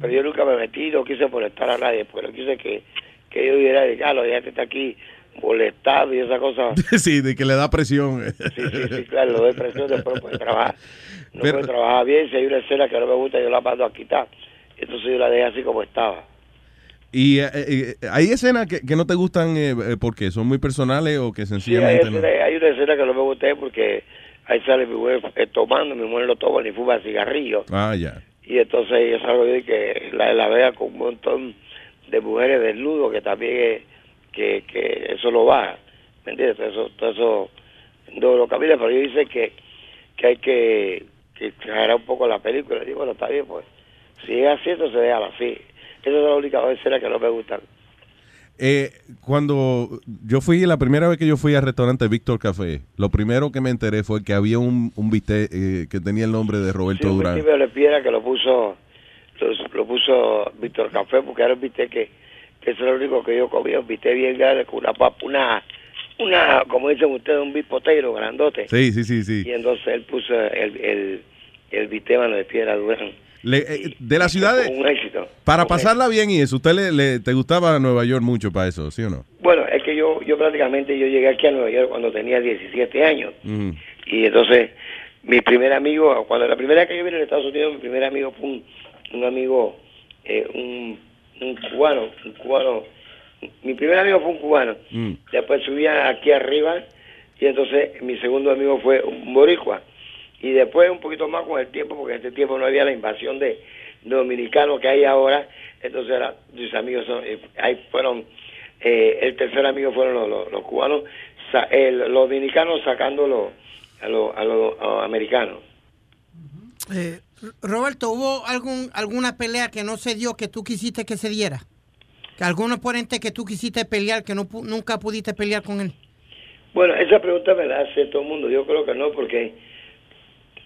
Pero yo nunca me metí, no quise molestar a nadie, porque no quise que, que yo diera, ah, lo ya que está aquí molestado y esa cosa. sí, de que le da presión. Sí, sí, sí, claro, lo doy presión, después no puede trabajar. No Pero- puede trabajar bien, si hay una escena que no me gusta, yo la mando a quitar. Entonces yo la dejé así como estaba. Y eh, eh, hay escenas que, que no te gustan, eh, eh, ¿por qué? ¿Son muy personales o que Sí, hay, sencillamente no? hay una escena que no me gusta porque ahí sale mi mujer eh, tomando, mi mujer no toma ni fuma cigarrillo. Ah, ya. Y entonces yo salgo y que la, la vea con un montón de mujeres desnudos que también es- que, que eso lo baja. ¿Me entiendes? Todo eso, todo eso no lo camina, pero yo dice que, que hay que, que un poco la película. Y digo, bueno, está bien, pues. Si es así, entonces déjala así. Esa es la única escena que no me gustan. Eh, cuando yo fui, la primera vez que yo fui al restaurante Víctor Café, lo primero que me enteré fue que había un, un bistec eh, que tenía el nombre de Roberto Sí, Durán. de piedra que lo puso lo, lo puso Víctor Café porque era un bistec que, que eso es lo único que yo comía, un bistec bien grande con una papa, una, una como dicen ustedes, un bipotero grandote. Sí, sí, sí, sí. Y entonces él puso el, el, el bistec mano de piedra Durán. Le- eh, de la ciudad de... Un éxito. Para Un pasarla bien y eso, ¿usted le, le- te gustaba Nueva York mucho para eso, sí o no? Bueno, es que yo, yo prácticamente yo llegué aquí a Nueva York cuando tenía 17 años. Y entonces, mi primer amigo, cuando la primera vez que yo vine a Estados Unidos, mi primer amigo fue un, un amigo, eh, un, un cubano, un cubano. Mi primer amigo fue un cubano. Mm. Después subía aquí arriba y entonces mi segundo amigo fue un boricua. Y después un poquito más con el tiempo, porque en este tiempo no había la invasión de dominicanos que hay ahora. Entonces era, mis amigos son, eh, ahí fueron, eh, el tercer amigo fueron los, los- los cubanos, sa- el- los dominicanos sacando los- a los, a los- a los americanos. Eh, Roberto, ¿hubo algún, alguna pelea que no se dio que tú quisiste que se diera? ¿Que ¿Algún oponente que tú quisiste pelear que no nunca pudiste pelear con él? Bueno, esa pregunta me la hace todo el mundo. Yo creo que no, porque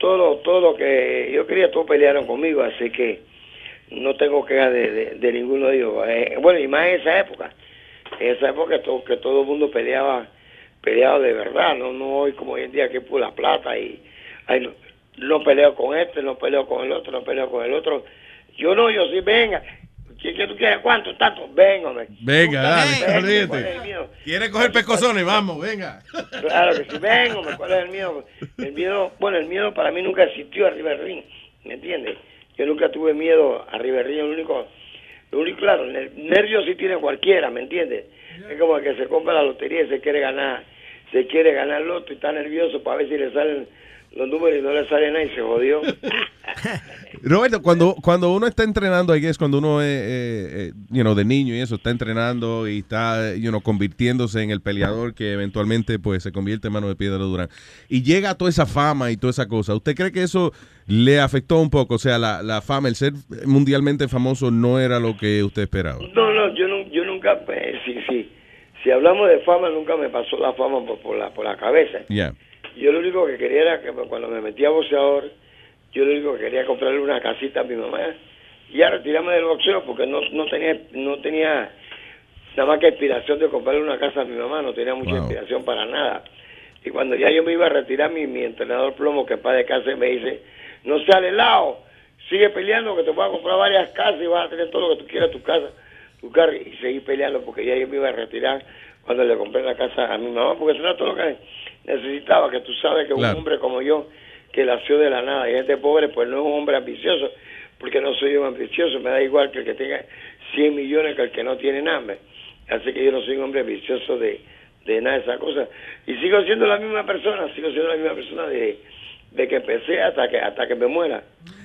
todo todo lo que yo quería, todos pelearon conmigo, así que no tengo queja de, de, ninguno de ellos. Eh, bueno, y más en esa época. En esa época to- que todo el mundo peleaba peleaba de verdad, no no hoy como hoy en día que pura plata y ay, no peleo con este, no peleo con el otro, no peleo con el otro. Yo no, yo sí, venga. ¿Qué, qué tú quieres? ¿Cuánto? ¿Tanto? Venga, hombre. Venga, dale, Venga, olvídate. ¿cuál es el mío? ¿Quiere coger pescozones? Vamos, venga. Claro que sí, vengo, me ¿cuál es el miedo? El miedo, bueno, el miedo para mí nunca existió del ring, ¿me entiendes? Yo nunca tuve miedo del ring, lo único, lo único, claro, ner- nervios sí tiene cualquiera, ¿me entiendes? Es como el que se compra la lotería y se quiere ganar, se quiere ganar el loto y está nervioso para ver si le salen los números y no le sale nada y se jodió. Roberto, cuando, cuando uno está entrenando, ahí es cuando uno es, eh, eh, you know, de niño y eso, está entrenando y está, you know, convirtiéndose en el peleador que eventualmente pues se convierte en mano de piedra Durán. Y llega toda esa fama y toda esa cosa. ¿Usted cree que eso le afectó un poco? O sea, la, la fama, el ser mundialmente famoso no era lo que usted esperaba. No, no, yo, nu- yo nunca, pues, sí, sí, si hablamos de fama, nunca me pasó la fama por, por la, por la cabeza. Ya. Yo lo único que quería era que cuando me metí a boxeador, yo lo único que quería comprarle una casita a mi mamá y ya retirarme del boxeo porque no, no tenía no tenía nada más que inspiración de comprarle una casa a mi mamá, no tenía mucha Wow. inspiración para nada. Y cuando ya yo me iba a retirar, mi, mi entrenador plomo, que para de casa, me dice, no seas helado, sigue peleando que te voy a comprar varias casas y vas a tener todo lo que tú quieras, tu casa, tu carro, y seguí peleando porque ya yo me iba a retirar cuando le compré la casa a mi mamá, porque eso era todo lo que necesitaba, que tú sabes que Claro. un hombre como yo, que nació de la nada, y gente pobre, pues no es un hombre ambicioso, porque no soy un ambicioso, me da igual que el que tenga 100 millones que el que no tiene nada. Así que yo no soy un hombre ambicioso de, de nada de esas cosas. Y sigo siendo la misma persona, sigo siendo la misma persona de, de que empecé hasta que, hasta que me muera.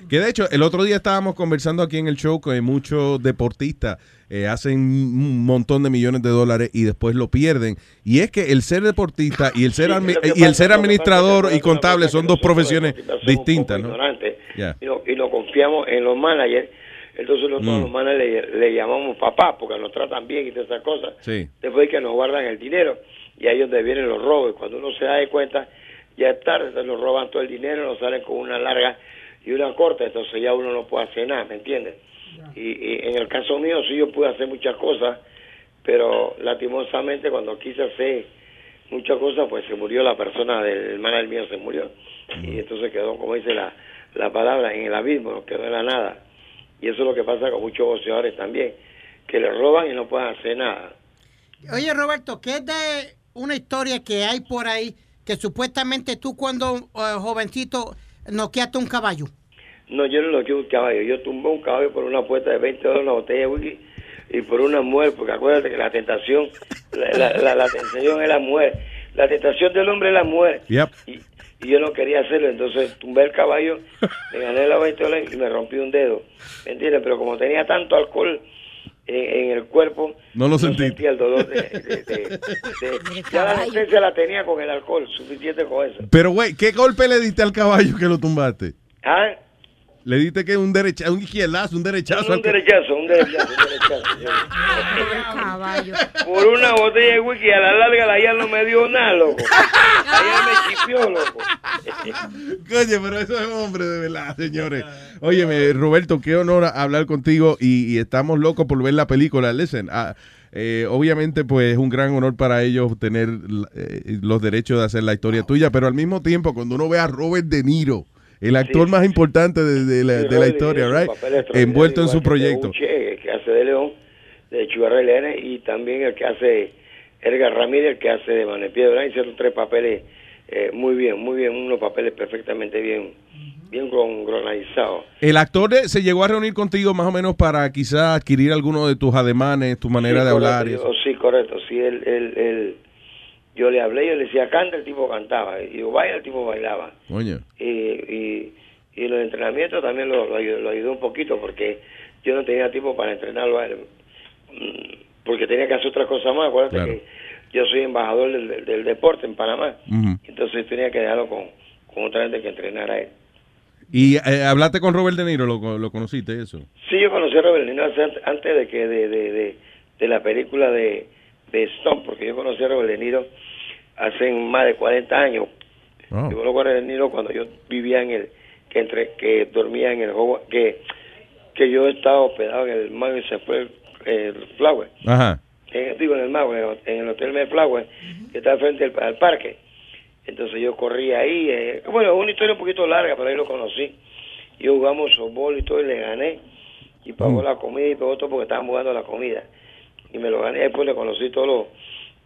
Que de hecho, el otro día estábamos conversando aquí en el show que muchos deportistas eh, hacen un montón de millones de dólares y después lo pierden. Y es que el ser deportista y el ser, Sí, y el ser administrador y contable son dos profesiones distintas, y, no- y nos confiamos en los managers. Entonces nosotros Mm. los managers le, le llamamos papá porque nos tratan bien y todas esas cosas. Sí. Después que nos guardan el dinero y ahí es donde vienen los robos. Cuando uno se da de cuenta, ya es tarde, entonces nos roban todo el dinero, nos salen con una larga y una corta, entonces ya uno no puede hacer nada, ¿me entiendes? Y, y en el caso mío sí yo pude hacer muchas cosas, pero lastimosamente cuando quise hacer muchas cosas, pues se murió la persona del manager mío, se murió. Y entonces quedó, como dice la, la palabra, en el abismo, no quedó en la nada. Y eso es lo que pasa con muchos boxeadores también, que le roban y no pueden hacer nada. Oye, Roberto, ¿qué es de una historia que hay por ahí que supuestamente tú cuando eh, jovencito noqueaste un caballo? No, yo no lo quiero un caballo. Yo tumbé un caballo por una apuesta de 20 dólares, una botella de whisky y por una mujer, porque acuérdate que la tentación, la, la, la- la tentación es la mujer. La tentación del hombre es la mujer. Yep. Y yo no quería hacerlo, entonces tumbé el caballo, me gané la 20 dólares y me rompí un dedo. ¿Me entiendes? Pero como tenía tanto alcohol en, en el cuerpo, No lo sentí. sentía el dolor de... de- de- de- ya la anestesia la tenía con el alcohol, suficiente con eso. Pero, güey, ¿qué golpe le diste al caballo que lo tumbaste? ¿Ah? Le diste que un derechazo, un izquierdazo, un derechazo. Un derechazo, un derechazo, un derechazo. Por una botella de whisky, a la larga la ya no me dio nada, loco. Allá me chipió, loco. Coño, pero eso es hombre de verdad, señores. Óyeme, Roberto, qué honor hablar contigo y, y estamos locos por ver la película. Listen, ah, eh, obviamente, pues es un gran honor para ellos tener eh, los derechos de hacer la historia tuya, pero al mismo tiempo, cuando uno ve a Robert De Niro, el actor más importante de, de la, Sí, de la historia, right? Envuelto en su proyecto. El que hace de León, de Chivarra Leones, y también el que hace Edgar Ramírez, el que hace de Manepiedra. ¿verdad? Hicieron tres papeles eh, muy bien, muy bien, unos papeles perfectamente bien, bien congronizados. El actor de- se llegó a reunir contigo más o menos para quizás adquirir alguno de tus ademanes, tu manera Sí, de hablar. y eso. sí, correcto. Sí, él, él, él- yo le hablé, yo le decía, canta, el tipo cantaba. Y yo, vaya, el tipo bailaba. Coño. Y, y, y los entrenamientos también lo, lo, ayudó, lo ayudó un poquito porque yo no tenía tiempo para entrenarlo a él. Mm, Porque tenía que hacer otra cosa más. Acuérdate Claro. que yo soy embajador del, del- del deporte en Panamá. Ujú. Entonces tenía que dejarlo con, con otra gente que entrenara a él. Y eh, hablaste con Robert De Niro, lo, lo conociste, eso. Sí, yo conocí a Robert De Niro antes de que de, de, de, de la película de, de Stone, porque yo conocí a Robert De Niro hace más de 40 años. Oh. Yo Robert De Niro cuando yo vivía en el, que entre, que dormía en el que, que yo estaba hospedado en el Mago y se fue el, el Flower. Ajá. En, digo, en el Mago, en el, en el Hotel Mayflower, que está frente al, al parque. Entonces yo corrí ahí, eh, bueno, es una historia un poquito larga, pero ahí lo conocí. Y jugamos softball y todo, y le gané. Y pagó la comida y pagó todo porque estaban jugando la comida. Y me lo gané, después le conocí todos los,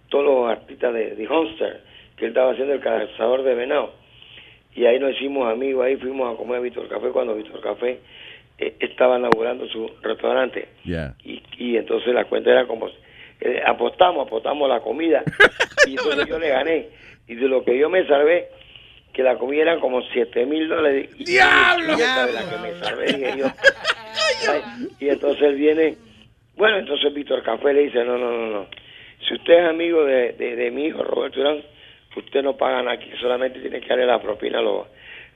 todos los artistas de, de Hunster, que él estaba haciendo el cazador de venado. Y ahí nos hicimos amigos, ahí fuimos a comer a Víctor Café cuando Víctor Café eh, estaba inaugurando su restaurante. Y, y entonces la cuenta era como eh, apostamos, apostamos la comida. Y entonces yo le gané. Y de lo que yo me salvé que la comida eran como siete mil dólares. ¡Diablo! esta de la que me salvé dije yo. Ay, y entonces él viene bueno entonces Víctor Café le dice no no no no si usted es amigo de, de, de mi hijo Roberto Durán usted no paga nada aquí solamente tiene que darle la propina a los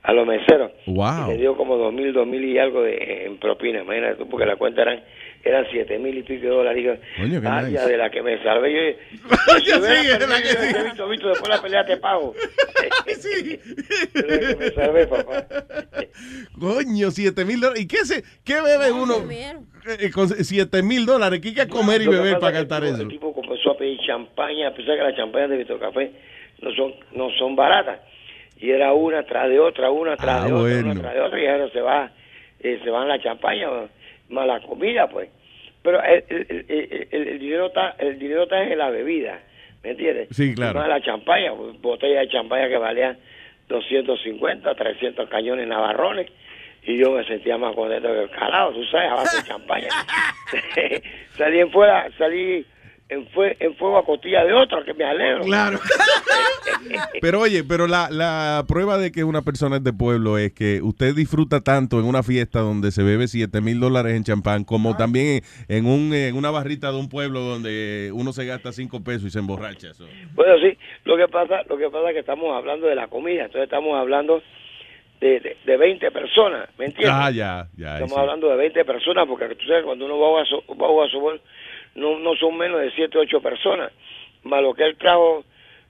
a los meseros Wow. y le dio como dos mil, dos mil y algo de, en propina, imagínate tú, porque la cuenta eran, eran siete mil y pico de dólares. Digo, Coño, qué "Ay, nice. ya de la que me salvé. Yo, Yo sí, de de la que Visto, visto, después la pelea te pago. De la que me salvé, papá. Coño, 7 mil dólares. ¿Y qué, se, qué bebe uno eh, con 7 mil dólares? ¿Qué hay que comer y beber para cantar eso? tipo- El tipo comenzó a pedir champaña, a pesar que las champañas de Víctor Café no son, no son baratas. Y era una tras de otra, una tras Ah, de otra, una tras de otra, y ahora se va, eh, se van la champaña, más la comida, pues. Pero el, el, el- el- el dinero está, el dinero está en la bebida, ¿me entiendes? Sí, claro. Más la champaña, pues, botella de champaña que valían 250, 300 cañones navarrones. Y yo me sentía más contento que el calado, tú sabes, a base de champaña. salí en fuera, salí en, fue, en fuego a costilla de otro, que me alegro. Claro. Pero oye, pero la, la prueba de que una persona es de pueblo es que usted disfruta tanto en una fiesta donde se bebe 7 mil dólares en champán, como también en, un, en una barrita de un pueblo donde uno se gasta 5 pesos y se emborracha. eso. Bueno, sí, lo que pasa, lo que pasa es que estamos hablando de la comida, entonces estamos hablando de, de, de 20 personas, ¿me entiendes? Ah, ya, ya. Estamos sí. hablando de 20 personas, porque tú sabes, cuando uno va a so- va a softball, no, no son menos de 7, 8 personas. Más lo que él trajo,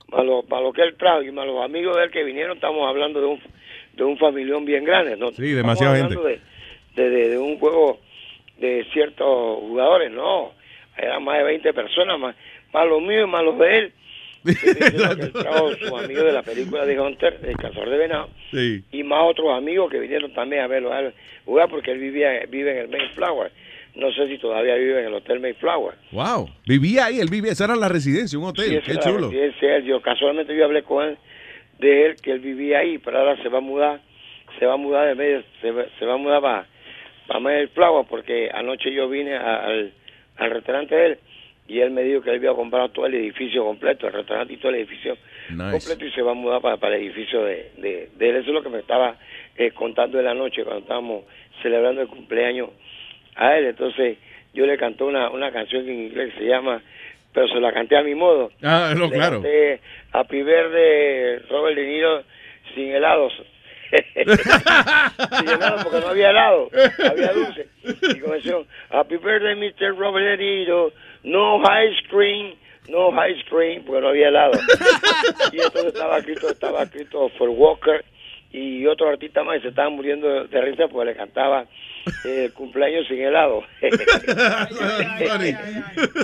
más lo, más lo que él trajo y más los amigos de él que vinieron, estamos hablando de un, de un familión bien grande. ¿no? Sí, demasiada Estamos hablando De, de, de- de un juego de ciertos jugadores, no. Eran más de 20 personas, más, más los míos y más los de él. Él trajo sus amigos de la película de Hunter, El Cazador de Venado Sí. y más otros amigos que vinieron también a verlo a él jugar porque él vivía vive en el Mayflower. No sé si todavía vive en el Hotel Mayflower. Wow. Vivía ahí, él vivía, esa era la residencia, un hotel. Sí, Qué chulo. de. Yo casualmente yo hablé con él de él que él vivía ahí, pero ahora se va a mudar, se va a mudar de medio, se va, se va a mudar para para Mayflower porque anoche yo vine a- al, al restaurante de él y él me dijo que él había comprado todo el edificio completo, el restaurante y todo el edificio Nice. completo y se va a mudar para, para el edificio de, de, de él. Eso es lo que me estaba eh, contando en la noche cuando estábamos celebrando el cumpleaños a él. Entonces yo le canté una, una canción en inglés que se llama, pero se la canté a mi modo. Ah, no, Le claro. canté Happy Verde, Robert De Niro, sin helados. sin helado porque no había helado, había dulce. Y comenzó, Happy Birthday, Mr. Robert De Niro, no ice cream, no ice cream, porque no había helado. y entonces estaba escrito, estaba escrito for Walker y otro artista más y se estaban muriendo de, de risa porque le cantaba eh, el cumpleaños sin helado.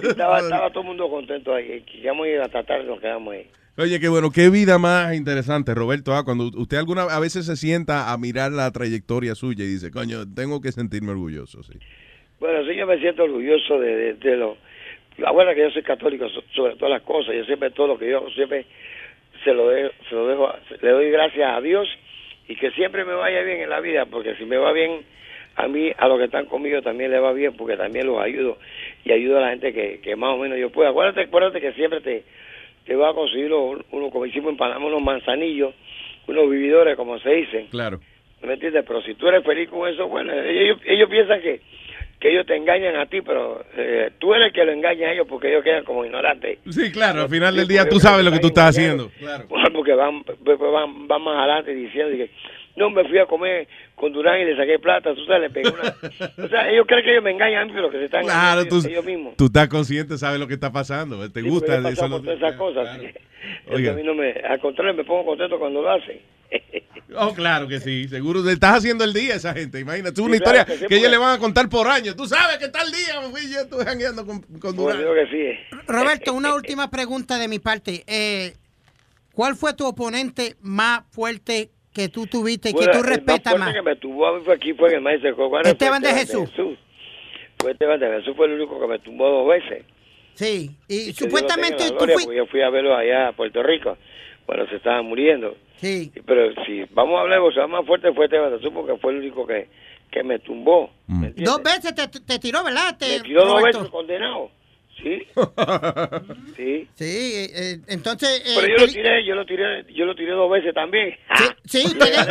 estaba, estaba todo el mundo contento ahí. Ir hasta tarde, nos quedamos ahí. Oye, qué bueno, qué vida más interesante, Roberto. Ah, cuando usted alguna a veces se sienta a mirar la trayectoria suya y dice, coño, tengo que sentirme orgulloso, sí. Bueno, sí, yo me siento orgulloso de, de, de lo... La buena que yo soy católico so- sobre todas las cosas. Yo siempre todo lo que yo siempre se lo, dejo, se lo dejo, le doy gracias a Dios y que siempre me vaya bien en la vida, porque si me va bien a mí, a los que están conmigo también le va bien, porque también los ayudo y ayudo a la gente que, que más o menos yo pueda. Acuérdate, acuérdate que siempre te, te va a conseguir uno, uno, como hicimos en Panamá, unos manzanillos, unos vividores, como se dicen. Claro. ¿Me entiendes? Pero si tú eres feliz con eso, bueno, ellos, ellos piensan que, que ellos te engañan a ti, pero eh, tú eres el que lo engaña a ellos porque ellos quedan como ignorantes. Sí, claro, al final del día tú sabes lo que tú estás haciendo. Claro. Porque van, pues, van, van más adelante diciendo que no me fui a comer con Durán y le saqué plata, tú sabes, le pegué una... o sea, ellos creen que ellos me engañan pero que se están Claro, engañando tú, ellos mismos. tú estás consciente, sabes lo que está pasando, te Sí, porque gusta. eso lo- todas esas cosas. Oiga. a mí no me, al contrario, me pongo contento cuando lo hacen. Oh, claro que sí, seguro. Le estás haciendo el día a esa gente. Imagínate, es Sí, una claro historia que sí, que, porque- ellos le van a contar por años. Tú sabes que tal día me fui yo estuve jangueando con, con Pues Durán. digo que sí. Roberto, una última pregunta de mi parte. Eh, ¿Cuál fue tu oponente más fuerte que tú tuviste, Bueno, que tú respetas más que me tumbó a mí fue aquí fue en el de. Ahora Esteban de Jesús. Fue Esteban de Jesús, fue el único que me tumbó dos veces. Sí, y supuestamente tú gloria, porque yo fui a verlo allá a Puerto Rico. Bueno, se estaban muriendo. Sí. Pero si vamos a hablar, o sea, más fuerte fue Esteban de Jesús porque fue el único que, que me tumbó. ¿me entiendes? Dos veces te, te tiró, ¿verdad? Te, Me tiró dos veces condenado. Sí. sí. Sí, eh, eh, entonces... eh, Pero yo lo tiré, yo lo tiré, yo lo tiré dos veces también. Sí, ustedes,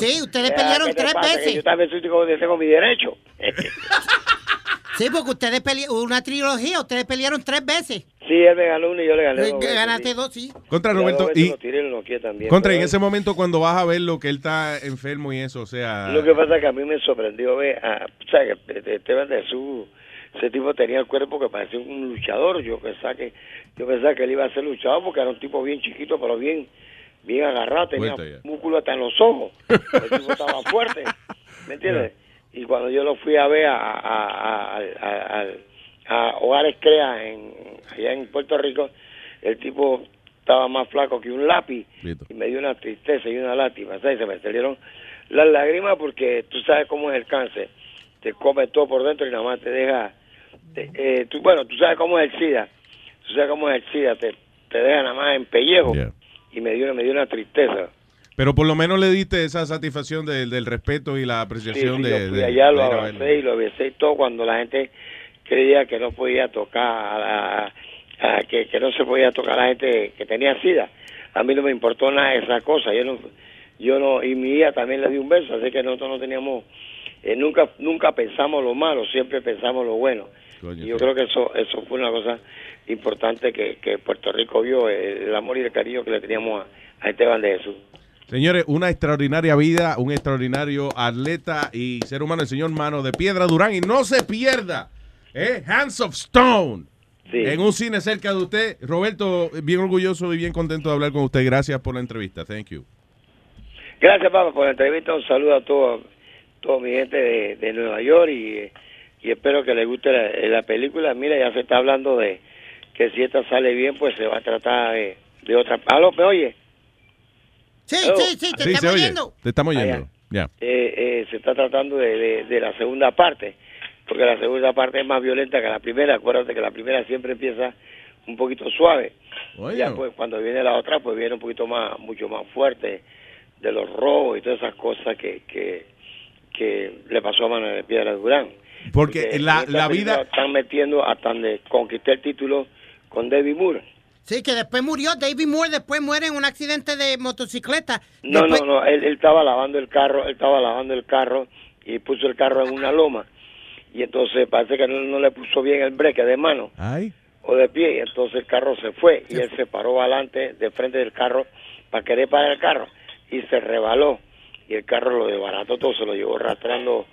sí, ustedes Ya, pelearon ¿qué te tres pasa? Que veces. Yo también soy tengo, tengo mi derecho. Sí, porque ustedes pelearon una trilogía, ustedes pelearon tres veces. Sí, él me ganó uno y yo le gané Eh, dos veces, Ganaste sí. dos, sí. Contra Roberto, y lo tiré y lo noqueé también. contra en ese momento cuando vas a ver lo que él está enfermo y eso, o sea, Lo que pasa es que a mí me sorprendió ver a, ¿sabes? que este- Esteban de Jesús, ese tipo tenía el cuerpo que parecía un luchador. Yo pensaba que, yo pensaba que él iba a ser luchador porque era un tipo bien chiquito, pero bien, bien agarrado, tenía músculo hasta en los ojos. El tipo estaba fuerte. ¿Me entiendes? Y cuando yo lo fui a ver a, a, a, a- a- a Hogares Crea en, allá en Puerto Rico, el tipo estaba más flaco que un lápiz y me dio una tristeza y una lástima, ¿sabes? Se me salieron las lágrimas porque tú sabes cómo es el cáncer, te come todo por dentro y nada más te deja, te- eh, tú, bueno, tú sabes cómo es el SIDA, tú sabes cómo es el SIDA, te, te deja nada más en pellejo y me dio, me dio una tristeza. Pero por lo menos le diste esa satisfacción del- del respeto y la Sí, apreciación sí, de, yo de- allá, lo de abracé y lo besé y todo cuando la gente creía que no podía tocar a la- a- que, que no se podía tocar a la gente que tenía sida. A mí no me importó nada esa cosa. Yo no, yo no, y mi hija también le di un beso, así que nosotros no teníamos, eh, nunca, nunca pensamos lo malo, siempre pensamos lo bueno. Yo creo que eso, eso fue una cosa importante que, que Puerto Rico vio, el, amor y el cariño que le teníamos a, a Esteban de Jesús. Señores, una extraordinaria vida, un extraordinario atleta y ser humano, el señor Mano de Piedra Durán. Y no se pierda, ¿eh? Hands of Stone. En un cine cerca de usted. Roberto, bien orgulloso y bien contento de hablar con usted. Gracias por la entrevista. Thank you. Gracias, papá, por la entrevista. Un saludo a todo, toda mi gente de, de Nueva York y, y espero que les guste la, la película. Mira, ya se está hablando de que si esta sale bien, pues se va a tratar de, de otra. ¿Aló, me oye? Sí, Hello. sí, sí, te Sí, estamos oye. oyendo. Te estamos Ah, oyendo. Ya. Eh, eh, se está tratando de, de, de la segunda parte, porque la segunda parte es más violenta que la primera. Acuérdate que la primera siempre empieza un poquito suave. Oye. Ya pues cuando viene la otra, pues viene un poquito más, mucho más fuerte de los robos y todas esas cosas que, que, que le pasó a Manuel de Piedra Durán. Porque la, la vida... están metiendo hasta donde conquisté el título con David Moore. Sí, que después murió. David Moore después muere en un accidente de motocicleta. No, Después- no, no, él, él estaba lavando el carro, él estaba lavando el carro y puso el carro en una loma. Y entonces parece que no, no le puso bien el breque de mano Ay. o de pie, y entonces el carro se fue y él se paró adelante, de frente del carro, para querer parar el carro y se rebaló y el carro lo desbarató todo, se lo llevó arrastrando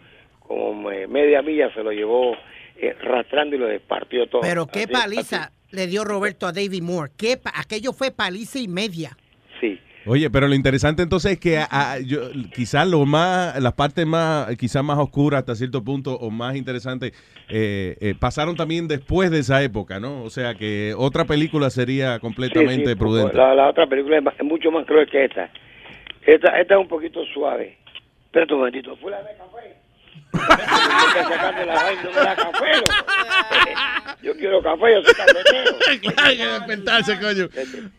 como eh, media milla, se lo llevó eh, arrastrando y lo despartió todo. Pero qué Así- paliza le dio Roberto a David Moore. Qué pa- aquello fue paliza y media. Sí. Oye, pero lo interesante entonces es que a- a- yo- quizás lo más, las partes más, quizás más oscuras hasta cierto punto o más interesantes eh, eh, pasaron también después de esa época, ¿no? O sea que otra película sería completamente Sí, sí, prudente. La, la otra película es, ma- es mucho más cruel que esta. Esta, esta es un poquito suave. Espera un momentito. Fue la de café. Yo quiero café, yo soy cafetero. Hay que despertarse, coño.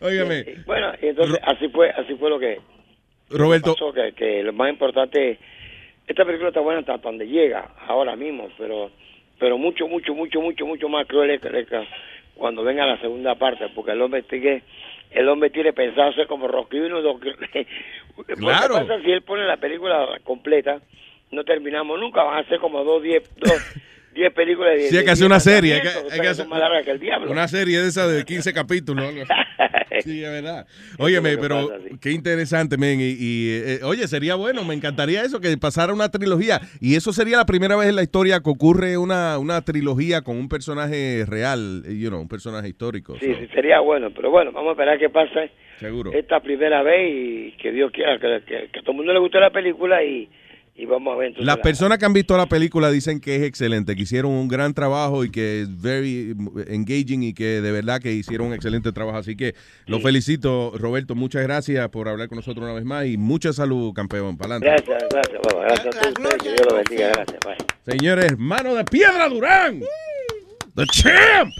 Óigame. Bueno, y entonces así fue, así fue lo que Roberto. pasó, que, que lo más importante, esta película está buena hasta donde llega, ahora mismo, pero pero mucho, mucho, mucho, mucho, mucho más cruel es que- cuando venga la segunda parte, porque el hombre tiene, el hombre tiene pensado ser como Rocky uno, dos, Claro. pasa si él pone la película completa? No terminamos nunca, van a ser como dos, diez, dos, diez películas. De, Sí, hay que hacer una serie. Hay que, hay que hacer que el diablo. una serie de esa de 15 capítulos. Sí, es verdad. Óyeme, pero pasa, sí. qué interesante, men. Y, y, eh, oye, sería bueno, me encantaría eso, que pasara una trilogía. Y eso sería la primera vez en la historia que ocurre una, una trilogía con un personaje real, eh, you know, un personaje histórico. Sí, sí, sería bueno, pero bueno, vamos a esperar que pase Seguro. esta primera vez y que Dios quiera que, que, que a todo el mundo le guste la película y, y vamos a ver Las la- personas que han visto la película dicen que es excelente, que hicieron un gran trabajo y que es very engaging y que de verdad que hicieron un excelente trabajo. Así que lo felicito, Roberto. Muchas gracias por hablar con nosotros una vez más y mucha salud, campeón. Para adelante. Gracias, gracias, gracias a todos ustedes, que Dios los bendiga, gracias, bye. Señores, mano de piedra Durán. The champ.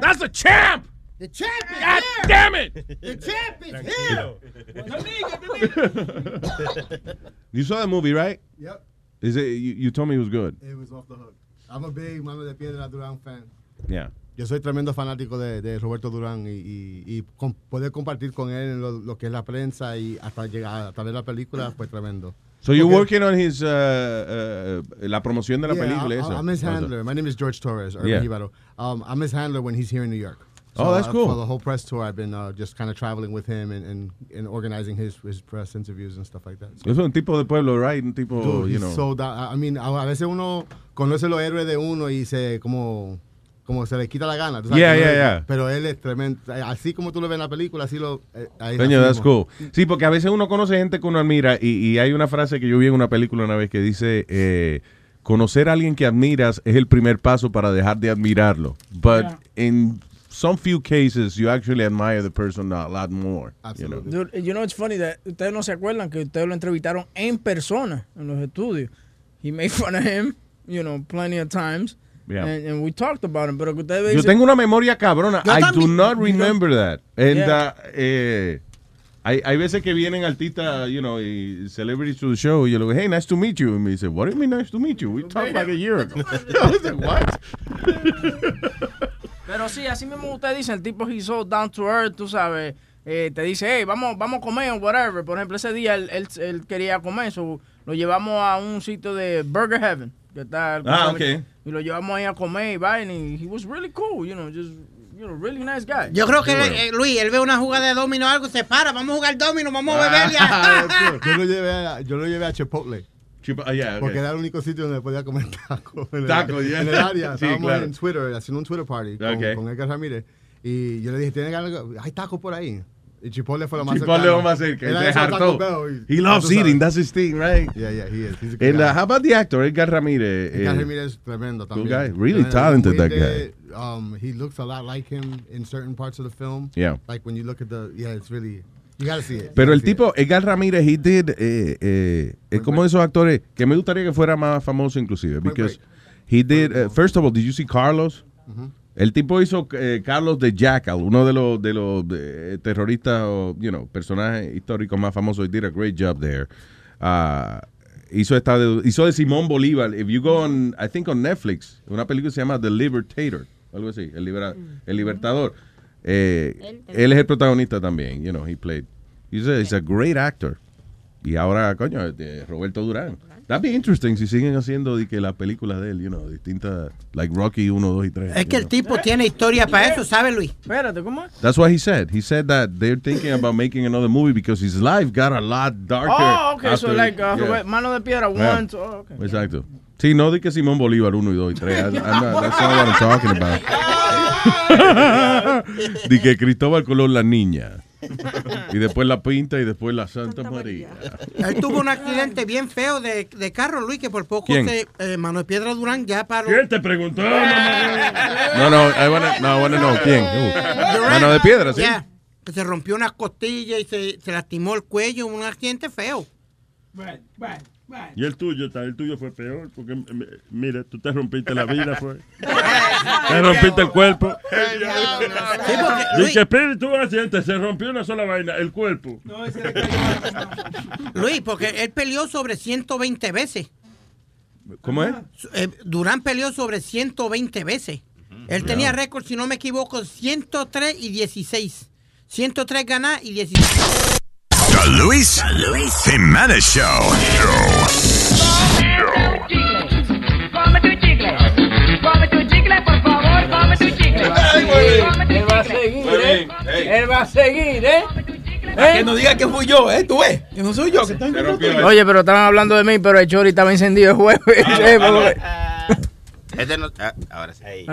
That's the champ. The champ is God here. damn it. The champ is here. You saw the movie, right? Yep. Is it? You, you told me it was good. It was off the hook. I'm a big Mano de Piedra Durán fan. Yeah. Yo soy tremendo fanático de, de Roberto Durán y, y, y con- poder compartir con él lo, lo que es la prensa y hasta llegar hasta ver la película fue tremendo. So you're working on his uh, uh, la promoción de la Yeah, película. I- eso. I'm his handler. My name is George Torres. Or Yeah. Um, I'm his handler when he's here in New York. Oh, that's uh, cool. For the whole press tour, I've been uh, just kind of traveling with him and, and, and organizing his, his press interviews and stuff like that. So- Es un tipo de pueblo, right? Un tipo, Dude, you know. so da- I mean, a veces uno conoce los héroes de uno y se como como se le quita la gana. sabes, Yeah, yeah, es- yeah. Pero él es tremendo. Así como tú lo ves en la película, así lo. eh, ahí así that's cool. Sí, porque a veces uno conoce gente que uno admira y, y hay una frase que yo vi en una película una vez que dice, eh, conocer a alguien que admiras es el primer paso para dejar de admirarlo. But in some few cases, you actually admire the person a lot more. you know? Dude, you know, it's funny that ustedes no se acuerdan que ustedes lo entrevistaron en persona en los estudios. He made fun of him, you know, plenty of times. Yeah. And, and we talked about him, pero que ustedes Yo tengo una memoria cabrona. I do not remember that. And, Yeah. uh, eh, hay, hay veces que vienen artistas, you know, y celebrities to the show, y yo le digo, hey, nice to meet you. Y me dice, what do you mean nice to meet you? We talked like a year ago. I was like, what? Pero sí, así mismo usted dice, el tipo he's so down to earth, tú sabes. eh, te dice, hey, vamos, vamos a comer o whatever. Por ejemplo, ese día él, él, él quería comer, so lo llevamos a un sitio de Burger Heaven. Que está, Ah, ok. Y lo llevamos ahí a comer y vaina. Y he was really cool, you know, just, you know, really nice guy. Yo creo que, eh, Luis, él ve una jugada de domino o algo, se para, vamos a jugar domino, vamos a beber ya. yo, lo llevé a, yo lo llevé a Chipotle. Ah, yeah, ok. Porque era el único sitio donde podía comer tacos. En el- Tacos, yeah. En el área. Sí, Estábamos claro. en Twitter, haciendo un Twitter party con, Ok. con Edgar Ramírez. Y yo le dije, ¿tiene de- Hay tacos por ahí. Y Chipotle fue lo más Chipotle cercano. lo más cerca. Era Se Taco hartó. He loves eating. That's his thing, right? Yeah, yeah, he is. He's a good And guy. uh, how about the actor, Edgar Ramírez? Edgar Eh, Ramírez es tremendo también. guy. Really Tremendo. talented, that Humilde, Um, he looks a lot like him in certain parts of the film. Yeah. Like when you look at the, yeah, it's really, Pero el tipo, Edgar Ramírez, he did, eh, eh, es como de esos actores que me gustaría que fuera más famoso inclusive. Because he did, eh, first of all, did you see Carlos? El tipo hizo eh, Carlos de Jackal, uno de los de los eh, terroristas o, you know, personajes históricos más famosos. He did a great job there. Ah, hizo esta de, hizo de Simón Bolívar. If you go on, I think on Netflix, una película que se llama The Libertator, algo así, el, libera- el libertador. Eh, él es el protagonista también, you know, he played. He's a, he's a great actor. Y ahora, coño, este, Roberto Durán. That'd be interesting si siguen haciendo de que las películas de él, you know, distintas, like Rocky 1, 2 y 3. Es que el tipo tiene historia para eso, ¿sabe, Luis? Espérate, ¿cómo es? That's what he said. He said that they're thinking about making another movie because his life got a lot darker. Oh, okay, so after- like uh, yeah. Mano de Piedra Yeah. 1. Oh, okay. Exacto. Sí, no de que Simón Bolívar 1 y 2 y 3. I'm not- that's not what I'm talking about. que Cristóbal Colón la niña. Y después la pinta y después la Santa María. Él tuvo un accidente bien feo de, de carro, Luis, que por poco ¿Quién? se. Eh, Manuel Piedra Durán ya paró. ¿Quién te preguntó? No, no, I wanna, no, I wanna know. ¿Quién? Uh, Mano de piedra, ¿sí? ya, que se rompió unas costillas y se, se lastimó el cuello, un accidente feo. Y el tuyo, el tuyo fue peor, porque m- mira, tú te rompiste la vida, fue. Te rompiste el cuerpo. Y que Piri tuvo un accidente, se rompió una sola vaina, el cuerpo. Luis, porque él peleó sobre 120 veces. ¿Cómo es? Eh, Durán peleó sobre 120 veces. Él tenía récord, si no me equivoco, 103 y 16. 103 ganadas y 16. The Luis Show. Chicle, por favor, come tu chicle. Él va a seguir, ¿eh? Él va a seguir, ¿eh? Que no diga que fui yo, ¿eh? Tú ves, que no soy yo. Que están Oye, pero estaban hablando de mí, pero el Chori estaba encendido el jueves. Este no, ah, ahora sí. Ahí.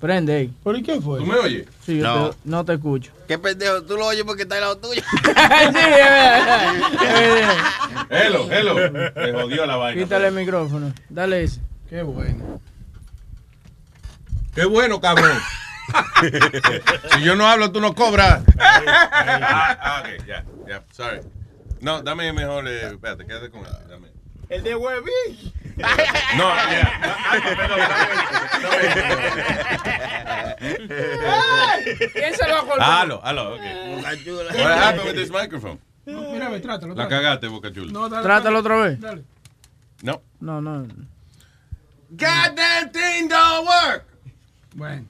Prende ahí. ¿Por qué fue? ¿Tú me oyes? Sí, yo No. te- no te escucho. ¿Qué pendejo? Tú lo oyes porque está al lado tuyo. Hello, hello. Me jodió la vaina. Quítale el micrófono. Dale ese. Qué bueno. Qué bueno, cabrón. si yo no hablo, tú no cobras. ah, ok, ya, ya, sorry. No, dame mejor, eh, espérate, quédate con él. Dame. El de huevín. No, ya. ¿Quién se lo ha colgado? Halo, halo, ok. What happened with this microphone? Mira, ve, trátalo. La cagaste, Boca Chula. No, dale, Trátalo dale. otra vez. Dale. No. No, no. Goddamn thing don't work. Bueno,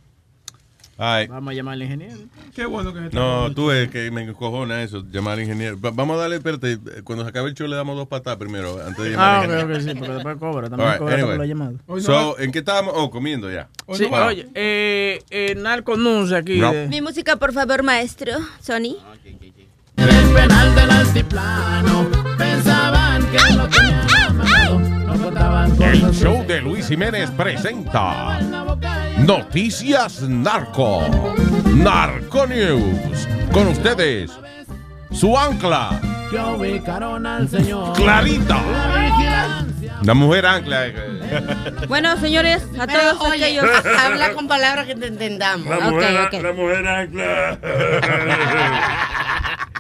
Vamos a llamar al ingeniero. qué bueno que No, tú ves que me encojona eso, llamar al ingeniero. Va- vamos a darle, espérate, cuando se acabe el show le damos dos patadas primero, antes de llamar Ah, al ingeniero. ok, sí, porque después cobra. También right, cobra anyway. por la llamada. So, ¿en qué estábamos? Oh, comiendo ya. Sí, oye, eh, eh, Narco News aquí. No. de- Mi música, por favor, maestro. Sony. El penal del altiplano. Pensaban que lo tenían amarrado. No contaban con El show de Luis Jiménez presenta Noticias Narco. Narco News. Con ustedes, su ancla, Que ubicaron al señor. Clarita. La mujer ancla. Bueno, señores, a Pero, todos oye, aquellos. habla con palabras que te entendamos. La mujer, la mujer ancla.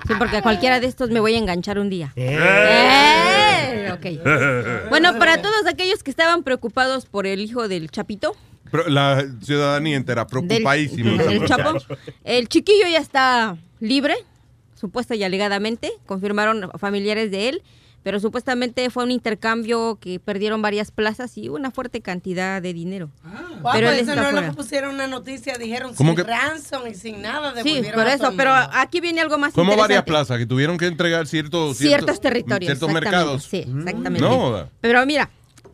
Sí, porque a cualquiera de estos me voy a enganchar un día. Eh. Eh, ok. Bueno, para todos aquellos que estaban preocupados por el hijo del Chapito, Pero la ciudadanía entera preocupadísima. del Chapo, el chiquillo ya está libre, supuesta y alegadamente, confirmaron familiares de él, pero supuestamente fue un intercambio que perdieron varias plazas y una fuerte cantidad de dinero. Guau, pero eso está no es lo pusieron una noticia, dijeron ¿Cómo sin que- ransom y sin nada. Sí, devolvieron por a eso, pero aquí viene algo más Como varias plazas que tuvieron que entregar ciertos, ciertos territorios. ciertos mercados. Sí, exactamente. No. Pero mira,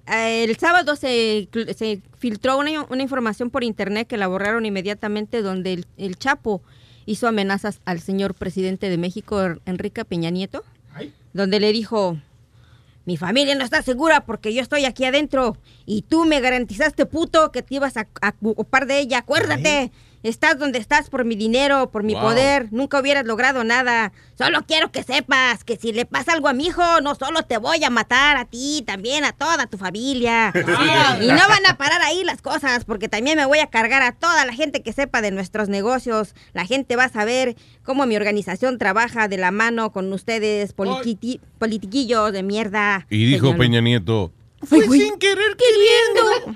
el sábado se, se filtró una, una información por internet que la borraron inmediatamente donde el, el Chapo hizo amenazas al señor presidente de México, Enrique Peña Nieto, donde le dijo, mi familia no está segura porque yo estoy aquí adentro y tú me garantizaste, puto, que te ibas a, a ocupar de ella. Acuérdate, estás donde estás por mi dinero, por mi Wow. poder. Nunca hubieras logrado nada. Solo quiero que sepas que si le pasa algo a mi hijo, no solo te voy a matar a ti, también a toda tu familia. y no van a parar ahí las cosas porque también me voy a cargar a toda la gente que sepa de nuestros negocios. La gente va a saber cómo mi organización trabaja de la mano con ustedes, politiqui- politiquillos de mierda. Y dijo. Peña Nieto, Fue sin querer queriendo.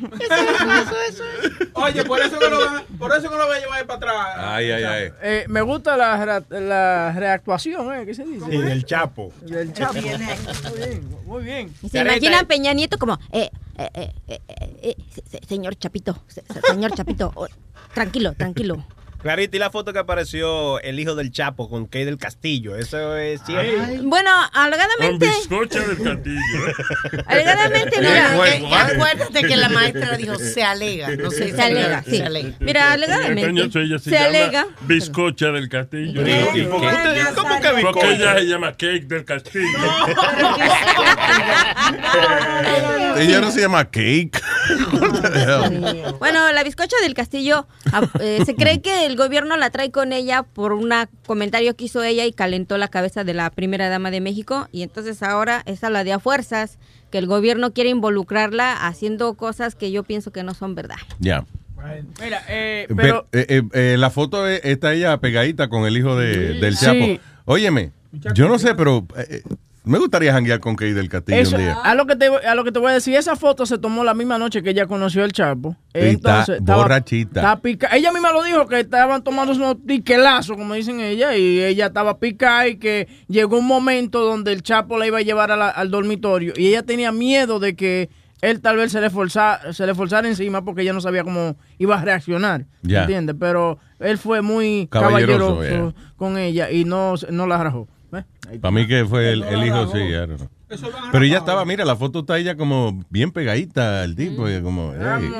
Oye, por eso que lo, van- por eso que lo voy a llevar para atrás. ay, ay, ay. Eh, me gusta la, re- la reactuación, ¿eh? ¿Qué se dice? Sí, del Chapo. Del Chapo. Muy bien, muy bien. Se imaginan Peña Nieto como, eh, eh, eh, eh, eh, eh, se- se- señor Chapito, se- se- señor Chapito, oh, tranquilo, tranquilo. Clarita, y la foto que apareció el hijo del Chapo con Kay del Castillo. Eso es cierto. Bueno, Con alegadamente, bizcocha del castillo. alegadamente, mira, Eh, acuérdate que la maestra dijo se alega, no sé, Se alega, sí. Mira, alegadamente, ella se, se llama alega. bizcocha del castillo. ¿Qué? ¿Y por qué ¿Qué? usted- ¿Cómo que bizcocha? Porque ella se llama cake del castillo. Ella no se llama Cake. Bueno, la bizcocha del castillo, ah, eh, se cree que el gobierno la trae con ella por un comentario que hizo ella y calentó la cabeza de la primera dama de México y entonces ahora esa la de a fuerzas, que el gobierno quiere involucrarla haciendo cosas que yo pienso que no son verdad. Ya. Mira, eh, Pero, eh, eh, eh, la foto eh, está ella pegadita con el hijo de- del Sí. Chapo. Óyeme, yo no sé, pero me gustaría janguear con Kay del Castillo Eso, un día. a, lo que te, a lo que te voy a decir, esa foto se tomó la misma noche que ella conoció al Chapo. Y está borrachita. estaba pica- Ella misma lo dijo, que estaban tomando unos tiquelazos, como dicen ella, y ella estaba picada y que llegó un momento donde el Chapo la iba a llevar a la- al dormitorio y ella tenía miedo de que él tal vez se le, forzara, se le forzara encima porque ella no sabía cómo iba a reaccionar. Ya. ¿Entiendes? Pero él fue muy Caballeroso, caballeroso, con ella y no, no la rajó. Para mí que fue el, el hijo, sí, I don't know. Pero ella estaba, mira, la foto está ella como bien pegadita al tipo, y como, hey.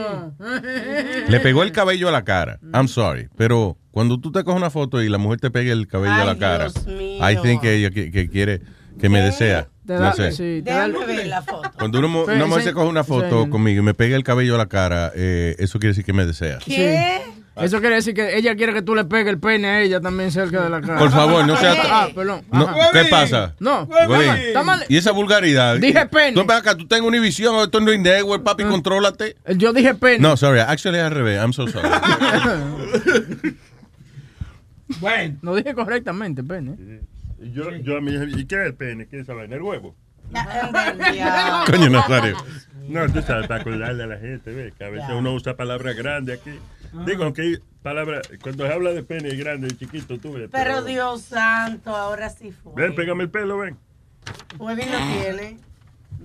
Le pegó el cabello a la cara. I'm sorry. Pero cuando tú te coges una foto y la mujer te pega el cabello a la cara, I think que ella que, que quiere, que me desea. Te No da- sé. sí, te da- Déjame ver la foto. Cuando Pero una mujer se coge una foto sí. conmigo y me pega el cabello a la cara, eh, eso quiere decir que me desea. ¿Qué? Eso quiere decir que ella quiere que tú le pegues el pene a ella también cerca de la cara. Por favor, no sea- Ah, perdón. No. ¿Qué pasa? No, Huevín. está mal. Y esa vulgaridad. Dije pene. Tú acá, tú tengo Univision, esto no es network, papi, contrólate. Yo dije pene. No, sorry, actually al revés. I'm so sorry. Bueno. Lo dije correctamente, pene. Y yo, yo a mí, ¿y qué es el pene? ¿Qué es esa vaina? ¿El huevo? Coño, Nazario. No, tú sabes, para acordarle a la gente, ¿ves? Que a veces uno usa palabras grandes aquí. Digo, aunque hay palabras, cuando se habla de pene grande y chiquito, tú ves. Pero Dios santo, ahora sí fue. Ven, pégame el pelo, ven. Huevín no tiene.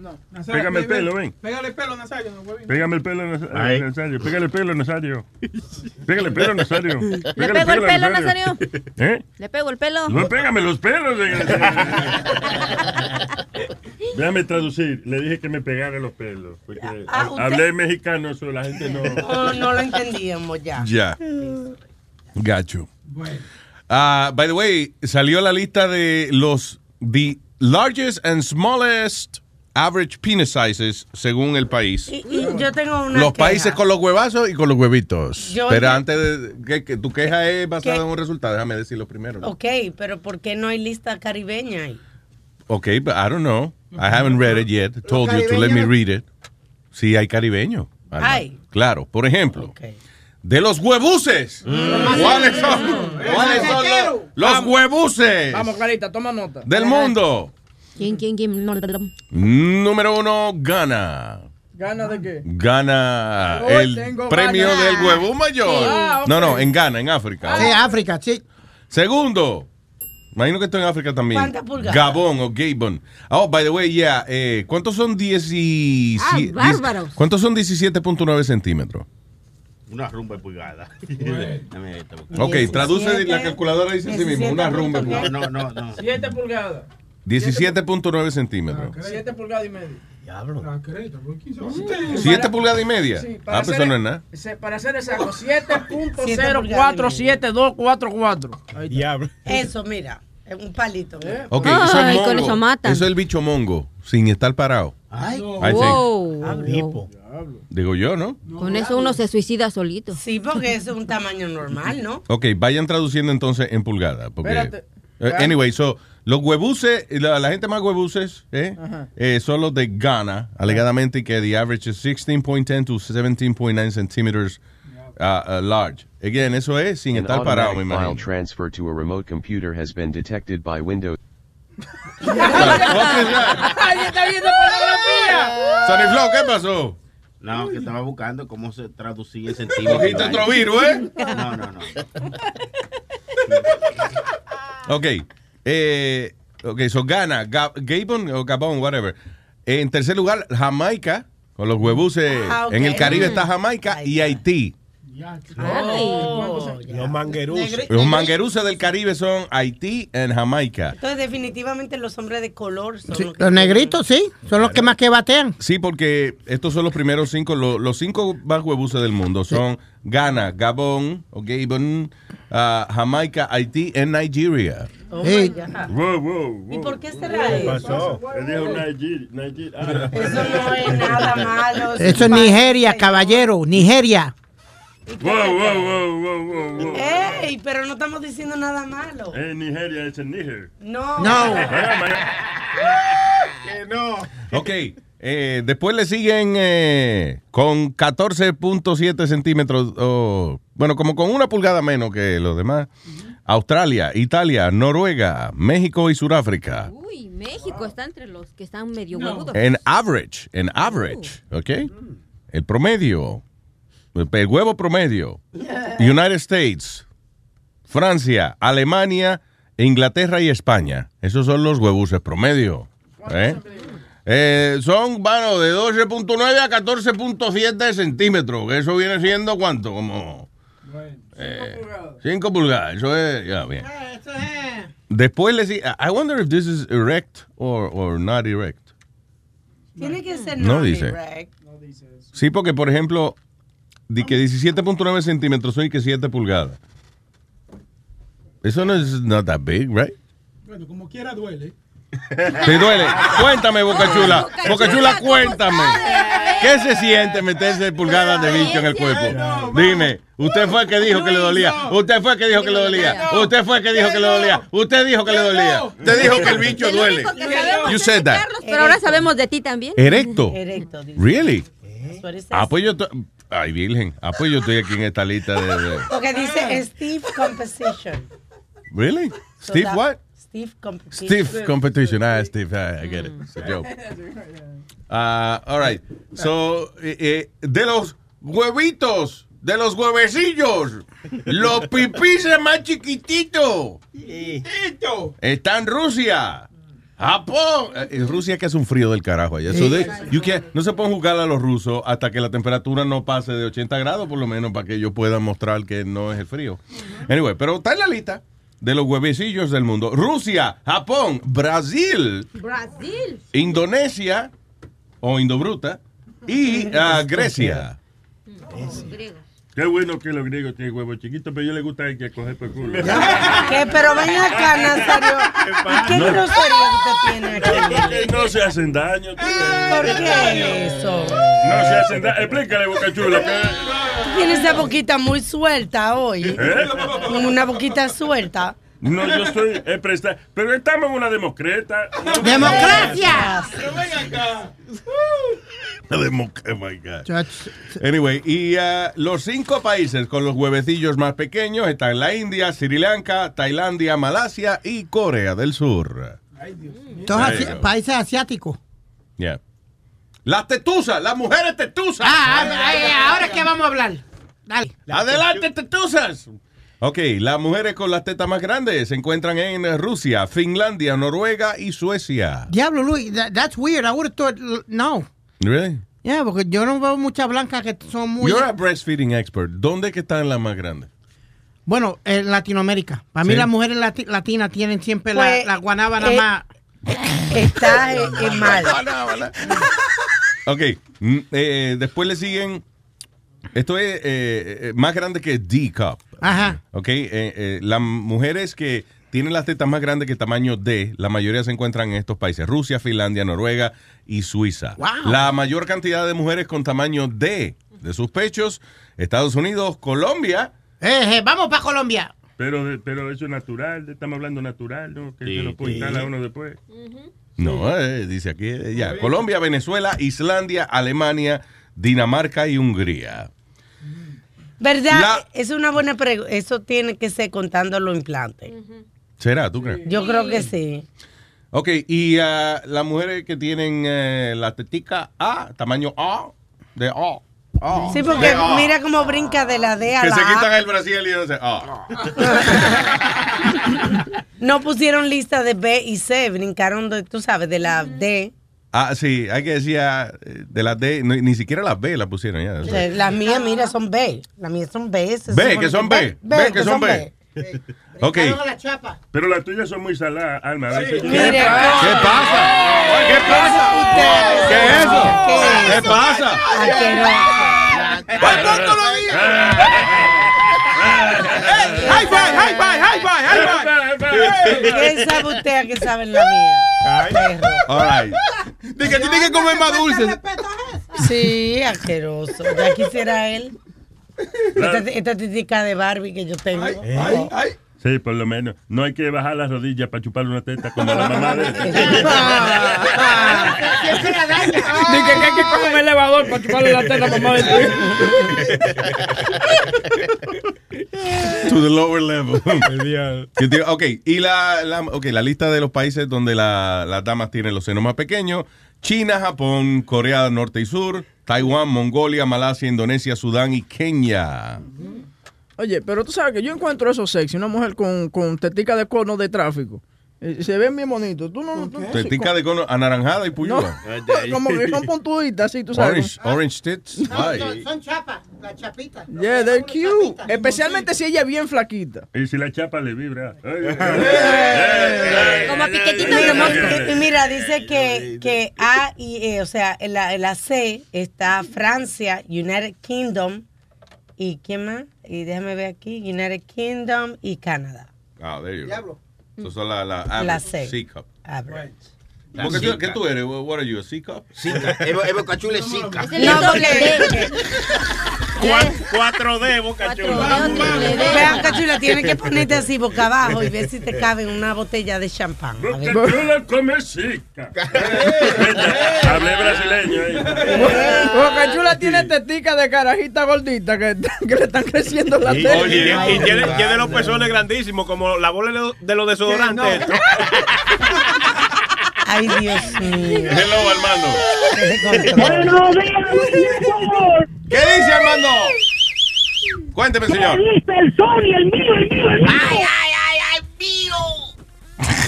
No, Pégame el pelo, ven. Pégale el pelo, Nazario. no. Pégame el pelo, eh, Nazario. Pégale el pelo, Nazario. Pégale el pelo, Nazario. ¿Le pego el pelo, Nazario? ¿Eh? ¿Le pego el pelo? No, pégame los pelos. eh. Déjame traducir. Le dije que me pegara los pelos. Porque Ah, hablé mexicano, eso la gente no. No, no lo entendíamos ya. Ya. Gacho. Ah, by the way, salió la lista de los the largest and smallest average penis sizes según el país. Y, y yo tengo una Los queja. países con los huevazos y con los huevitos. Yo- Pero antes de que, que tu queja es basada ¿Qué? en un resultado, déjame decirlo primero. ¿no? Ok, pero ¿por qué no hay lista caribeña ahí? Ok, but I don't know. I haven't read it yet. Told you to let me read it. Sí, hay caribeño. Hay. Claro, por ejemplo, de los huevuses. ¿Cuáles son? ¿Cuáles son los, los Vamos. huevuses Vamos, Clarita, toma nota. del mundo? ¿Quién, quién, quién? Número uno, Gana. ¿Gana de qué? Gana Hoy el premio del huevo mayor. Sí. Ah. No, no, en Ghana, en África. Sí, África, sí. Segundo, imagino que esto en África también. ¿Cuántas pulgadas? Gabón o Gabon. Oh, by the way, yeah. eh, ¿Cuántos son 17? Ah, bárbaros. ¿Cuántos son 17.9 centímetros? Una rumba de pulgada. Ok, traduce la calculadora dice así mismo, una rumba. de pulgada. no, no, no. 7 pulgadas. 17.9 centímetros. 7 pulgadas y media. Diablo. 7 pulgadas y media. Sí, para ah, pues hacer- eso no es nada. Para ser exacto, pulgadas 7.047244. Diablo. Eso, mira, es un palito. ¿eh? Ok, eso es Ay, con mongo. eso matan. Eso es el bicho mongo, sin estar parado. Ay. Wow. Digo yo, ¿no? Con eso uno se suicida solito. Sí, porque eso es un tamaño normal, ¿no? Ok, vayan traduciendo entonces en pulgada. Porque, Espérate. Eh, anyway, so, los huebuses, la, la gente más huebuses eh, eh, son los de Ghana, alegadamente y que the average is 16.10 to 17.9 centimeters uh, uh, large. Again, eso es sin An estar parado, me automatic file imagino. transfer to a remote computer has been detected by Windows. ¡Ay, está viendo pornografía! Sonny Flow, ¿qué pasó? No, que estaba buscando cómo se traducía en centímetros. Cogiste otro virus, ¿eh? No, no, no. Ok, eh, ok, so Ghana, Ga- Gabon o Gabon, whatever. En tercer lugar, Jamaica, con los huebuses. Ah, ok. En el Caribe está Jamaica y Haití. Oh, Los mangueruses. Los mangueruses del Caribe son Haití y Jamaica. Entonces, definitivamente los hombres de color son Sí, los que... Los negritos, sí, son los que más que batean. Sí, porque estos son los primeros cinco, lo- los cinco más huebuses del mundo son Ghana, Gabón, o Gabon, ah, Jamaica, Haití y Nigeria. Oh, Sí. my God. Wow, wow, ¿Y por qué será eso? pasó? Nigeria. Nigeria. Ah. Eso no es nada malo. Eso es Nigeria, caballero, Nigeria. Wow, wow, wow, wow, wow, wow. Ey, pero no estamos diciendo nada malo. En Nigeria es en Níger. No. No. Que no. Ok, eh, después le siguen eh, con 14.7 centímetros, bueno, como con una pulgada menos que los demás. Australia, Italia, Noruega, México y Sudáfrica. Uy, México está entre los que están medio huevudos. En average, en average, ¿ok? El promedio, el huevo promedio. United States, Francia, Alemania, Inglaterra y España. Esos son los huevuses promedio. ¿eh? Eh, son, bueno, de 12.9 a 14.7 centímetros. Eso viene siendo cuánto? Como... 5 pulgadas. Eso es, ya, bien. Después le sigue, I wonder if this is erect or, or not erect. Tiene que ser No no dice. direct. Sí, porque por ejemplo, di que 17.9 centímetros son y que 7 pulgadas. Eso no es not that big, right? Bueno, como quiera duele. ¿Te duele? Cuéntame, Boca Chula. Boca Chula, cuéntame. ¿Qué se siente meterse pulgadas de bicho en el cuerpo? Dime, usted fue el que dijo que le dolía. Usted fue el que dijo que le dolía. Usted fue el que dijo que le dolía. Usted dijo que le dolía. Usted dijo que el bicho El duele. You said de that. Pero ahora sabemos de ti también. Erecto. Erecto. Really? Ah, pues yo. Ay, virgen. Ah, pues yo estoy aquí en esta lista de... de- Porque dice Steve Composition. Really? So Steve that- what? Steve Competition. Steve competition. Ah, Steve, I, I get it. It's a joke. Ah, all right. So, eh, eh, de los huevitos, de los huevecillos, los pipices más chiquititos. Están Rusia. Japón. Eh, En Rusia que hace un frío del carajo allá. So they- you can't- no se pueden jugar a los rusos hasta que la temperatura no pase de 80 grados, por lo menos, para que ellos puedan mostrar que no es el frío. Anyway, pero está en la lista de los huevecillos del mundo. Rusia, Japón, Brasil, Brasil. Indonesia o Indobruta y ah, Grecia. Qué bueno que los griegos tienen huevos chiquitos, pero ellos les gusta el que coger por culo. ¿Qué? Pero ven acá, Nazario. ¿Y qué No. grosería usted tiene aquí? No se hacen daño. ¿Por qué eso? No se hacen daño. Explícale, Boca Chula. que- Tiene esa boquita muy suelta hoy. ¿Eh? Una boquita suelta. No, yo estoy eh, presta- Pero estamos en una democreta. ¡Democracia! La democracia, oh my God. Anyway, y uh, los cinco países con los huevecillos más pequeños están la India, Sri Lanka, Tailandia, Malasia y Corea del Sur. Todos There you asi- países asiáticos. Yeah. Las tetuzas, las mujeres tetuzas. Ah, ah, ah, ahora es que vamos a hablar. Dale. Adelante, tetuzas. Ok, las mujeres con las tetas más grandes se encuentran en Rusia, Finlandia, Noruega y Suecia. Diablo, Luis, that- that's weird. I would have thought, no. Really? Yeah, porque yo no veo muchas blancas que son muy... You're a breastfeeding expert. ¿Dónde que están las más grandes? Bueno, en Latinoamérica. Para mí Sí. las mujeres lati- latinas tienen siempre Pues, la, la guanábana eh, más... Está eh, eh, mal. Ok, eh, después le siguen. Esto es eh, eh, más grande que D cup. Ajá. Ok, eh, eh, las mujeres que tienen las tetas más grandes que tamaño D, la mayoría se encuentran en estos países: Rusia, Finlandia, Noruega y Suiza. Wow. La mayor cantidad de mujeres con tamaño D de sus pechos: Estados Unidos, Colombia. Eh, eh, vamos para Colombia. Pero, de- pero eso es natural, estamos hablando natural, ¿no? Que se lo puede sí. instalar uno después. No, eh, dice aquí eh, ya. Colombia, Venezuela, Islandia, Alemania, Dinamarca y Hungría. ¿Verdad? La- Es una buena pregunta. Eso tiene que ser contando los implantes. ¿Será? ¿Tú crees? Yo creo que sí. Ok, y ah, las mujeres que tienen eh, la tetica A, tamaño A, de A. Sí, porque de mira cómo brinca de la D a Que la se A. quitan el Brasil y no sé. A. No pusieron lista de B y C, brincaron, de, tú sabes, de la D. Ah, sí, hay que decir ah, de las D, no, ni siquiera las B la pusieron ya. O sea, Las mías, mira, son B. Las mías son B. B, que son B. B, que son B. Ok. la chapa. Pero las tuyas son muy saladas, Alma. Mire, ¿Qué pasa? ¿Qué pasa? ¿Qué es eso? ¿Qué pasa? High five, high five, high five, high five. ¿Quién sabe usted a qué sabe la mía? Perro. All right. De que tiene que comer más dulces. Sí, asqueroso. Ya quisiera él. Esta, esta títica de Barbie que yo tengo. Oh. Sí, por lo menos. No hay que bajar las rodillas para chupar una teta como la mamá de Siempre la daña. Que hay que coger un elevador para chuparle la teta a mamá de To the lower level. Ok, y la, la, ok, la lista de los países donde la- las damas tienen los senos más pequeños. China, Japón, Corea del Norte y Sur, Taiwán, Mongolia, Malasia, Indonesia, Sudán y Kenia. Oye, pero tú sabes que yo encuentro eso sexy, una mujer con, con tetica de cono de tráfico. Eh, Se ven bien bonitos. Tú no, tú- sí, Tetica de cono anaranjada y puyúa. como que son puntuditas, así, tú sabes. Orange, orange tits. Ay. Son, son chapas, la chapita. Yeah, they're cute. Especialmente si ella es bien flaquita. Y si la chapa le vibra. Como piquetito de mosca. Y mira, dice que, que A y E, o sea, en la, en la C está Francia, United Kingdom y ¿quién más? Y déjame ver aquí, United Kingdom y Canadá. Ah, there you go. Esas son la, la, La C. C-cup. Average. ¿Por qué tú- ¿Qué tú eres? What are you, a C-cup? Sica. Evo, Evo Cachula es Sica. No, porque... 4D, boca chula. Vean, cachula, tienes que ponerte así boca abajo y ver si te cabe en una botella de champán. Boca chula come chica. Hablé brasileño ahí. Boca Chula tiene tetica de carajita gordita que, que le están creciendo las tetas. oye, y tiene, tiene los pezones grandísimos, como la bola de los desodorantes. Ay, Dios mío. Hello, Armando. Buenos días, ¿Qué dice Armando? Cuénteme, señor. ¿Qué dice el Sony, el mío, el mío, el mío? ¡Ay!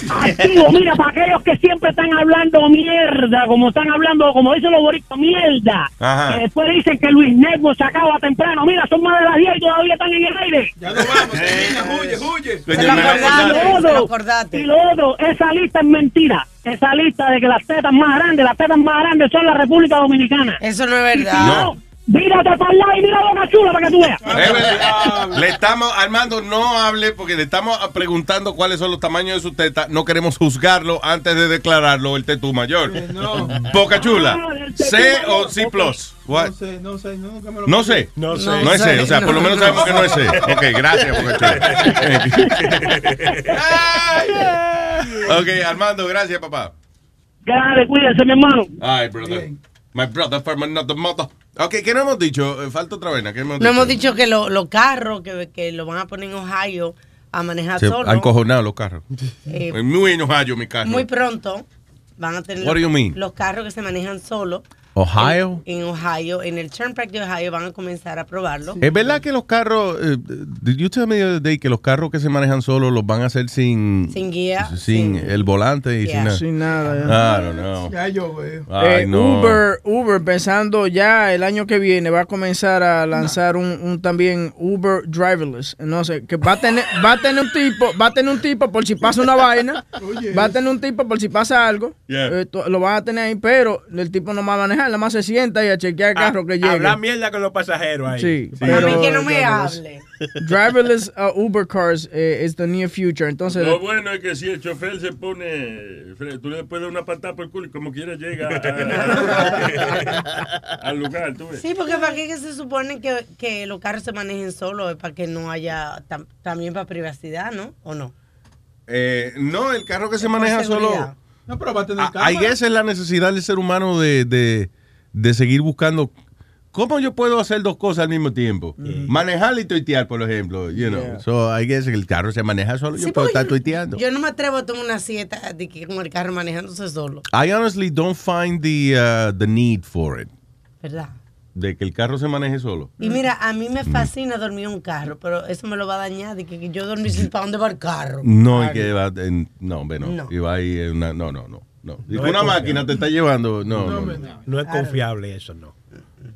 Activo, mira, para aquellos que siempre están hablando mierda, como están hablando, como dicen los boricuas, mierda. Ajá. Que después dicen que Luis Network se acaba temprano. Mira, son más de las 10 y todavía están en el aire. Ya no vamos, termina, huye, huye. Lo acordaste. Y lo otro, esa lista es mentira. Esa lista de que las tetas más grandes, las tetas más grandes son la República Dominicana. Eso no es Y si verdad. no, Mírate para el lado y mira boca chula para que tú veas. Es verdad. Le estamos, Armando, no hable porque le estamos preguntando cuáles son los tamaños de su teta. No queremos juzgarlo antes de declararlo el tetú mayor. Boca chula. ¿C o C plus? What? No sé, no sé, no, nunca me lo No sé. No sé. No es C. O sea, por lo menos sabemos que no es C. Ok, gracias, Boca chula. ok, Armando, gracias, papá. Dale, cuídense, mi hermano. Ay, brother. My brother from another mother. Ok, ¿qué no hemos dicho? Eh, Falta otra vena. ¿Qué hemos No hemos dicho que lo- los carros que, que lo van a poner en Ohio a manejar Se solo. han cojonado los carros. Eh, Muy enojados mi carro. Muy pronto van a tener What do you mean? los carros que se manejan solo Ohio. en Ohio, en el Turnpike de Ohio van a comenzar a probarlo. Es verdad que los carros, eh, did you tell me the other day que los carros que se manejan solos los van a hacer sin Sin guía, sin el volante y Yeah. sin nada. Sin nada, I don't know. Ya yo veo. Ay, Eh, no. Uber, Uber, pensando ya el año que viene, va a comenzar a lanzar un, un también Uber driverless. No sé, que va a tener, va a tener un tipo, va a tener un tipo por si pasa una vaina, va a tener un tipo por si pasa algo, Yeah. eh, lo van a tener ahí, pero el tipo no va a manejar, nada más se sienta y a chequear el carro que llega. Habla mierda con los pasajeros ahí. Sí, A mí que no me driverless. hable. Driverless uh, Uber cars eh, is the near future. Entonces, Lo bueno es que si el chofer se pone, tú le puedes dar una patada por el culo y como quiera llega a- al lugar, tú ves. Sí, porque para qué que se supone que, que los carros se manejen solos, es para que no haya tam- también para privacidad, ¿no? ¿O no? Eh, no, el carro que se maneja seguridad. solo. No, pero va a tener I cámara. guess es la necesidad del ser humano de, de, de seguir buscando. ¿Cómo yo puedo hacer dos cosas al mismo tiempo? Manejar y tuitear, por ejemplo. You know. Yeah. So, I guess el carro se maneja solo. Sí, yo puedo estar tuiteando. Yo no me atrevo a tomar una siesta de que con el carro manejándose solo, I honestly don't find the, uh, the need for it. ¿verdad? De que el carro se maneje solo. Y mira, a mí me fascina dormir en un carro, pero eso me lo va a dañar de que, que yo dormir sin para dónde va el carro. No, y que va en, no, hombre, no. No. Y va ahí en una, no, no, no. no. Y No una confiable. máquina te está llevando, no, no. no. No es confiable eso, no.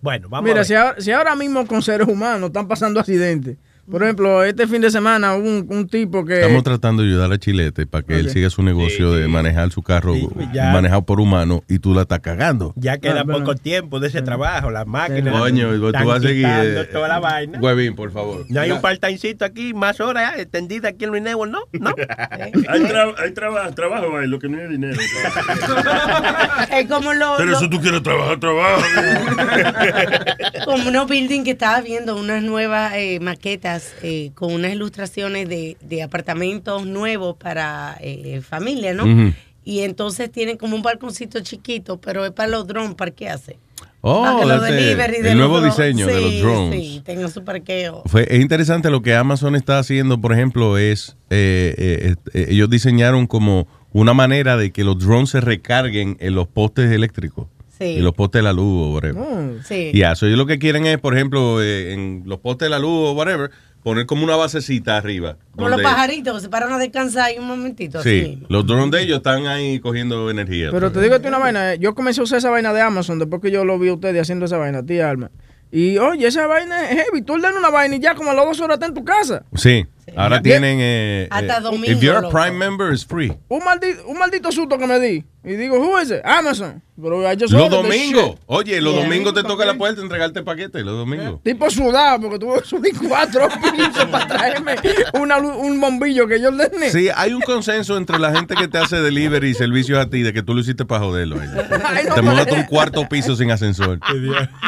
Bueno, vamos Mira, a si ver. ahora, si ahora mismo con seres humanos están pasando accidentes. Por ejemplo, este fin de semana hubo un, un tipo que... Estamos tratando de ayudar a Chilete para que él siga su negocio de manejar su carro ya. manejado por humano y tú la estás cagando. Ya queda Ah, bueno. poco tiempo de ese trabajo, las máquinas. Coño, tú vas a seguir. eh, toda la vaina. Huevín, por favor. No hay un part-timecito aquí, más horas eh, extendida aquí en Luis Network, ¿no? ¿No? Hay, tra- hay traba- trabajo ahí, lo que no es dinero. Es como lo, Pero lo- si tú quieres trabajar, trabaja. como unos building que estaba viendo unas nuevas eh, maquetas eh, con unas ilustraciones de, de apartamentos nuevos para eh, familia, ¿no? Y entonces tienen como un balconcito chiquito, pero es para los drones parquearse. Oh, Para que los delivery de el los nuevo drones- diseño de los sí, drones. Sí, tengan su parqueo. Fue, es interesante lo que Amazon está haciendo, por ejemplo, es eh, eh, eh, ellos diseñaron como una manera de que los drones se recarguen en los postes eléctricos. Sí. Y los postes de la luz o whatever. Sí. Y eso ellos lo que quieren es, por ejemplo, eh, en los postes de la luz o whatever, poner como una basecita arriba. Como los pajaritos que se paran a descansar ahí un momentito. Sí, los drones de ellos están ahí cogiendo energía. Pero te digo ti una vaina, eh, yo comencé a usar esa vaina de Amazon después que yo lo vi a ustedes haciendo esa vaina, tía Alma. Y oye, esa vaina es heavy, tú ordenas una vaina y ya como a las dos horas está en tu casa. Sí, ahora Ya. tienen... Eh, Hasta eh, domingo, If you're a loco. Prime member, it's free. Un maldito, un maldito susto que me di. Y digo, who is it? Amazon. Pero I just Los domingos. Oye, los Yeah. domingos te toca la puerta entregarte el paquete, los domingos. Tipo sudado, porque tuve que subir cuatro pisos para traerme una luz- un bombillo que yo ordené. Sí, hay un consenso entre la gente que te hace delivery y servicios a ti de que tú lo hiciste para joderlo. Ay, no te mudaste un cuarto piso sin ascensor.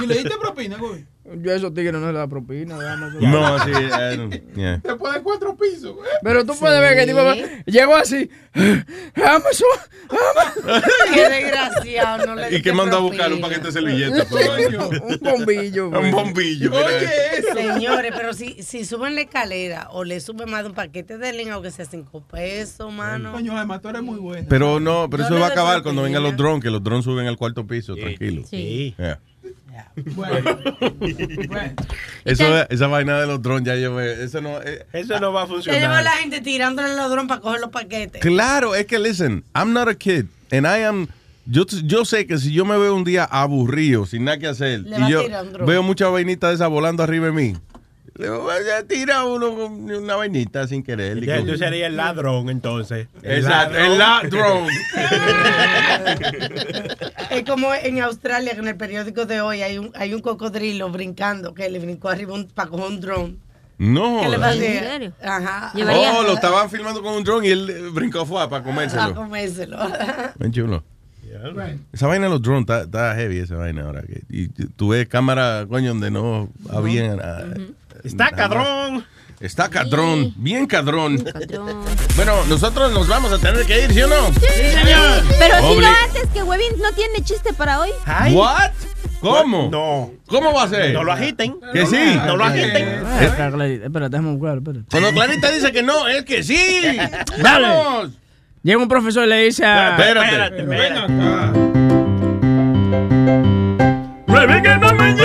¿Y le diste propina, güey? Yo a esos tigres no les da propina. No, así. eh, yeah. Después de cuatro pisos, güey. Pero tú puedes ver que el tipo llegó así. Amazon, Amazon. Qué desgraciado, no le ¿Y qué mandó a buscar? Un paquete de servilletas. un bombillo. Un bombillo. mira. Señores, pero si, si suben la escalera o le suben más de un paquete de línea, aunque sea cinco pesos, mano. Coño, además tú eres muy bueno. Pero no, pero Yo eso le va a acabar cuando vengan los drones, que los drones suben al cuarto piso, tranquilo. Sí. Yeah. Bueno. bueno. Eso, esa vaina de los drones ya yo me- eso no eh, Eso no va a Se lleva la gente tirándole los drones para coger los paquetes. Claro, es que listen, I'm not a kid and I am yo, yo sé que si yo me veo un día aburrido, sin nada que hacer, Le y yo veo muchas vainitas de esas volando arriba de mí, ya tira uno con una vainita sin querer. Ya, tú serías el ladrón, entonces. Exacto, el ladrón. Es como en Australia, que en el periódico de hoy hay un, hay un cocodrilo brincando que le brincó arriba un, para coger un dron. No. ¿Qué le pasó? Ajá. Oh, lo estaban filmando con un drone y él eh, brincó fue para comérselo. comérselo. Bien chulo. Esa vaina de los drones está, heavy, esa vaina ahora. Y tú ves cámara, coño, donde no había. ah, Está cadrón. Está cadrón, bien cadrón. Bueno, nosotros nos vamos a tener que ir, ¿sí o no? Pero si no antes que Webin no tiene chiste para hoy. What? ¿Cómo? No. ¿Cómo va a ser? No lo agiten. Que sí. No lo agiten. Eh, espera, déjame buscar, espera. Cuando Clarita dice que no, es que sí. ¡Vamos! Llega un profesor y le dice a... Espérate. Ven acá. Ven que no me lleva.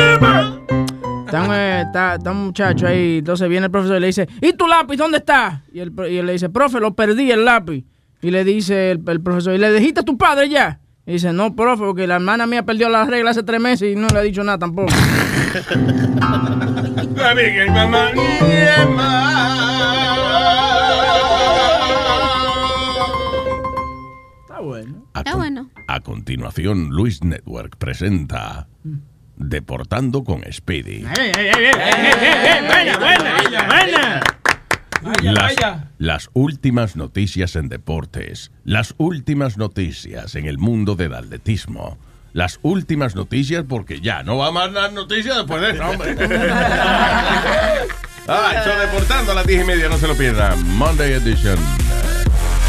Está un, eh, está, está un muchacho ahí, entonces viene el profesor y le dice, ¿y tu lápiz dónde está? Y, el, y él le dice, profe, lo perdí el lápiz. Y le dice el, el profesor, ¿y le dijiste a tu padre ya? Y dice, no, profe, porque la hermana mía perdió las reglas hace tres meses y no le ha dicho nada tampoco. Está bueno. Está bueno. A continuación, Luis Network presenta Deportando con Speedy. buena, buena, buena. Las, las últimas noticias en deportes, las últimas noticias en el mundo del atletismo, las últimas noticias porque ya no va más las noticias después de eso, hombre. Ah, eso deportando a las 10 y media, no se lo pierdan. Monday Edition.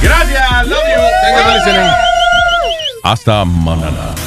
Gracias, love you. Thank you for listening. Hasta mañana.